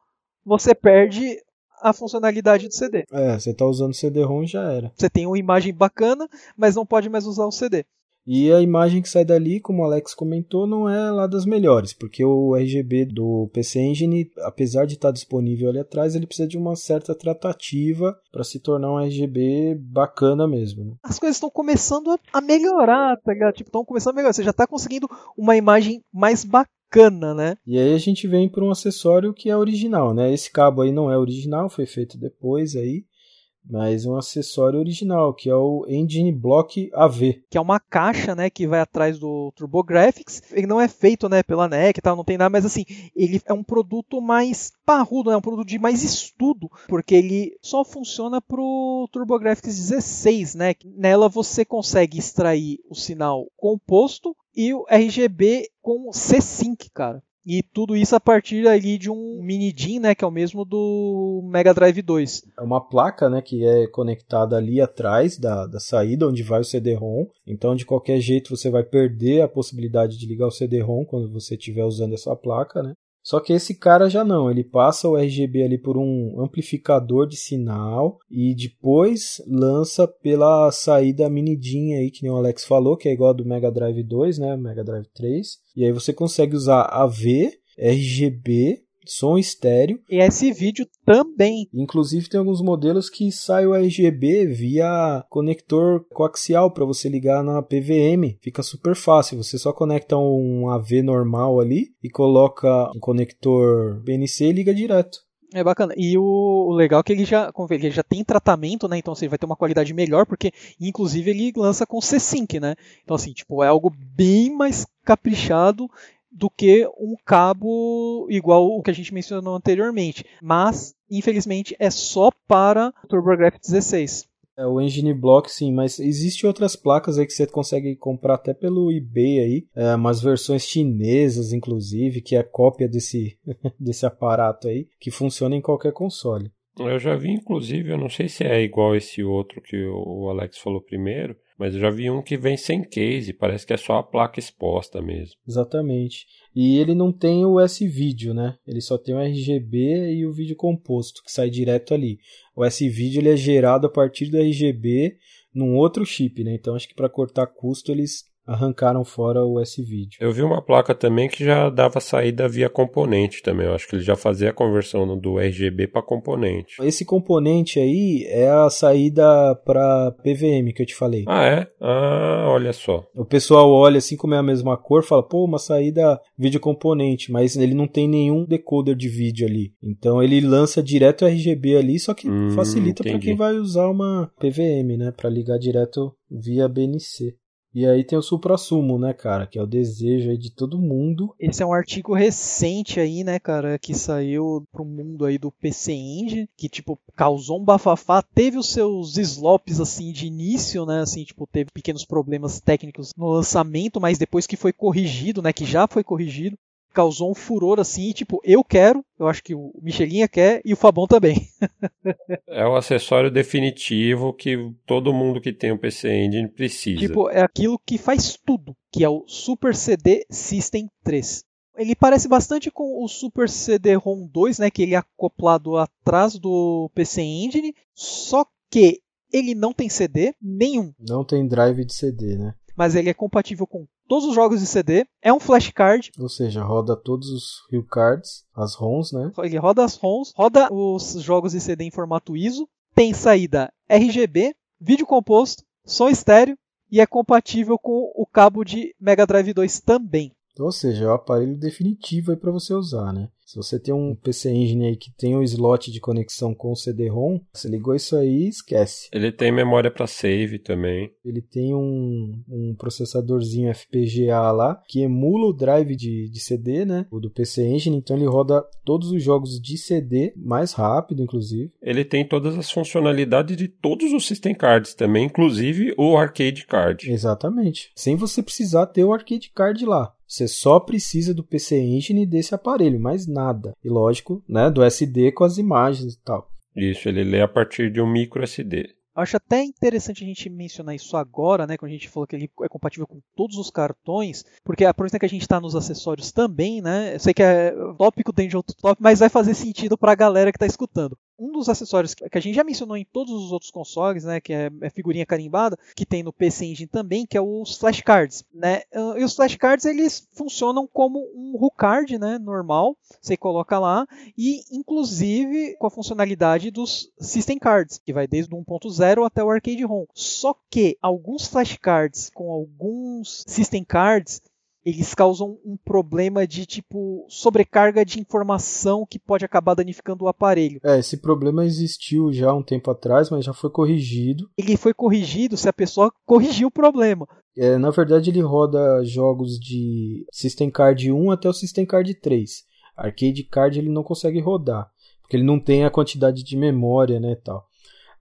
você perde a funcionalidade do CD. É, você está usando CD-ROM já era. Você tem uma imagem bacana, mas não pode mais usar o CD. E a imagem que sai dali, como o Alex comentou, não é lá das melhores, porque o RGB do PC Engine, apesar de estar disponível ali atrás, ele precisa de uma certa tratativa para se tornar um RGB bacana mesmo. Né? As coisas estão começando a melhorar, tá ligado? Tipo, estão começando a melhorar. Você já está conseguindo uma imagem mais bacana, né? E aí a gente vem para um acessório que é original, né? Esse cabo aí não é original, foi feito depois aí mas um acessório original, que é o Engine Block AV. Que é uma caixa, né, que vai atrás do TurboGrafx. Ele não é feito, né, pela NEC e tal, não tem nada, mas assim, ele é um produto mais parrudo, é né, um produto de mais estudo, porque ele só funciona pro TurboGrafx 16, né? Nela você consegue extrair o sinal composto e o RGB com C-Sync, cara. E tudo isso a partir ali de um mini DIN, né, que é o mesmo do Mega Drive 2. É uma placa, né, que é conectada ali atrás da, da saída onde vai o CD-ROM. Então, de qualquer jeito, você vai perder a possibilidade de ligar o CD-ROM quando você estiver usando essa placa, né? Só que esse cara já não, ele passa o RGB ali por um amplificador de sinal e depois lança pela saída mini DIN aí, que nem o Alex falou, que é igual a do Mega Drive 2, né, Mega Drive 3. E aí você consegue usar AV, RGB som estéreo. E esse vídeo também. Inclusive tem alguns modelos que sai o RGB via conector coaxial para você ligar na PVM. Fica super fácil. Você só conecta um AV normal ali e coloca um conector BNC e liga direto. É bacana. E o, legal é que ele já, ele já tem tratamento, né? Então assim, ele vai ter uma qualidade melhor, porque inclusive ele lança com C-Sync, né? Então assim, tipo, é algo bem mais caprichado do que um cabo igual o que a gente mencionou anteriormente. Mas, infelizmente, é só para o TurboGrafx 16. É, o Engine Block sim, mas existem outras placas aí que você consegue comprar até pelo eBay aí, é, umas versões chinesas inclusive, que é cópia desse, desse aparato aí, que funciona em qualquer console. Eu já vi inclusive, eu não sei se é igual esse outro que o Alex falou primeiro, mas eu já vi um que vem sem case, parece que é só a placa exposta mesmo. Exatamente. E ele não tem o S-Video, né? Ele só tem o RGB e o vídeo composto, que sai direto ali. O S-Video ele é gerado a partir do RGB num outro chip, né? Então acho que para cortar custo eles arrancaram fora o S-Video. Eu vi uma placa também que já dava saída via componente também. Eu acho que ele já fazia a conversão do RGB para componente. Esse componente aí é a saída para PVM que eu te falei. Ah, é? Ah, olha só. O pessoal olha assim como é a mesma cor, fala, pô, uma saída vídeo componente, mas ele não tem nenhum decoder de vídeo ali. Então ele lança direto RGB ali, só que hum, facilita para quem vai usar uma PVM, né, para ligar direto via BNC. E aí tem o supra-sumo, né, cara? Que é o desejo aí de todo mundo. Esse é um artigo recente aí, né, cara, que saiu pro mundo aí do PC Engine, que, tipo, causou um bafafá. Teve os seus slops, assim, de início, né, assim, tipo, teve pequenos problemas técnicos no lançamento, mas depois que foi corrigido, né, que já foi corrigido, causou um furor assim, tipo, eu quero, eu acho que o Michelinha quer e o Fabão também. é o acessório definitivo que todo mundo que tem um PC Engine precisa. Tipo, é aquilo que faz tudo, que é o Super CD System 3. Ele parece bastante com o Super CD-ROM 2, né, que ele é acoplado atrás do PC Engine, só que ele não tem CD nenhum. Não tem drive de CD, né? Mas ele é compatível com todos os jogos de CD, é um flashcard. Ou seja, roda todos os Rio Cards, as ROMs, né? Ele roda as ROMs, roda os jogos de CD em formato ISO, tem saída RGB, vídeo composto, som estéreo e é compatível com o cabo de Mega Drive 2 também. Ou seja, é o aparelho definitivo aí para você usar, né? Se você tem um PC Engine aí que tem um slot de conexão com o CD-ROM, você ligou isso aí, esquece. Ele tem memória para save também. Ele tem um, um processadorzinho FPGA lá que emula o drive de, de CD, né? O do PC Engine, então ele roda todos os jogos de CD mais rápido, inclusive. Ele tem todas as funcionalidades de todos os system cards também, inclusive o arcade card. Exatamente. Sem você precisar ter o arcade card lá. Você só precisa do PC Engine desse aparelho, mais nada. E lógico, né, do SD com as imagens e tal. Isso, ele lê a partir de um micro SD. Acho até interessante a gente mencionar isso agora, né? Quando a gente falou que ele é compatível com todos os cartões, porque aproveitando que a gente está nos acessórios também, né? Eu sei que é tópico dentro de outro tópico, mas vai fazer sentido para a galera que está escutando um dos acessórios que a gente já mencionou em todos os outros consoles, né, que é, é figurinha carimbada, que tem no PC Engine também, que é os flashcards, né? E os flashcards eles funcionam como um RUCard, né, normal, você coloca lá e inclusive com a funcionalidade dos system cards, que vai desde o 1.0 até o arcade ROM. Só que alguns flashcards com alguns system cards eles causam um problema de tipo sobrecarga de informação que pode acabar danificando o aparelho. É, esse problema existiu já um tempo atrás, mas já foi corrigido. Ele foi corrigido se a pessoa corrigiu o problema. É, na verdade, ele roda jogos de System Card 1 até o System Card 3. Arcade Card ele não consegue rodar, porque ele não tem a quantidade de memória, né, tal.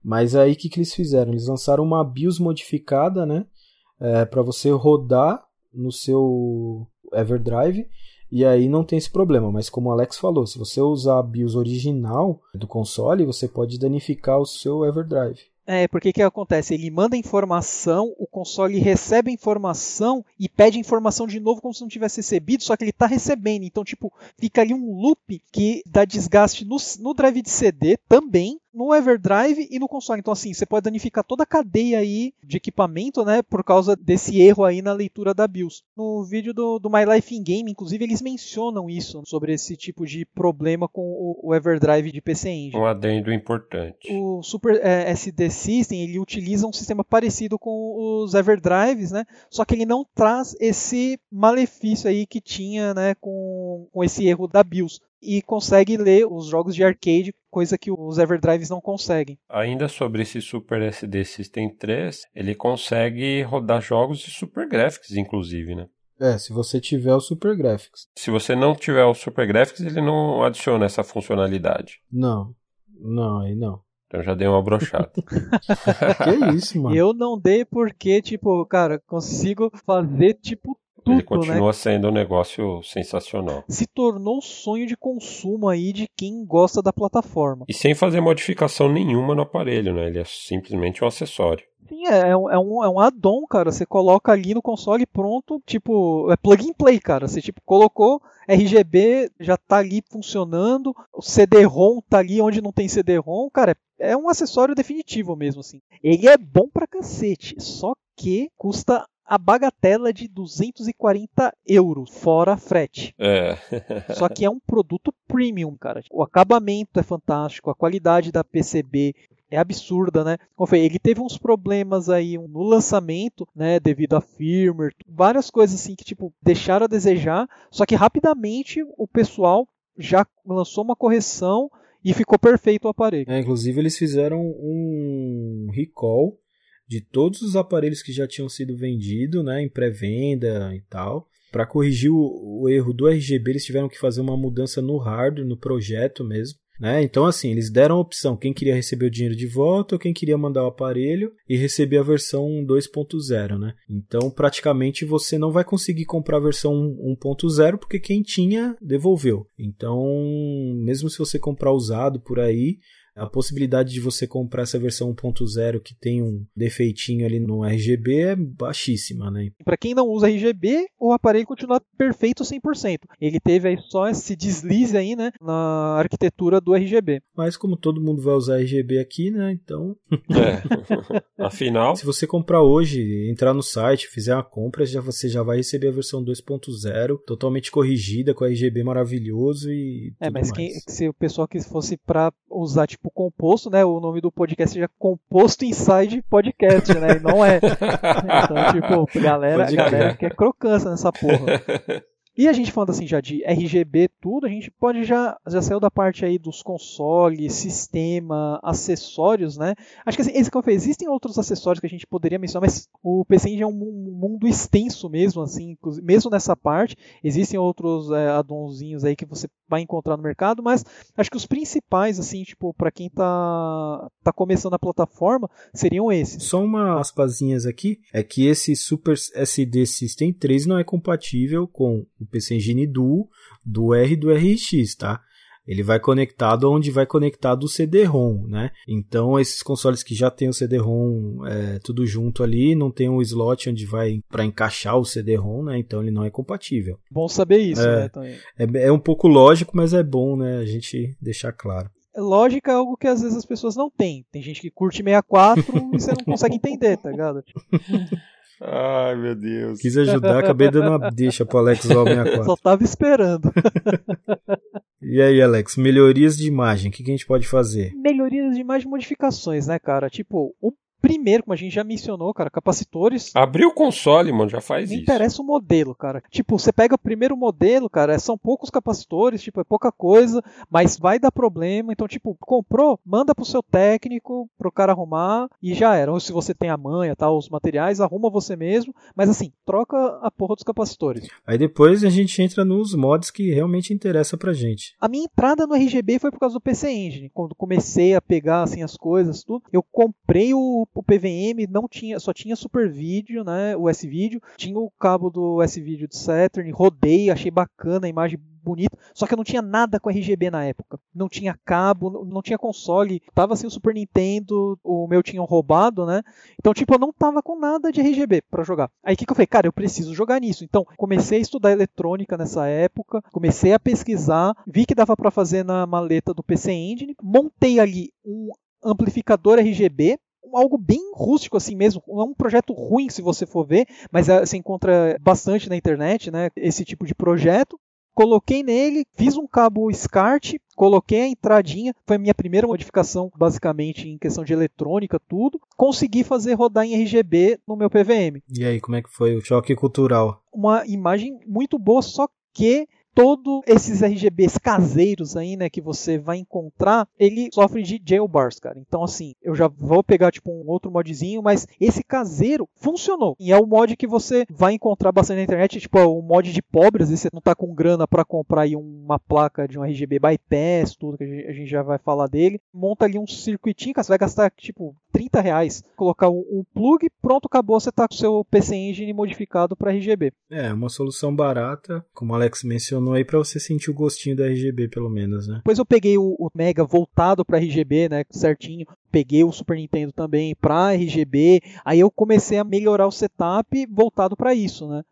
Mas aí o que, que eles fizeram? Eles lançaram uma BIOS modificada, né, é, para você rodar no seu EverDrive e aí não tem esse problema. Mas como o Alex falou, se você usar a BIOS original do console, você pode danificar o seu EverDrive. É, porque que acontece? Ele manda informação, o console recebe informação e pede informação de novo como se não tivesse recebido, só que ele está recebendo. Então, tipo, fica ali um loop que dá desgaste no, no drive de CD também, no EverDrive e no console. Então, assim, você pode danificar toda a cadeia aí de equipamento, né, por causa desse erro aí na leitura da BIOS. No vídeo do, do My Life in Game, inclusive, eles mencionam isso, sobre esse tipo de problema com o, o EverDrive de PC Engine. Um adendo importante. O Super é, SD System, ele utiliza um sistema parecido com os EverDrives, né, só que ele não traz esse malefício aí que tinha, né, com, com esse erro da BIOS e consegue ler os jogos de arcade, coisa que os EverDrives não conseguem. Ainda sobre esse Super SD System 3, ele consegue rodar jogos de Super Graphics, inclusive, né? É, se você tiver o Super Graphics. Se você não tiver o Super Graphics, ele não adiciona essa funcionalidade. Não, não, aí não. Então já dei uma brochada. que isso, mano? Eu não dei porque, tipo, cara, consigo fazer, tipo, tudo, Ele continua né? sendo um negócio sensacional. Se tornou um sonho de consumo aí de quem gosta da plataforma. E sem fazer modificação nenhuma no aparelho, né? Ele é simplesmente um acessório. Sim, é, é um, é um add-on, cara. Você coloca ali no console pronto, tipo, é plug and play, cara. Você tipo colocou RGB, já tá ali funcionando, o CD-ROM tá ali onde não tem CD-ROM, cara, é um acessório definitivo mesmo assim. Ele é bom pra cacete, só que custa a bagatela de 240 euros, fora frete. É. Só que é um produto premium, cara. O acabamento é fantástico, a qualidade da PCB é absurda, né? Ele teve uns problemas aí no lançamento, né, devido a firmware, várias coisas assim que tipo deixaram a desejar, só que rapidamente o pessoal já lançou uma correção e ficou perfeito o aparelho. É, inclusive eles fizeram um recall de todos os aparelhos que já tinham sido vendidos, né, em pré-venda e tal. Para corrigir o, o, erro do RGB, eles tiveram que fazer uma mudança no hardware, no projeto mesmo. Né? Então, assim, eles deram a opção quem queria receber o dinheiro de volta ou quem queria mandar o aparelho e receber a versão 2.0. Né? Então, praticamente você não vai conseguir comprar a versão 1.0 porque quem tinha devolveu. Então, mesmo se você comprar usado por aí, a possibilidade de você comprar essa versão 1.0 que tem um defeitinho ali no RGB é baixíssima, né? Para quem não usa RGB, o aparelho continua perfeito 100%. Ele teve aí só esse deslize aí, né, na arquitetura do RGB. Mas como todo mundo vai usar RGB aqui, né, então... É. Afinal... Se você comprar hoje, entrar no site, fizer a compra, já, você já vai receber a versão 2.0 totalmente corrigida, com RGB maravilhoso e É, mas quem, se o pessoal que fosse para usar, tipo, tipo composto, né? O nome do podcast seja Composto Inside Podcast, né? E não é. Então, tipo, galera, galera quer crocância nessa porra. E a gente falando assim já de RGB tudo, a gente pode já já saiu da parte aí dos consoles, sistema, acessórios, né? Acho que assim, esse que eu fiz, existem outros acessórios que a gente poderia mencionar, mas o PC Engine é um mundo extenso mesmo, assim, mesmo nessa parte. Existem outros é, addonzinhos aí que você vai encontrar no mercado, mas acho que os principais, assim, tipo, para quem tá, tá começando a plataforma, seriam esses. Só uma aspasinhas aqui, é que esse Super SD System 3 não é compatível com o PC Engine Duo do R e do RX, tá? Ele vai conectado onde vai conectado o CD-ROM, né? Então esses consoles que já tem o CD-ROM é, tudo junto ali, não tem um slot onde vai para encaixar o CD-ROM, né? Então ele não é compatível. Bom saber isso, é, né? Também. É, é um pouco lógico, mas é bom, né? A gente deixar claro lógica é algo que às vezes as pessoas não têm. Tem gente que curte 64 e você não consegue entender, tá ligado? Ai, meu Deus. Quis ajudar, acabei dando uma deixa pro Alex o 64. Só tava esperando. E aí, Alex, melhorias de imagem, o que, que a gente pode fazer? Melhorias de imagem modificações, né, cara? Tipo, o Primeiro, como a gente já mencionou, cara, capacitores. Abriu o console, mano, já faz não isso. interessa o modelo, cara. Tipo, você pega o primeiro modelo, cara, são poucos capacitores, tipo, é pouca coisa, mas vai dar problema. Então, tipo, comprou, manda pro seu técnico, pro cara arrumar e já era. Ou se você tem a manha, tal, os materiais, arruma você mesmo. Mas assim, troca a porra dos capacitores. Aí depois a gente entra nos mods que realmente interessa pra gente. A minha entrada no RGB foi por causa do PC Engine. Quando comecei a pegar assim as coisas, tudo, eu comprei o o PVM não tinha, só tinha Super Video, né, o S-Video, tinha o cabo do S-Video de Saturn, rodei, achei bacana a imagem bonita, só que eu não tinha nada com RGB na época. Não tinha cabo, não tinha console, tava sem o Super Nintendo, o meu tinham roubado, né? Então, tipo, eu não tava com nada de RGB para jogar. Aí o que, que eu falei? Cara, eu preciso jogar nisso. Então, comecei a estudar eletrônica nessa época, comecei a pesquisar, vi que dava para fazer na maleta do PC Engine, montei ali um amplificador RGB algo bem rústico assim mesmo. Não é um projeto ruim se você for ver, mas é, você encontra bastante na internet, né? Esse tipo de projeto. Coloquei nele, fiz um cabo SCART, coloquei a entradinha, foi a minha primeira modificação, basicamente, em questão de eletrônica, tudo. Consegui fazer rodar em RGB no meu PVM. E aí, como é que foi o choque cultural? Uma imagem muito boa, só que todos esses RGBs caseiros aí, né, que você vai encontrar, ele sofre de jailbars, cara. Então, assim, eu já vou pegar, tipo, um outro modzinho, mas esse caseiro funcionou. E é o mod que você vai encontrar bastante na internet, tipo, o mod de pobre, às vezes você não tá com grana para comprar aí uma placa de um RGB bypass, tudo que a gente já vai falar dele. Monta ali um circuitinho, cara, você vai gastar, tipo, 30 reais, colocar um plug, pronto, acabou, você tá com o seu PC Engine modificado para RGB. É, uma solução barata, como o Alex mencionou aí, para você sentir o gostinho do RGB, pelo menos, né? Depois eu peguei o, o Mega voltado para RGB, né, certinho, peguei o Super Nintendo também para RGB, aí eu comecei a melhorar o setup voltado para isso, né?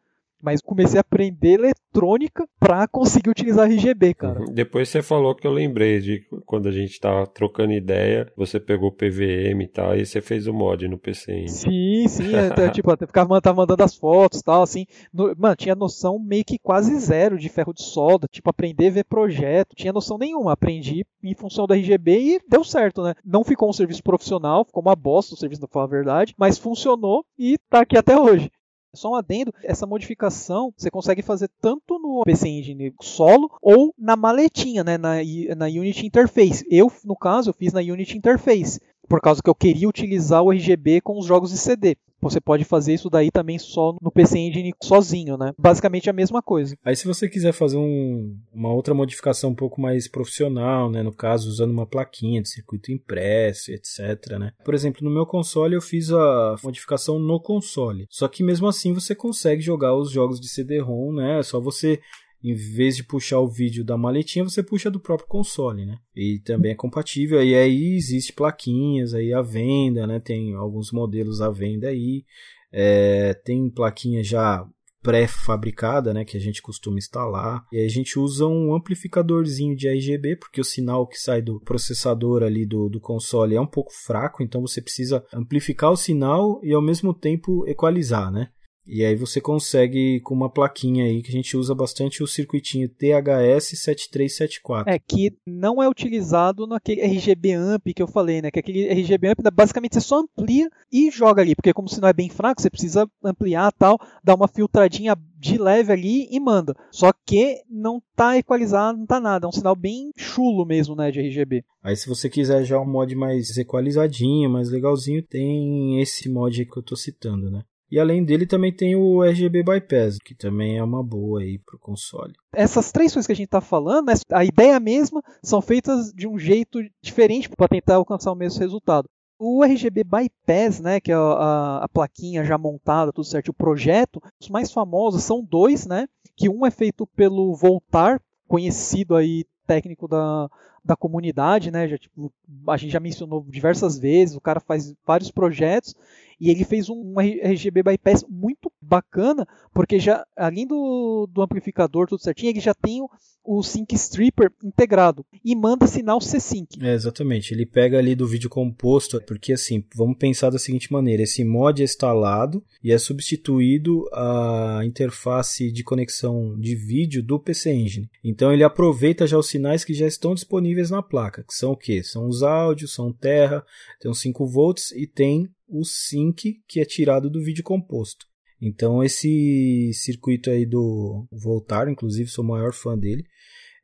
Mas comecei a aprender eletrônica para conseguir utilizar RGB, cara. Uhum. Depois você falou que eu lembrei de quando a gente tava trocando ideia, você pegou PVM e tal, e você fez o mod no PC ainda. Sim, sim, até, tipo, até ficava tava mandando as fotos e tal, assim. No, mano, tinha noção meio que quase zero de ferro de solda, tipo, aprender a ver projeto, tinha noção nenhuma, aprendi em função do RGB e deu certo, né? Não ficou um serviço profissional, ficou uma bosta o serviço, pra falar a verdade, mas funcionou e tá aqui até hoje. Só um adendo, essa modificação você consegue fazer tanto no PC Engine solo ou na maletinha, né, na, na Unity Interface. Eu, no caso, eu fiz na Unity Interface. Por causa que eu queria utilizar o RGB com os jogos de CD. Você pode fazer isso daí também só no PC Engine sozinho, né? Basicamente a mesma coisa. Aí se você quiser fazer um, uma outra modificação um pouco mais profissional, né? No caso, usando uma plaquinha de circuito impresso, etc, né? Por exemplo, no meu console eu fiz a modificação no console. Só que mesmo assim você consegue jogar os jogos de CD-ROM, né? É só você em vez de puxar o vídeo da maletinha, você puxa do próprio console, né? E também é compatível. E aí existe plaquinhas aí à venda, né? Tem alguns modelos à venda aí. É, tem plaquinha já pré-fabricada, né, que a gente costuma instalar. E a gente usa um amplificadorzinho de RGB, porque o sinal que sai do processador ali do, do console é um pouco fraco, então você precisa amplificar o sinal e ao mesmo tempo equalizar, né? E aí você consegue com uma plaquinha aí que a gente usa bastante o circuitinho THS7374. É, que não é utilizado naquele RGB amp que eu falei, né? Que aquele RGB amp basicamente você só amplia e joga ali, porque como o sinal é bem fraco, você precisa ampliar tal, dar uma filtradinha de leve ali e manda. Só que não tá equalizado, não tá nada, é um sinal bem chulo mesmo, né, de RGB. Aí se você quiser já um mod mais equalizadinho, mais legalzinho, tem esse mod aí que eu tô citando, né? E além dele também tem o RGB Bypass, que também é uma boa aí pro console. Essas três coisas que a gente está falando, a ideia mesma, são feitas de um jeito diferente para tentar alcançar o mesmo resultado. O RGB Bypass, né, que é a, a, a, plaquinha já montada, tudo certo, o projeto, os mais famosos são dois, né, que um é feito pelo Voltar, conhecido aí técnico da, da comunidade, né, já, tipo, a gente já mencionou diversas vezes, o cara faz vários projetos, e ele fez um, RGB bypass muito bacana, porque já além do, do amplificador tudo certinho, ele já tem o, o Sync Stripper integrado e manda sinal C-Sync. É, exatamente. Ele pega ali do vídeo composto, porque assim, vamos pensar da seguinte maneira: esse mod é instalado e é substituído a interface de conexão de vídeo do PC Engine. Então ele aproveita já os sinais que já estão disponíveis na placa, que são o que? São os áudios, são terra, tem uns 5 volts e tem o sync que é tirado do vídeo composto. Então esse circuito aí do Voltar, inclusive sou o maior fã dele,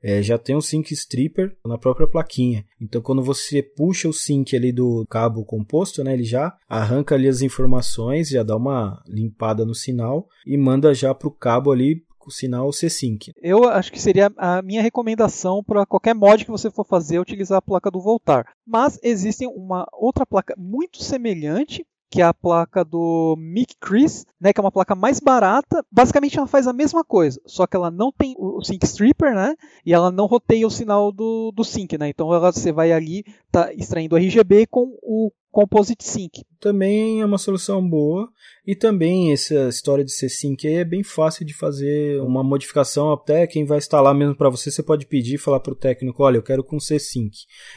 é, já tem um sync stripper na própria plaquinha. Então quando você puxa o sync ali do cabo composto, né, ele já arranca ali as informações, já dá uma limpada no sinal e manda já para o cabo ali o sinal C-Sync. Eu acho que seria a minha recomendação para qualquer mod que você for fazer utilizar a placa do Voltar. Mas existe uma outra placa muito semelhante que é a placa do Mic Chris, né, que é uma placa mais barata. Basicamente ela faz a mesma coisa, só que ela não tem o sync stripper, né, e ela não roteia o sinal do, do sync, né. Então ela, você vai ali tá extraindo RGB com o Composite Sync. Também é uma solução boa e também essa história de ser sync é bem fácil de fazer uma modificação até quem vai instalar mesmo para você, você pode pedir falar para o técnico, olha, eu quero com C-Sync.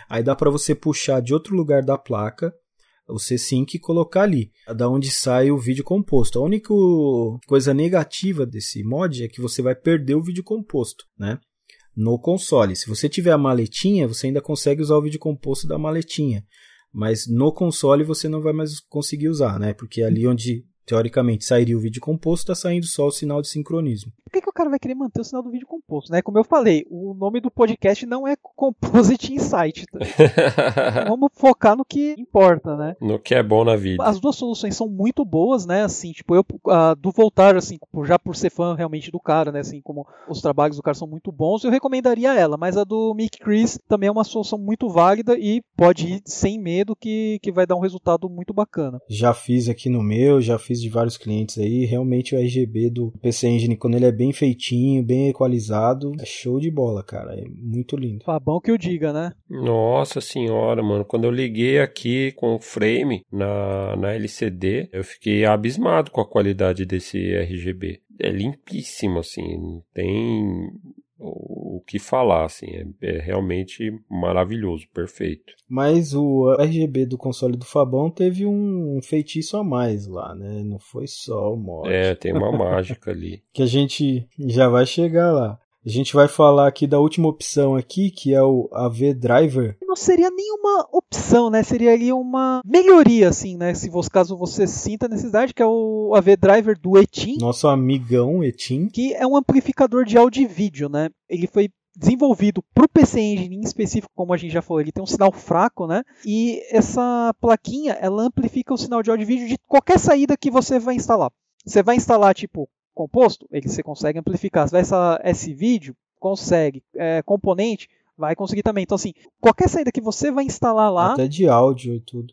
Aí dá para você puxar de outro lugar da placa o C-Sync e colocar ali, da onde sai o vídeo composto. A única coisa negativa desse mod é que você vai perder o vídeo composto, né? No console. Se você tiver a maletinha, você ainda consegue usar o vídeo composto da maletinha. Mas no console você não vai mais conseguir usar, né? Porque ali onde teoricamente sairia o vídeo composto, está saindo só o sinal de sincronismo. Por que, que o cara vai querer manter o sinal do vídeo composto? Né? Como eu falei, o nome do podcast não é Composite Insight. Tá? Vamos focar no que importa, né? No que é bom na vida. As duas soluções são muito boas, né? Assim, tipo, eu a, do Voltar, assim, já por ser fã realmente do cara, né? Assim, como os trabalhos do cara são muito bons, eu recomendaria ela. Mas a do Mick Chris também é uma solução muito válida e pode ir sem medo que, que vai dar um resultado muito bacana. Já fiz aqui no meu, já fiz fiz de vários clientes aí, realmente o RGB do PC Engine, quando ele é bem feitinho, bem equalizado, é show de bola, cara. É muito lindo. Fabão que eu diga, né? Nossa senhora, mano. Quando eu liguei aqui com o frame na, na LCD, eu fiquei abismado com a qualidade desse RGB. É limpíssimo, assim. Tem o que falar, assim, é, é, realmente maravilhoso, perfeito. Mas o RGB do console do Fabão teve um, feitiço a mais lá, né? Não foi só o mod. É, tem uma mágica ali. Que a gente já vai chegar lá. A gente vai falar aqui da última opção aqui, que é o AV Driver. Não seria nenhuma opção, né? Seria ali uma melhoria, assim, né? Se você, caso você sinta a necessidade, que é o AV Driver do Etim. Nosso amigão Etim. Que é um amplificador de áudio e vídeo, né? Ele foi desenvolvido para o PC Engine em específico, como a gente já falou, ele tem um sinal fraco, né? E essa plaquinha, ela amplifica o sinal de áudio e vídeo de qualquer saída que você vai instalar. Você vai instalar, tipo, composto, ele você consegue amplificar. Você vai instalar esse vídeo, consegue. É, componente, vai conseguir também. Então, assim, qualquer saída que você vai instalar lá. Até de áudio e tudo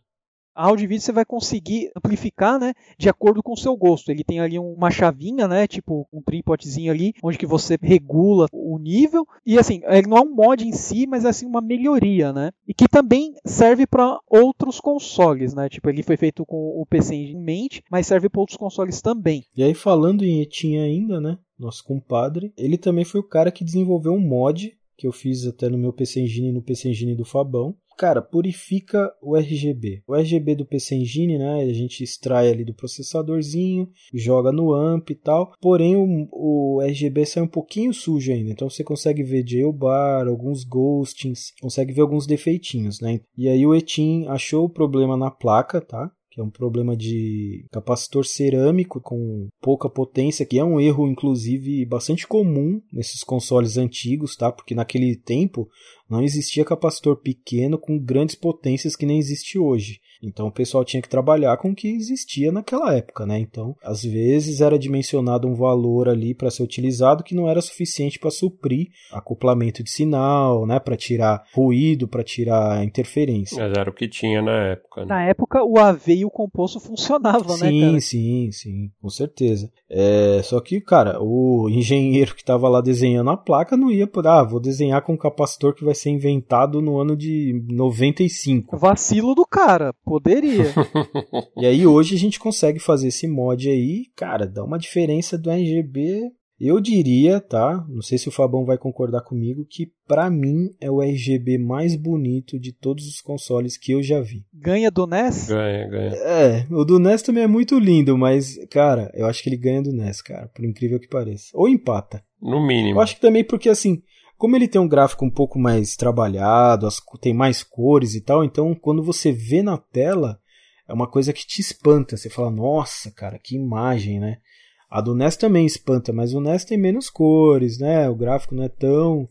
áudio e vídeo você vai conseguir amplificar, né, de acordo com o seu gosto. Ele tem ali uma chavinha, né, tipo um tripotezinho ali, onde que você regula o nível. E assim, ele não é um mod em si, mas é assim uma melhoria, né? E que também serve para outros consoles, né? Tipo, ele foi feito com o PC em mente, mas serve para outros consoles também. E aí falando em Etin ainda, né? Nosso compadre, ele também foi o cara que desenvolveu um mod que eu fiz até no meu PC Engine e no PC Engine do Fabão, cara, purifica o RGB. O RGB do PC Engine, né, a gente extrai ali do processadorzinho, joga no AMP e tal. Porém, o, o RGB sai um pouquinho sujo ainda. Então você consegue ver jailbar, alguns ghostings, consegue ver alguns defeitinhos, né? E aí o Etin achou o problema na placa, tá? Que é um problema de capacitor cerâmico com pouca potência, que é um erro inclusive bastante comum nesses consoles antigos, tá? Porque naquele tempo não existia capacitor pequeno com grandes potências que nem existe hoje. Então o pessoal tinha que trabalhar com o que existia naquela época, né? Então, às vezes era dimensionado um valor ali para ser utilizado que não era suficiente para suprir acoplamento de sinal, né, para tirar ruído, para tirar interferência. Mas era o que tinha na época. Né? Na época o AV e o composto funcionavam, sim, né, cara? Sim, sim, com certeza. É, só que, cara, o engenheiro que estava lá desenhando a placa não ia por, ah, vou desenhar com um capacitor que vai ser inventado no ano de 95. Vacilo do cara Poderia. e aí hoje a gente consegue fazer esse mod aí, cara, dá uma diferença do RGB. Eu diria, tá? Não sei se o Fabão vai concordar comigo que para mim é o RGB mais bonito de todos os consoles que eu já vi. Ganha do NES? Ganha, ganha. É, o do NES também é muito lindo, mas cara, eu acho que ele ganha do NES, cara, por incrível que pareça. Ou empata. No mínimo. Eu acho que também porque assim, como ele tem um gráfico um pouco mais trabalhado, as, tem mais cores e tal, então quando você vê na tela, é uma coisa que te espanta. Você fala, nossa, cara, que imagem, né? A do NES também espanta, mas o NES tem menos cores, né? O gráfico não é tão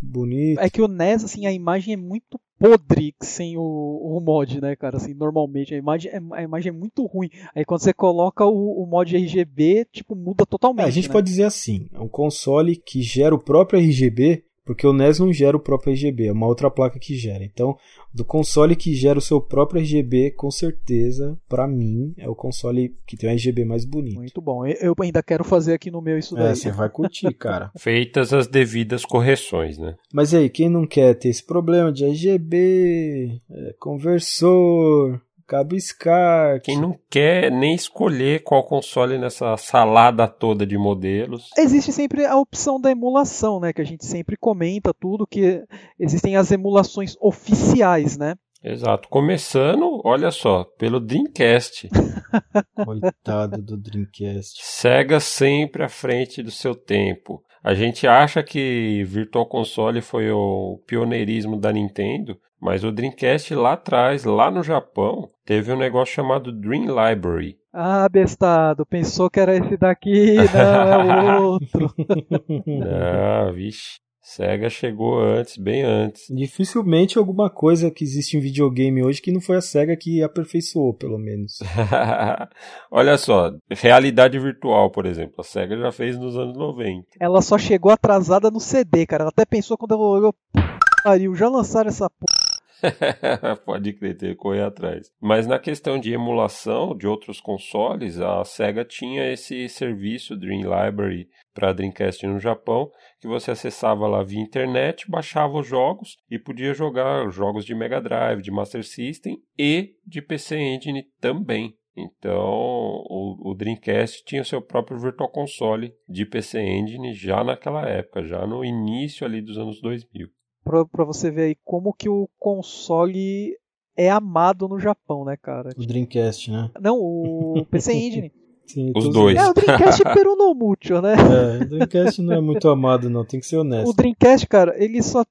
bonito. É que o NES, assim, a imagem é muito podre sem o, o mod, né, cara? Assim, normalmente a imagem, é, a imagem é muito ruim. Aí quando você coloca o, o mod RGB, tipo, muda totalmente. É, a gente né? pode dizer assim, é um console que gera o próprio RGB porque o NES não gera o próprio RGB, é uma outra placa que gera. Então, do console que gera o seu próprio RGB, com certeza, para mim, é o console que tem o RGB mais bonito. Muito bom. Eu ainda quero fazer aqui no meu isso é, daí. É, você vai curtir, cara. Feitas as devidas correções, né? Mas aí, quem não quer ter esse problema de RGB, é, conversor, Cabo SCART. Quem não quer nem escolher qual console nessa salada toda de modelos. Existe sempre a opção da emulação, né? Que a gente sempre comenta tudo, que existem as emulações oficiais, né? Exato. Começando, olha só, pelo Dreamcast. Coitado do Dreamcast. Sega sempre à frente do seu tempo. A gente acha que Virtual Console foi o pioneirismo da Nintendo, mas o Dreamcast lá atrás, lá no Japão, teve um negócio chamado Dream Library. Ah, bestado, pensou que era esse daqui, não, é o outro. ah, vixe. Sega chegou antes, bem antes. Dificilmente alguma coisa que existe em videogame hoje que não foi a Sega que aperfeiçoou, pelo menos. Olha só, realidade virtual, por exemplo, a Sega já fez nos anos 90. Ela só chegou atrasada no CD, cara. Ela até pensou quando ela olhou, pariu, já lançaram essa porra Pode crer, ter que correr atrás. Mas na questão de emulação de outros consoles, a Sega tinha esse serviço Dream Library para Dreamcast no Japão, que você acessava lá via internet, baixava os jogos e podia jogar jogos de Mega Drive, de Master System e de PC Engine também. Então, o, o, Dreamcast tinha o seu próprio Virtual Console de PC Engine já naquela época, já no início ali dos anos 2000 para você ver aí como que o console é amado no Japão, né, cara? O Dreamcast, né? Não, o PC Engine. Sim, Os dois. É, o Dreamcast peru no mútil, né? É, o Dreamcast não é muito amado, não, tem que ser honesto. O Dreamcast, cara, ele só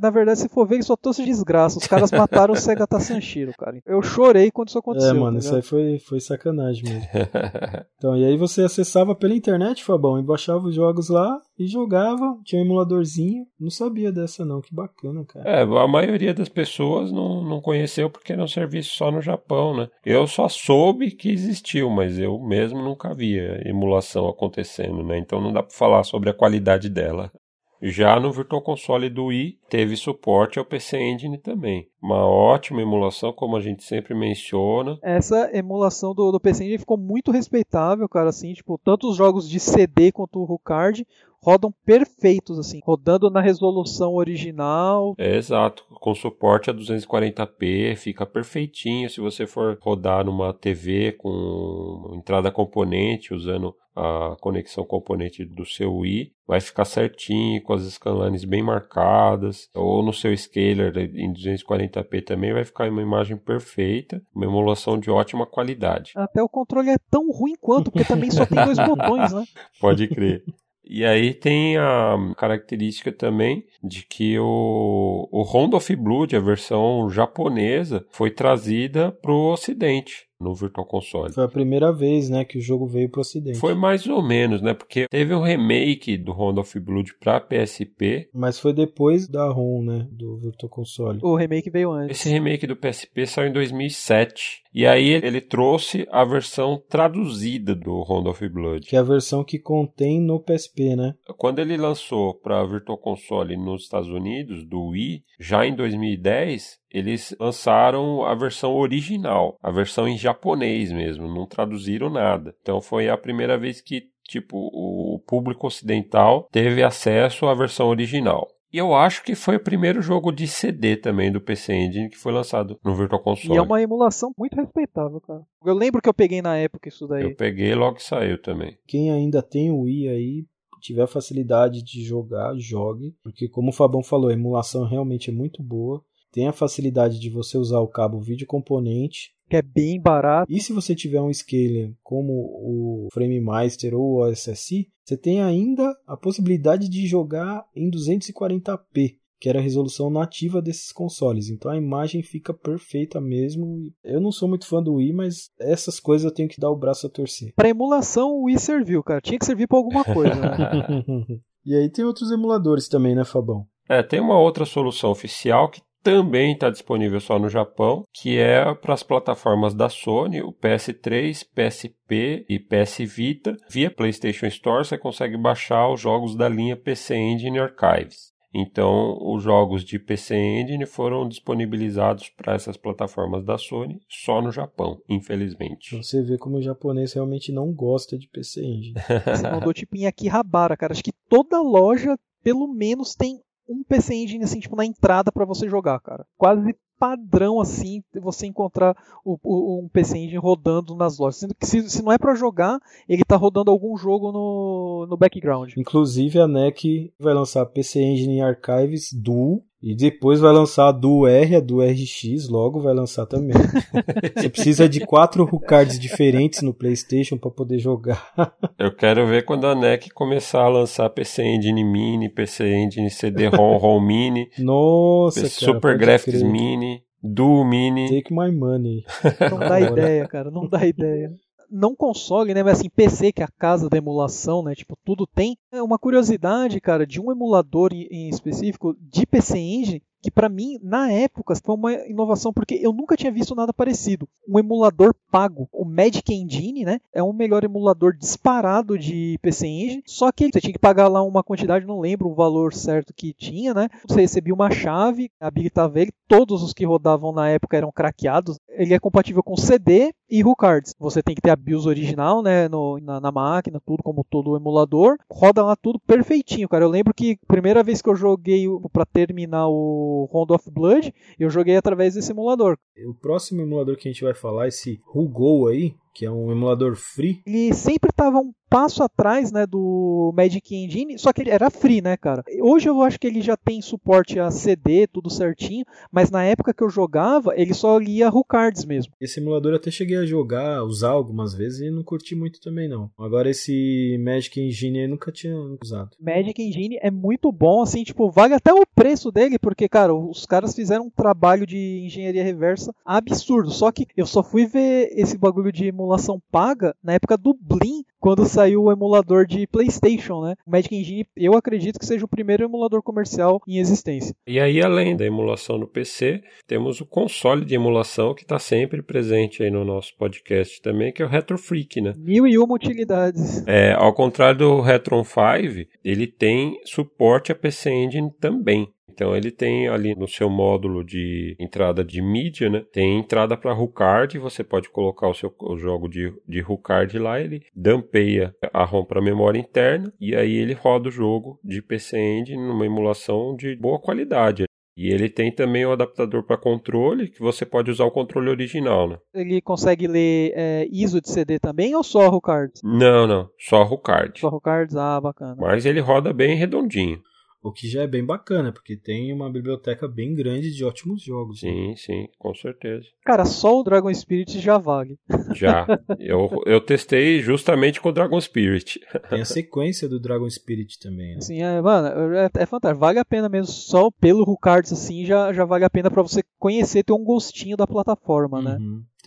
na verdade, se for ver, ele só trouxe desgraça. Os caras mataram o Segata Sanshiro, cara. Eu chorei quando isso aconteceu. É, mano, tá isso aí foi, foi sacanagem mesmo. então, e aí você acessava pela internet, Fabão, e baixava os jogos lá e jogava. Tinha um emuladorzinho. Não sabia dessa, não. Que bacana, cara. É, a maioria das pessoas não, não conheceu porque era um serviço só no Japão, né? Eu só soube que existiu, mas eu mesmo nunca via emulação acontecendo, né? Então não dá pra falar sobre a qualidade dela. Já no Virtual Console do Wii, teve suporte ao PC Engine também. Uma ótima emulação, como a gente sempre menciona. Essa emulação do, do PC Engine ficou muito respeitável, cara, assim, tipo, tanto os jogos de CD quanto o Rucard rodam perfeitos, assim, rodando na resolução original. É, exato, com suporte a 240p, fica perfeitinho se você for rodar numa TV com entrada componente, usando a conexão componente do seu Wii, vai ficar certinho, com as scanlines bem marcadas, ou no seu scaler em 240p também vai ficar uma imagem perfeita, uma emulação de ótima qualidade. Até o controle é tão ruim quanto, porque também só tem dois botões, né? Pode crer. E aí tem a característica também de que o, o Rondo of Blood, a versão japonesa, foi trazida para o ocidente no Virtual Console. Foi a primeira vez, né, que o jogo veio pro ocidente. Foi mais ou menos, né, porque teve um remake do Round of Blood pra PSP. Mas foi depois da ROM, né, do Virtual Console. O remake veio antes. Esse remake do PSP saiu em 2007. E aí ele trouxe a versão traduzida do Round of Blood. Que é a versão que contém no PSP, né? Quando ele lançou para Virtual Console nos Estados Unidos, do Wii, já em 2010, eles lançaram a versão original, a versão em japonês mesmo, não traduziram nada. Então foi a primeira vez que tipo o público ocidental teve acesso à versão original. E eu acho que foi o primeiro jogo de CD também do PC Engine que foi lançado no Virtual Console. E é uma emulação muito respeitável, cara. Eu lembro que eu peguei na época isso daí. Eu peguei logo que saiu também. Quem ainda tem o Wii aí, tiver facilidade de jogar, jogue. Porque como o Fabão falou, a emulação realmente é muito boa tem a facilidade de você usar o cabo vídeo componente que é bem barato. E se você tiver um scaler como o FrameMaster ou o OSSI, você tem ainda a possibilidade de jogar em 240p, que era a resolução nativa desses consoles. Então a imagem fica perfeita mesmo. Eu não sou muito fã do Wii, mas essas coisas eu tenho que dar o braço a torcer. Para emulação, o Wii serviu, cara. Tinha que servir para alguma coisa. Né? e aí tem outros emuladores também, né, Fabão? É, tem uma outra solução oficial que também está disponível só no Japão, que é para as plataformas da Sony, o PS3, PSP e PS Vita. Via PlayStation Store você consegue baixar os jogos da linha PC Engine Archives. Então, os jogos de PC Engine foram disponibilizados para essas plataformas da Sony só no Japão, infelizmente. Você vê como o japonês realmente não gosta de PC Engine. Você mandou tipo em Akihabara, cara. Acho que toda loja, pelo menos, tem um PC Engine assim, tipo, na entrada para você jogar, cara. Quase padrão assim você encontrar o, o, um PC Engine rodando nas lojas. Sendo que se, se não é para jogar, ele tá rodando algum jogo no, no background. Inclusive a NEC vai lançar PC Engine Archives Dual e depois vai lançar a do R, a do RX, logo vai lançar também. Você precisa de quatro cards diferentes no PlayStation para poder jogar. Eu quero ver quando a NEC começar a lançar PC Engine Mini, PC Engine CD-ROM, ROM Mini, Nossa, cara, Super Graphics crer. Mini, Duo Mini. Take my money. Não dá ideia, cara, não dá ideia não console, né, mas assim, PC, que é a casa da emulação, né, tipo, tudo tem. É uma curiosidade, cara, de um emulador em específico de PC Engine que para mim, na época, foi uma inovação porque eu nunca tinha visto nada parecido. Um emulador pago, o Magic Engine, né? É um melhor emulador disparado de PC Engine, só que você tinha que pagar lá uma quantidade, não lembro o valor certo que tinha, né? Você recebia uma chave, habilitava ele, todos os que rodavam na época eram craqueados. Ele é compatível com CD e RuCards. Você tem que ter a BIOS original, né, no, na, na, máquina, tudo como todo o emulador. Roda lá tudo perfeitinho, cara. Eu lembro que primeira vez que eu joguei para terminar o Round of Blood, eu joguei através desse emulador. O próximo emulador que a gente vai falar, esse Hugo aí, que é um emulador free. Ele sempre estava um passo atrás, né, do Magic Engine, só que ele era free, né, cara. Hoje eu acho que ele já tem suporte a CD, tudo certinho, mas na época que eu jogava, ele só lia Rucards mesmo. Esse emulador eu até cheguei a jogar, usar algumas vezes e não curti muito também não. Agora esse Magic Engine eu nunca tinha usado. Magic Engine é muito bom, assim, tipo, vale até o preço dele, porque, cara, os caras fizeram um trabalho de engenharia reversa absurdo. Só que eu só fui ver esse bagulho de emulação paga na época do Blim, quando saiu o emulador de PlayStation, né? O Magic Engine, eu acredito que seja o primeiro emulador comercial em existência. E aí, além da emulação no PC, temos o console de emulação que está sempre presente aí no nosso podcast também, que é o Retro Freak, né? Mil e uma utilidades. É, ao contrário do Retron 5, ele tem suporte a PC Engine também. Então ele tem ali no seu módulo de entrada de mídia, né? Tem entrada para HuCard, você pode colocar o seu o jogo de, de HuCard lá, ele dampeia a ROM para memória interna e aí ele roda o jogo de PC Engine numa emulação de boa qualidade. E ele tem também o adaptador para controle, que você pode usar o controle original, né? Ele consegue ler é, ISO de CD também ou só HuCards? Não, não, só HuCard. Só HuCards, ah, bacana. Mas ele roda bem redondinho. O que já é bem bacana, porque tem uma biblioteca bem grande de ótimos jogos. né? Sim, sim, com certeza. Cara, só o Dragon Spirit já vale. Já. eu, eu testei justamente com o Dragon Spirit. Tem a sequência do Dragon Spirit também, né? Assim, é, mano, é, é fantástico. Vale a pena mesmo, só pelo HuCards assim, já, já vale a pena pra você conhecer, ter um gostinho da plataforma, né?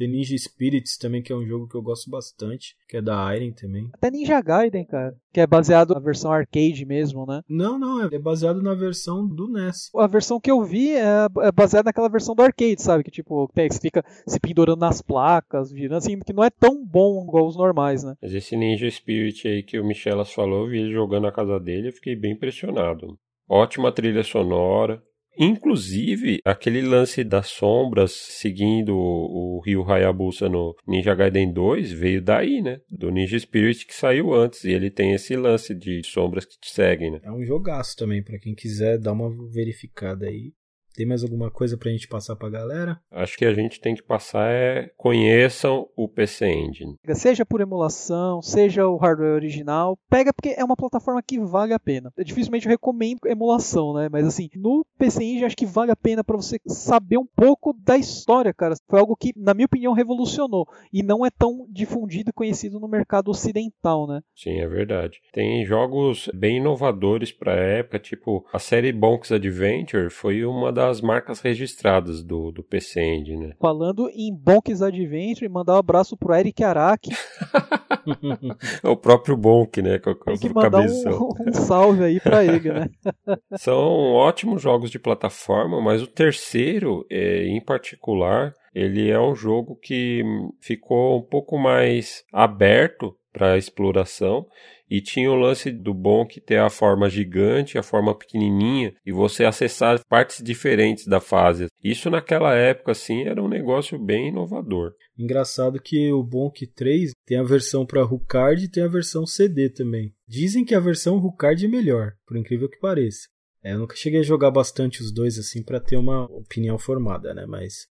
Tem Ninja Spirits também, que é um jogo que eu gosto bastante, que é da Iron também. Até Ninja Gaiden, cara, que é baseado na versão arcade mesmo, né? Não, não, é baseado na versão do NES. A versão que eu vi é, é baseada naquela versão do arcade, sabe? Que tipo, tem- que você fica se pendurando nas placas, virando assim, que não é tão bom igual os normais, né? Mas esse Ninja Spirit aí que o Michelas falou, eu vi ele jogando na casa dele e fiquei bem impressionado. Ótima trilha sonora. Inclusive, aquele lance das sombras seguindo o Rio Hayabusa no Ninja Gaiden 2 veio daí, né? Do Ninja Spirit que saiu antes. E ele tem esse lance de sombras que te seguem, né? É um jogaço também, pra quem quiser dar uma verificada aí. Tem mais alguma coisa pra gente passar pra galera? Acho que a gente tem que passar é conheçam o PC Engine. Seja por emulação, seja o hardware original, pega porque é uma plataforma que vale a pena. Eu dificilmente eu recomendo emulação, né? Mas assim, no PC Engine acho que vale a pena para você saber um pouco da história, cara. Foi algo que, na minha opinião, revolucionou e não é tão difundido e conhecido no mercado ocidental, né? Sim, é verdade. Tem jogos bem inovadores para a época, tipo a série Bonk's Adventure foi uma das marcas registradas do, do né? Falando em Bonk's Adventure, mandar um abraço pro Eric Araki. o próprio Bonk, né? Com, com Tem que mandar cabeção. um, um salve aí pra ele, né? São ótimos jogos de plataforma, mas o terceiro, eh, em particular, ele é um jogo que ficou um pouco mais aberto para exploração e tinha o lance do que ter a forma gigante, a forma pequenininha e você acessar partes diferentes da fase. Isso naquela época assim era um negócio bem inovador. Engraçado que o Bonk 3 tem a versão pra HuCard e tem a versão CD também. Dizem que a versão HuCard é melhor, por incrível que pareça. É, eu nunca cheguei a jogar bastante os dois assim pra ter uma opinião formada, né? Mas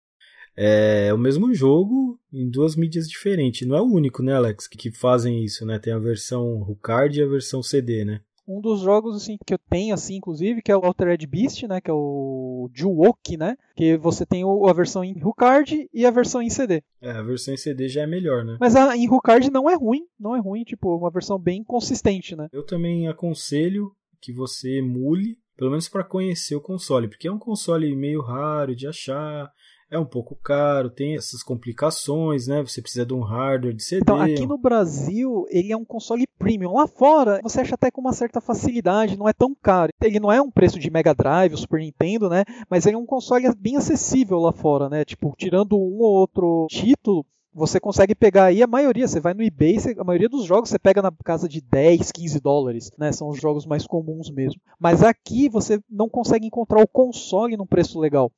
é o mesmo jogo em duas mídias diferentes. Não é o único, né, Alex, que, fazem isso, né? Tem a versão HuCard e a versão CD, né? Um dos jogos assim que eu tenho assim, inclusive, que é o Altered Beast, né, que é o Juwoki, né, que você tem a versão em HuCard e a versão em CD. É, a versão em CD já é melhor, né? Mas a em HuCard não é ruim, não é ruim, tipo, uma versão bem consistente, né? Eu também aconselho que você emule, pelo menos para conhecer o console, porque é um console meio raro de achar, é um pouco caro, tem essas complicações, né? Você precisa de um hardware de CD. Então, aqui no Brasil, ele é um console premium. Lá fora, você acha até com uma certa facilidade, não é tão caro. Ele não é um preço de Mega Drive, o Super Nintendo, né? Mas ele é um console bem acessível lá fora, né? Tipo, tirando um ou outro título, você consegue pegar aí a maioria. Você vai no eBay, você- a maioria dos jogos você pega na casa de 10, 15 dólares, né? São os jogos mais comuns mesmo. Mas aqui você não consegue encontrar o console num preço legal.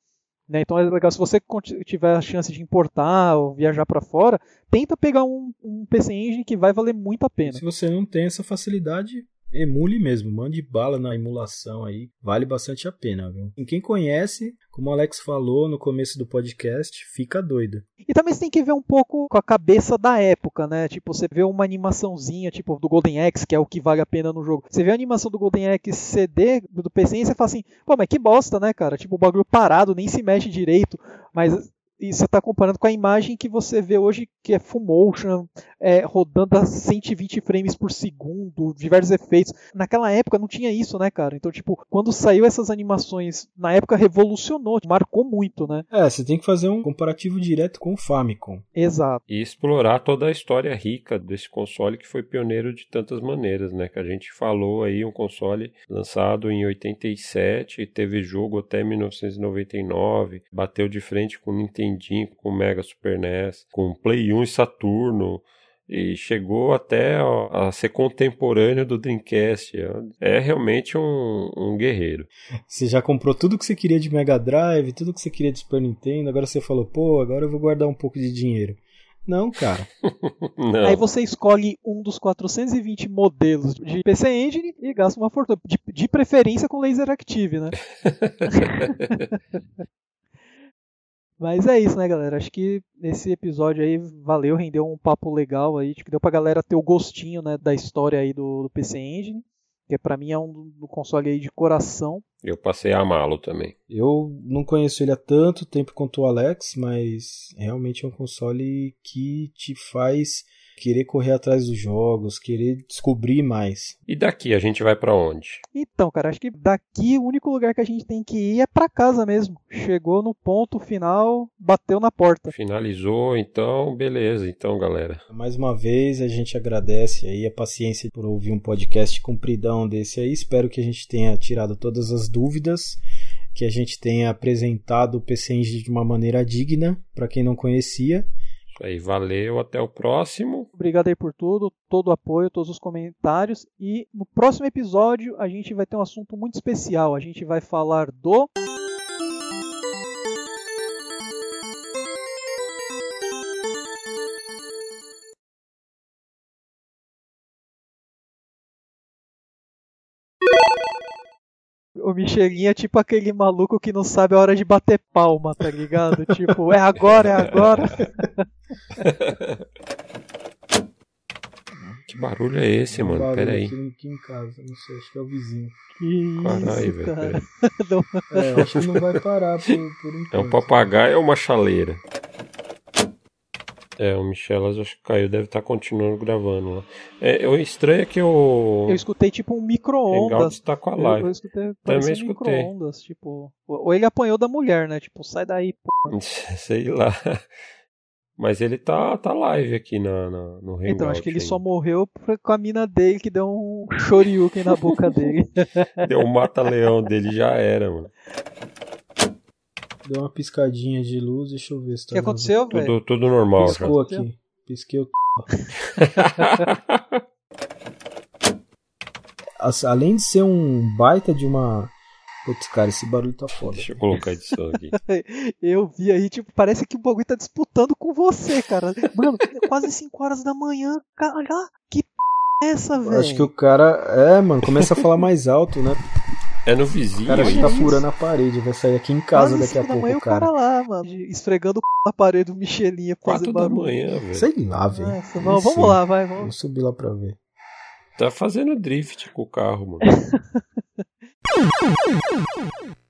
Né? Então é legal, se você tiver a chance de importar ou viajar para fora, tenta pegar um, um PC Engine que vai valer muito a pena. Se você não tem essa facilidade, emule mesmo, mande bala na emulação aí, vale bastante a pena, viu? E quem conhece, como o Alex falou no começo do podcast, fica doido. E também você tem que ver um pouco com a cabeça da época, né? Tipo, você vê uma animaçãozinha, tipo, do Golden Axe, que é o que vale a pena no jogo. Você vê a animação do Golden Axe CD do PC e você fala assim, pô, mas que bosta, né, cara? Tipo, o bagulho parado, nem se mexe direito. Mas e você está comparando com a imagem que você vê hoje, que é full motion, é, rodando a 120 frames por segundo, diversos efeitos. Naquela época não tinha isso, né, cara? Então, tipo, quando saiu essas animações, na época revolucionou, marcou muito, né? É, você tem que fazer um comparativo direto com o Famicom. Exato. E explorar toda a história rica desse console que foi pioneiro de tantas maneiras, né? Que a gente falou aí, um console lançado em 87, teve jogo até 1999, bateu de frente com o Nintendo Nintendinho, com o Mega Super NES, com Play 1 e Saturno, e chegou até ó, a ser contemporâneo do Dreamcast. É realmente um, um, guerreiro. Você já comprou tudo que você queria de Mega Drive, tudo que você queria de Super Nintendo, agora você falou, pô, agora eu vou guardar um pouco de dinheiro. Não, cara. Não. Aí você escolhe um dos 420 modelos de PC Engine e gasta uma fortuna. De, de preferência com Laser Active, né? Mas é isso, né, galera? Acho que esse episódio aí valeu, rendeu um papo legal aí, tipo, deu pra galera ter o gostinho, né, da história aí do, do PC Engine, que para mim é um, um console aí de coração. Eu passei a amá-lo também. Eu não conheço ele há tanto tempo quanto o Alex, mas realmente é um console que te faz querer correr atrás dos jogos, querer descobrir mais. E daqui a gente vai para onde? Então, cara, acho que daqui o único lugar que a gente tem que ir é para casa mesmo. Chegou no ponto final, bateu na porta. Finalizou, então, beleza. Então, galera. Mais uma vez a gente agradece aí a paciência por ouvir um podcast compridão desse aí. Espero que a gente tenha tirado todas as dúvidas que a gente tenha apresentado o PC Engine de uma maneira digna para quem não conhecia. Isso aí, valeu, até o próximo. Obrigado aí por tudo, todo o apoio, todos os comentários. E no próximo episódio a gente vai ter um assunto muito especial. A gente vai falar do. O Michelinho é tipo aquele maluco que não sabe a hora de bater palma, tá ligado? tipo, é agora, é agora. que barulho é esse, é um mano? Pera aí. Aqui em casa, não sei, acho que é o vizinho. Que Caralho, isso, cara. É, acho que não vai parar por, por enquanto. É um papagaio ou uma chaleira? É, o Michelas acho que caiu, deve estar tá continuando gravando lá. É, o estranho é que o. Eu escutei tipo um micro-ondas. está com a live. Eu, eu escutei, Também escutei. micro-ondas, tipo. Ou ele apanhou da mulher, né? Tipo, sai daí, pô. Sei lá. Mas ele tá, tá live aqui na, na, no Hangout. Então, acho que ele ainda. só morreu com a mina dele que deu um shoryuken na boca dele. deu um mata-leão dele, já era, mano. Deu uma piscadinha de luz, deixa eu ver se tá. O que aconteceu, velho? Tudo, tudo normal, Piscou já. aqui. Pisquei o. Além de ser um baita de uma. Putz, cara, esse barulho tá foda. Deixa eu colocar a edição aqui. eu vi aí, tipo, parece que o bagulho tá disputando com você, cara. Mano, quase 5 horas da manhã, cara, que p é essa, velho? Acho que o cara, é, mano, começa a falar mais alto, né? É no vizinho. O cara que tá furando a parede, vai sair aqui em casa daqui a pouco, manhã, cara. O cara lá, mano, esfregando o parede do Michelinha barulho. da manhã, velho. Sei lá, velho. Vamos, vamos lá, vai, vamos. Vamos subir lá pra ver. Tá fazendo drift com o carro, mano.